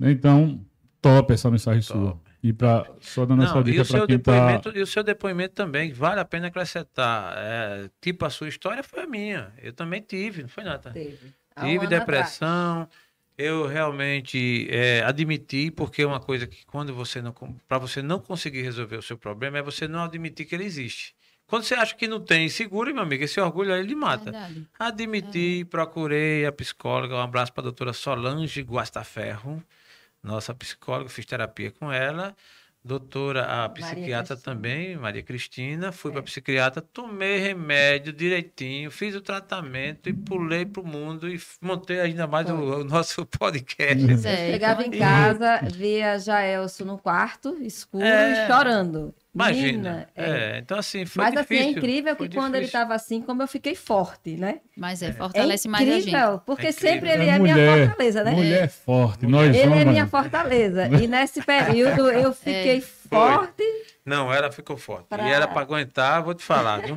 Então, top essa mensagem sua. E pra, só dando essa dica o para seu quem tá. depoimento, e o seu depoimento também, vale a pena acrescentar. É, tipo, a sua história foi a minha. Eu também tive, não foi nada. Teve. Há um Tive ano depressão. Eu realmente é, admiti, porque é uma coisa que quando você não. Para você não conseguir resolver o seu problema, é você não admitir que ele existe. Quando você acha que não tem, segura, meu amigo. Esse orgulho aí ele mata. Verdade. Admiti, procurei a psicóloga. Um abraço para a doutora Solange Guastaferro, nossa psicóloga, fiz terapia com ela. Doutora, a psiquiatra também, Maria Cristina. Fui É. para psiquiatra, tomei remédio direitinho, fiz o tratamento e pulei para o mundo e montei ainda mais o, o nosso podcast. Certo. chegava em casa, via Jaelso no quarto, escuro, É. e chorando. Imagina. É. É, então, assim, foi Mas assim, é difícil. incrível foi que quando ele difícil. estava assim, como eu fiquei forte, né? Mas é, É fortalece mais a gente. incrível, porque É sempre ele é, minha fortaleza, né? Mulher forte. Nós Ele é homens. minha fortaleza. E nesse período eu fiquei forte. Não, ela ficou forte. Pra- E era para aguentar, vou te falar, viu?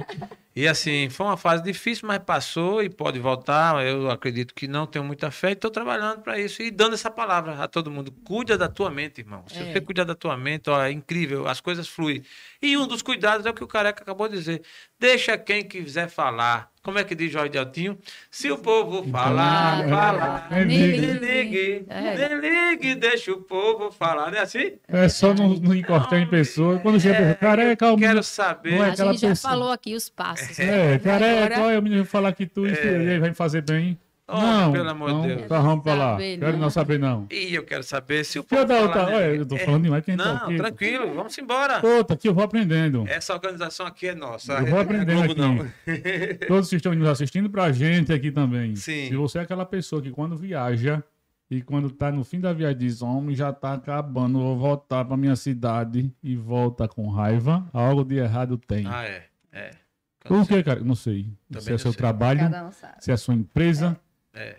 E assim, foi uma fase difícil, mas passou e pode voltar. Eu acredito que não tenho muita fé e estou trabalhando para isso e dando essa palavra a todo mundo. Cuida da tua mente, irmão. Se É. você cuidar da tua mente, ó, é incrível, as coisas fluem. E um dos cuidados é o que o Careca acabou de dizer. Deixa quem quiser falar. Como é que diz Jorge Deltinho? Se o povo falar, é, falar. é, nem ligue. Desligue, É. desligue, deixa o povo falar, não é assim? É só não, não encostar em pessoa. Quando chega a pessoa, careca, o menino. Quero saber. Não é A aquela gente já pessoa. falou aqui os passos. É, careca, Agora- olha, o menino falar que tu isso ele vai me fazer bem. Oh, não, pelo amor de Deus. Tá, vamos pra lá. Saber, Quero não. não saber, não. E eu quero saber se o falar, outra. né? Olha, eu tô falando demais quem tá Não, aqui. tranquilo, vamos embora. Outra, aqui eu vou aprendendo. Essa organização aqui é nossa. Eu vou aprendendo Globo aqui. não. Todos que estão nos assistindo pra gente aqui também. Sim. Se você é aquela pessoa que quando viaja e quando tá no fim da viagem diz, homem, já tá acabando, vou voltar pra minha cidade e volta com raiva, algo de errado tem. Ah, é. É. Por que, cara? Não sei. Também se é seu sei. trabalho, um se é a sua empresa. É.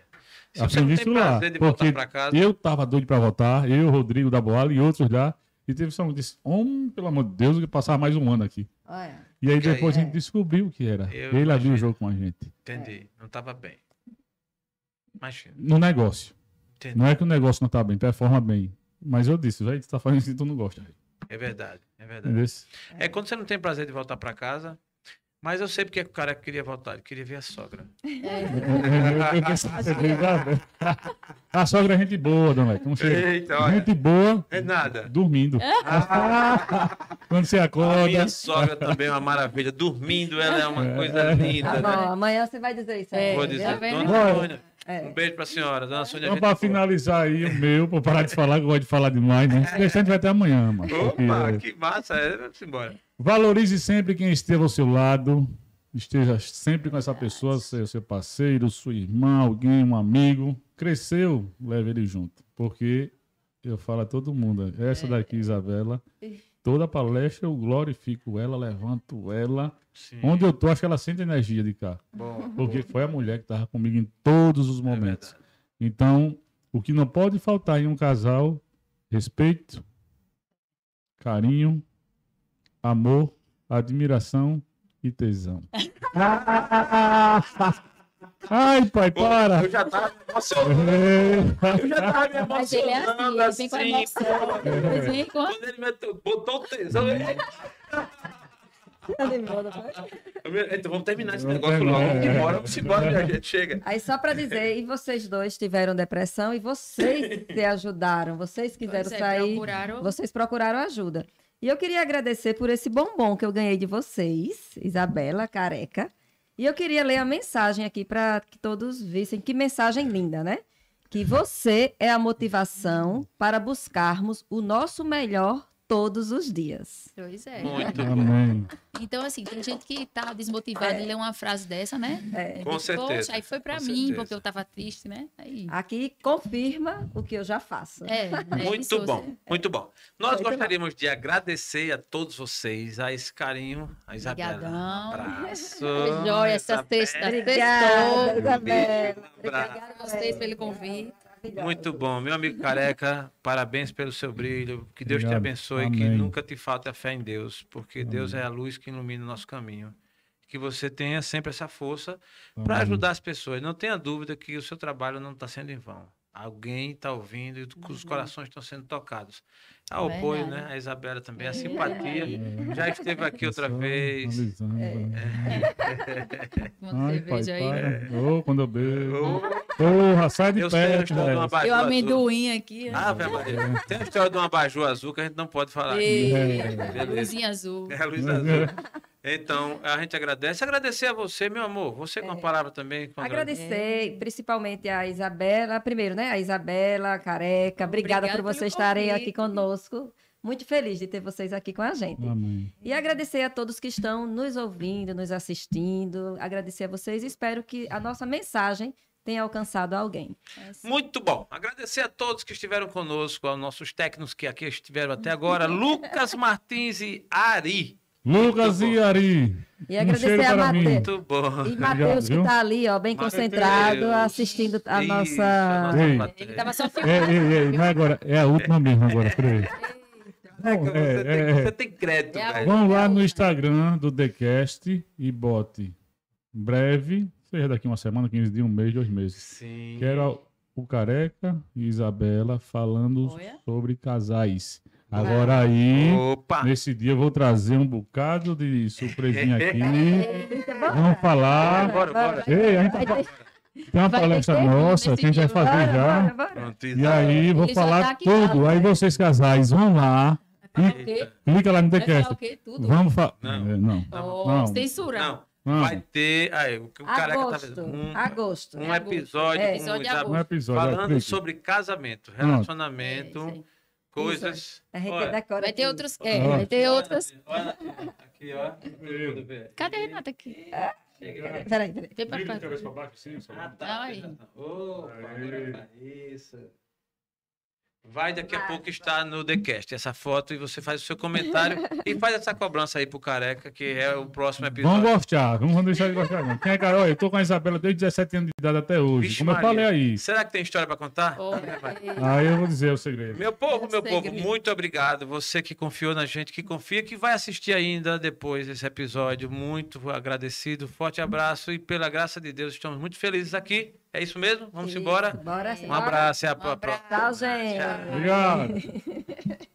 Se você não aprendi tem lá. prazer de voltar Porque casa, eu tava doido pra voltar, eu, Rodrigo da Boala e outros lá. E teve só um que disse, homem, pelo amor de Deus, eu ia passar mais um ano aqui. Olha. E aí Porque aí- depois a gente descobriu o que era. Eu Ele abriu imagino. o jogo com a gente. entendi. Não tava bem. Imagina. No negócio. Entendi. Não é que o negócio não tá bem, performa bem. Mas eu disse, velho, tu tá fazendo isso e tu não gosta. É verdade. É verdade. Entendeu? É quando você não tem prazer de voltar pra casa. Mas eu sei porque que o cara queria voltar. Ele queria ver a sogra. Ah, A sogra é gente boa, Dom Leque. Não chega. Eita, olha. Gente boa, É nada. dormindo. Quando você A acorda. minha sogra também é uma maravilha. Dormindo, ela é uma coisa Tá linda, bom, né? amanhã você vai dizer isso. É, aí. Vou tá dizer. Dona. Sônia. É. Um beijo pra senhora. Dona Sônia. Só pra boa. finalizar aí o meu, pra parar de falar, que eu gosto de falar demais, né? Se deixar, a gente vai até amanhã, mano. Porque, Opa, é, que massa. É, vamos embora. Valorize sempre quem esteja ao seu lado. Esteja sempre com essa pessoa, seu, seu parceiro, sua irmã, alguém, um amigo. Cresceu, leve ele junto. Porque eu falo a todo mundo, essa daqui, Isabela, toda palestra eu glorifico ela, levanto ela. Sim. Onde eu tô, acho que ela sente energia de cá. Bom, Porque foi a mulher que estava comigo em todos os momentos. verdade. Então, o que não pode faltar em um casal, respeito, carinho, amor, admiração e tesão. Ai, pai, para! eu já tava me emocionando. Eu já tava me Mas ele é assim, emocionando ele assim. Ele Quando ele meteu- botou o tesão, eu... Então vamos terminar esse negócio logo. Vamos embora, vamos embora, minha gente. Chega. Aí só para dizer, e vocês dois tiveram depressão e vocês se ajudaram, vocês quiseram é, sair, procuraram- vocês procuraram ajuda. E eu queria agradecer por esse bombom que eu ganhei de vocês, Isabela Careca. E eu queria ler a mensagem aqui para que todos vissem. Que mensagem linda, né? Que você é a motivação para buscarmos o nosso melhor todos os dias. Pois é. Muito bom. Amém. Então, assim, tem gente que tá desmotivada e lê uma frase dessa, né? É. Com diz, certeza, Poxa, aí foi pra com mim, certeza. porque eu tava triste, né? Aí. Aqui confirma o que eu já faço. É, é Muito isso, bom, você- muito bom. Nós Muito gostaríamos de agradecer a todos vocês, a esse carinho, a Isabela. Obrigadão. Abraço. Joia, essa sexta. Obrigada. Isabela. Abraço. Obrigada a vocês pelo convite. Muito bom. Meu amigo Careca, parabéns pelo seu brilho. Que Deus te Obrigado. abençoe, que Amém. nunca te falte a fé em Deus, porque Deus é a luz que ilumina o nosso caminho. Que que você tenha sempre essa força para Amém. ajudar as pessoas. Não tenha dúvida que o seu trabalho não está sendo em vão. Alguém está ouvindo e os corações estão sendo tocados. Ah, o apoio, né? A Isabela também, a simpatia. É. Já esteve aqui outra vez. É. vai. Quando Ai, você pai, veja aí. para. Ô, quando eu beijo. Ô, Porra, sai de Eu sei a perto, história uma velho. E azul. amendoim aqui. ó. Ave Maria. Tem a história de um abajur azul que a gente não pode falar. aqui. Ei, É. Beleza. Luzinha azul. É a luz azul. Então, a gente agradece. Agradecer a você, meu amor. Você com a palavra também. Agradecer principalmente a Isabela, primeiro, né? A Isabela, a Careca. Obrigada, Obrigada por vocês estarem aqui conosco. Muito feliz de ter vocês aqui com a gente. Amém. E agradecer a todos que estão nos ouvindo, nos assistindo. Agradecer a vocês e espero que a nossa mensagem tenha alcançado alguém. Muito bom. Agradecer a todos que estiveram conosco, aos nossos técnicos que aqui estiveram até agora, Lucas Martins e Ari. Lucas bom. e Ari. E um agradecer cheiro a mim. Muito bom. E Matheus, que está ali, ó, bem Mateus. concentrado, assistindo a Isso, nossa. nossa. Ele tava só É, filmando. ei, ei, não é agora. É a última mesmo agora, peraí. É que você, É, tem, é, você é. tem crédito, É. Vão lá no Instagram do TheCast e bote breve, seja daqui uma semana, 15 dias, um mês, dois meses. Sim. Quero o Careca e Isabela falando Olha. sobre casais. Agora aí, Opa! nesse dia eu vou trazer um bocado de surpresinha aqui. Vamos falar. Bora, bora. Ei, a gente tá- tem uma Vai palestra que nossa que a gente vai fazer bora, já. bora, bora. Pronto, E aí, vou Ele falar tá aqui, tudo. Aí vocês casais vão lá, quê? clica lá no TheCast. Tudo? Vamos falar. Não. Não. Oh, Não. Censurar. Não, Vai ter. Aí, o que o careca tá Agosto. vendo. Um, Agosto. um episódio, É. com Episódio Isabel Um episódio. falando clique. sobre casamento, relacionamento, É, coisas. A gente Olha, decora Vai ter outros. É, Ó. vai ter outras. Olha, aqui, ó. Cadê a Renata aqui? Chega. Peraí, peraí. Vem pra cá. Ah, tá. Aí. Opa, Aí. agora faz isso. Vai daqui a pouco estar no TheCast essa foto e você faz o seu comentário e faz essa cobrança aí pro Careca, que é o próximo episódio. Vamos gostar, vamos deixar de gostar. Não. Quem é cara? Olha, eu tô com a Isabela desde 17 anos de idade até hoje. Vixe, Como eu Maria. falei aí. Será que tem história para contar? Oh, Aí eu vou dizer o segredo. Meu povo, meu povo, muito obrigado. Você que confiou na gente, que confia, que vai assistir ainda depois desse episódio. Muito agradecido. Forte abraço e pela graça de Deus estamos muito felizes aqui. É isso mesmo? Vamos Sim. embora? Bora, é. Um abraço. Um abraço. Tchau, gente. Obrigado.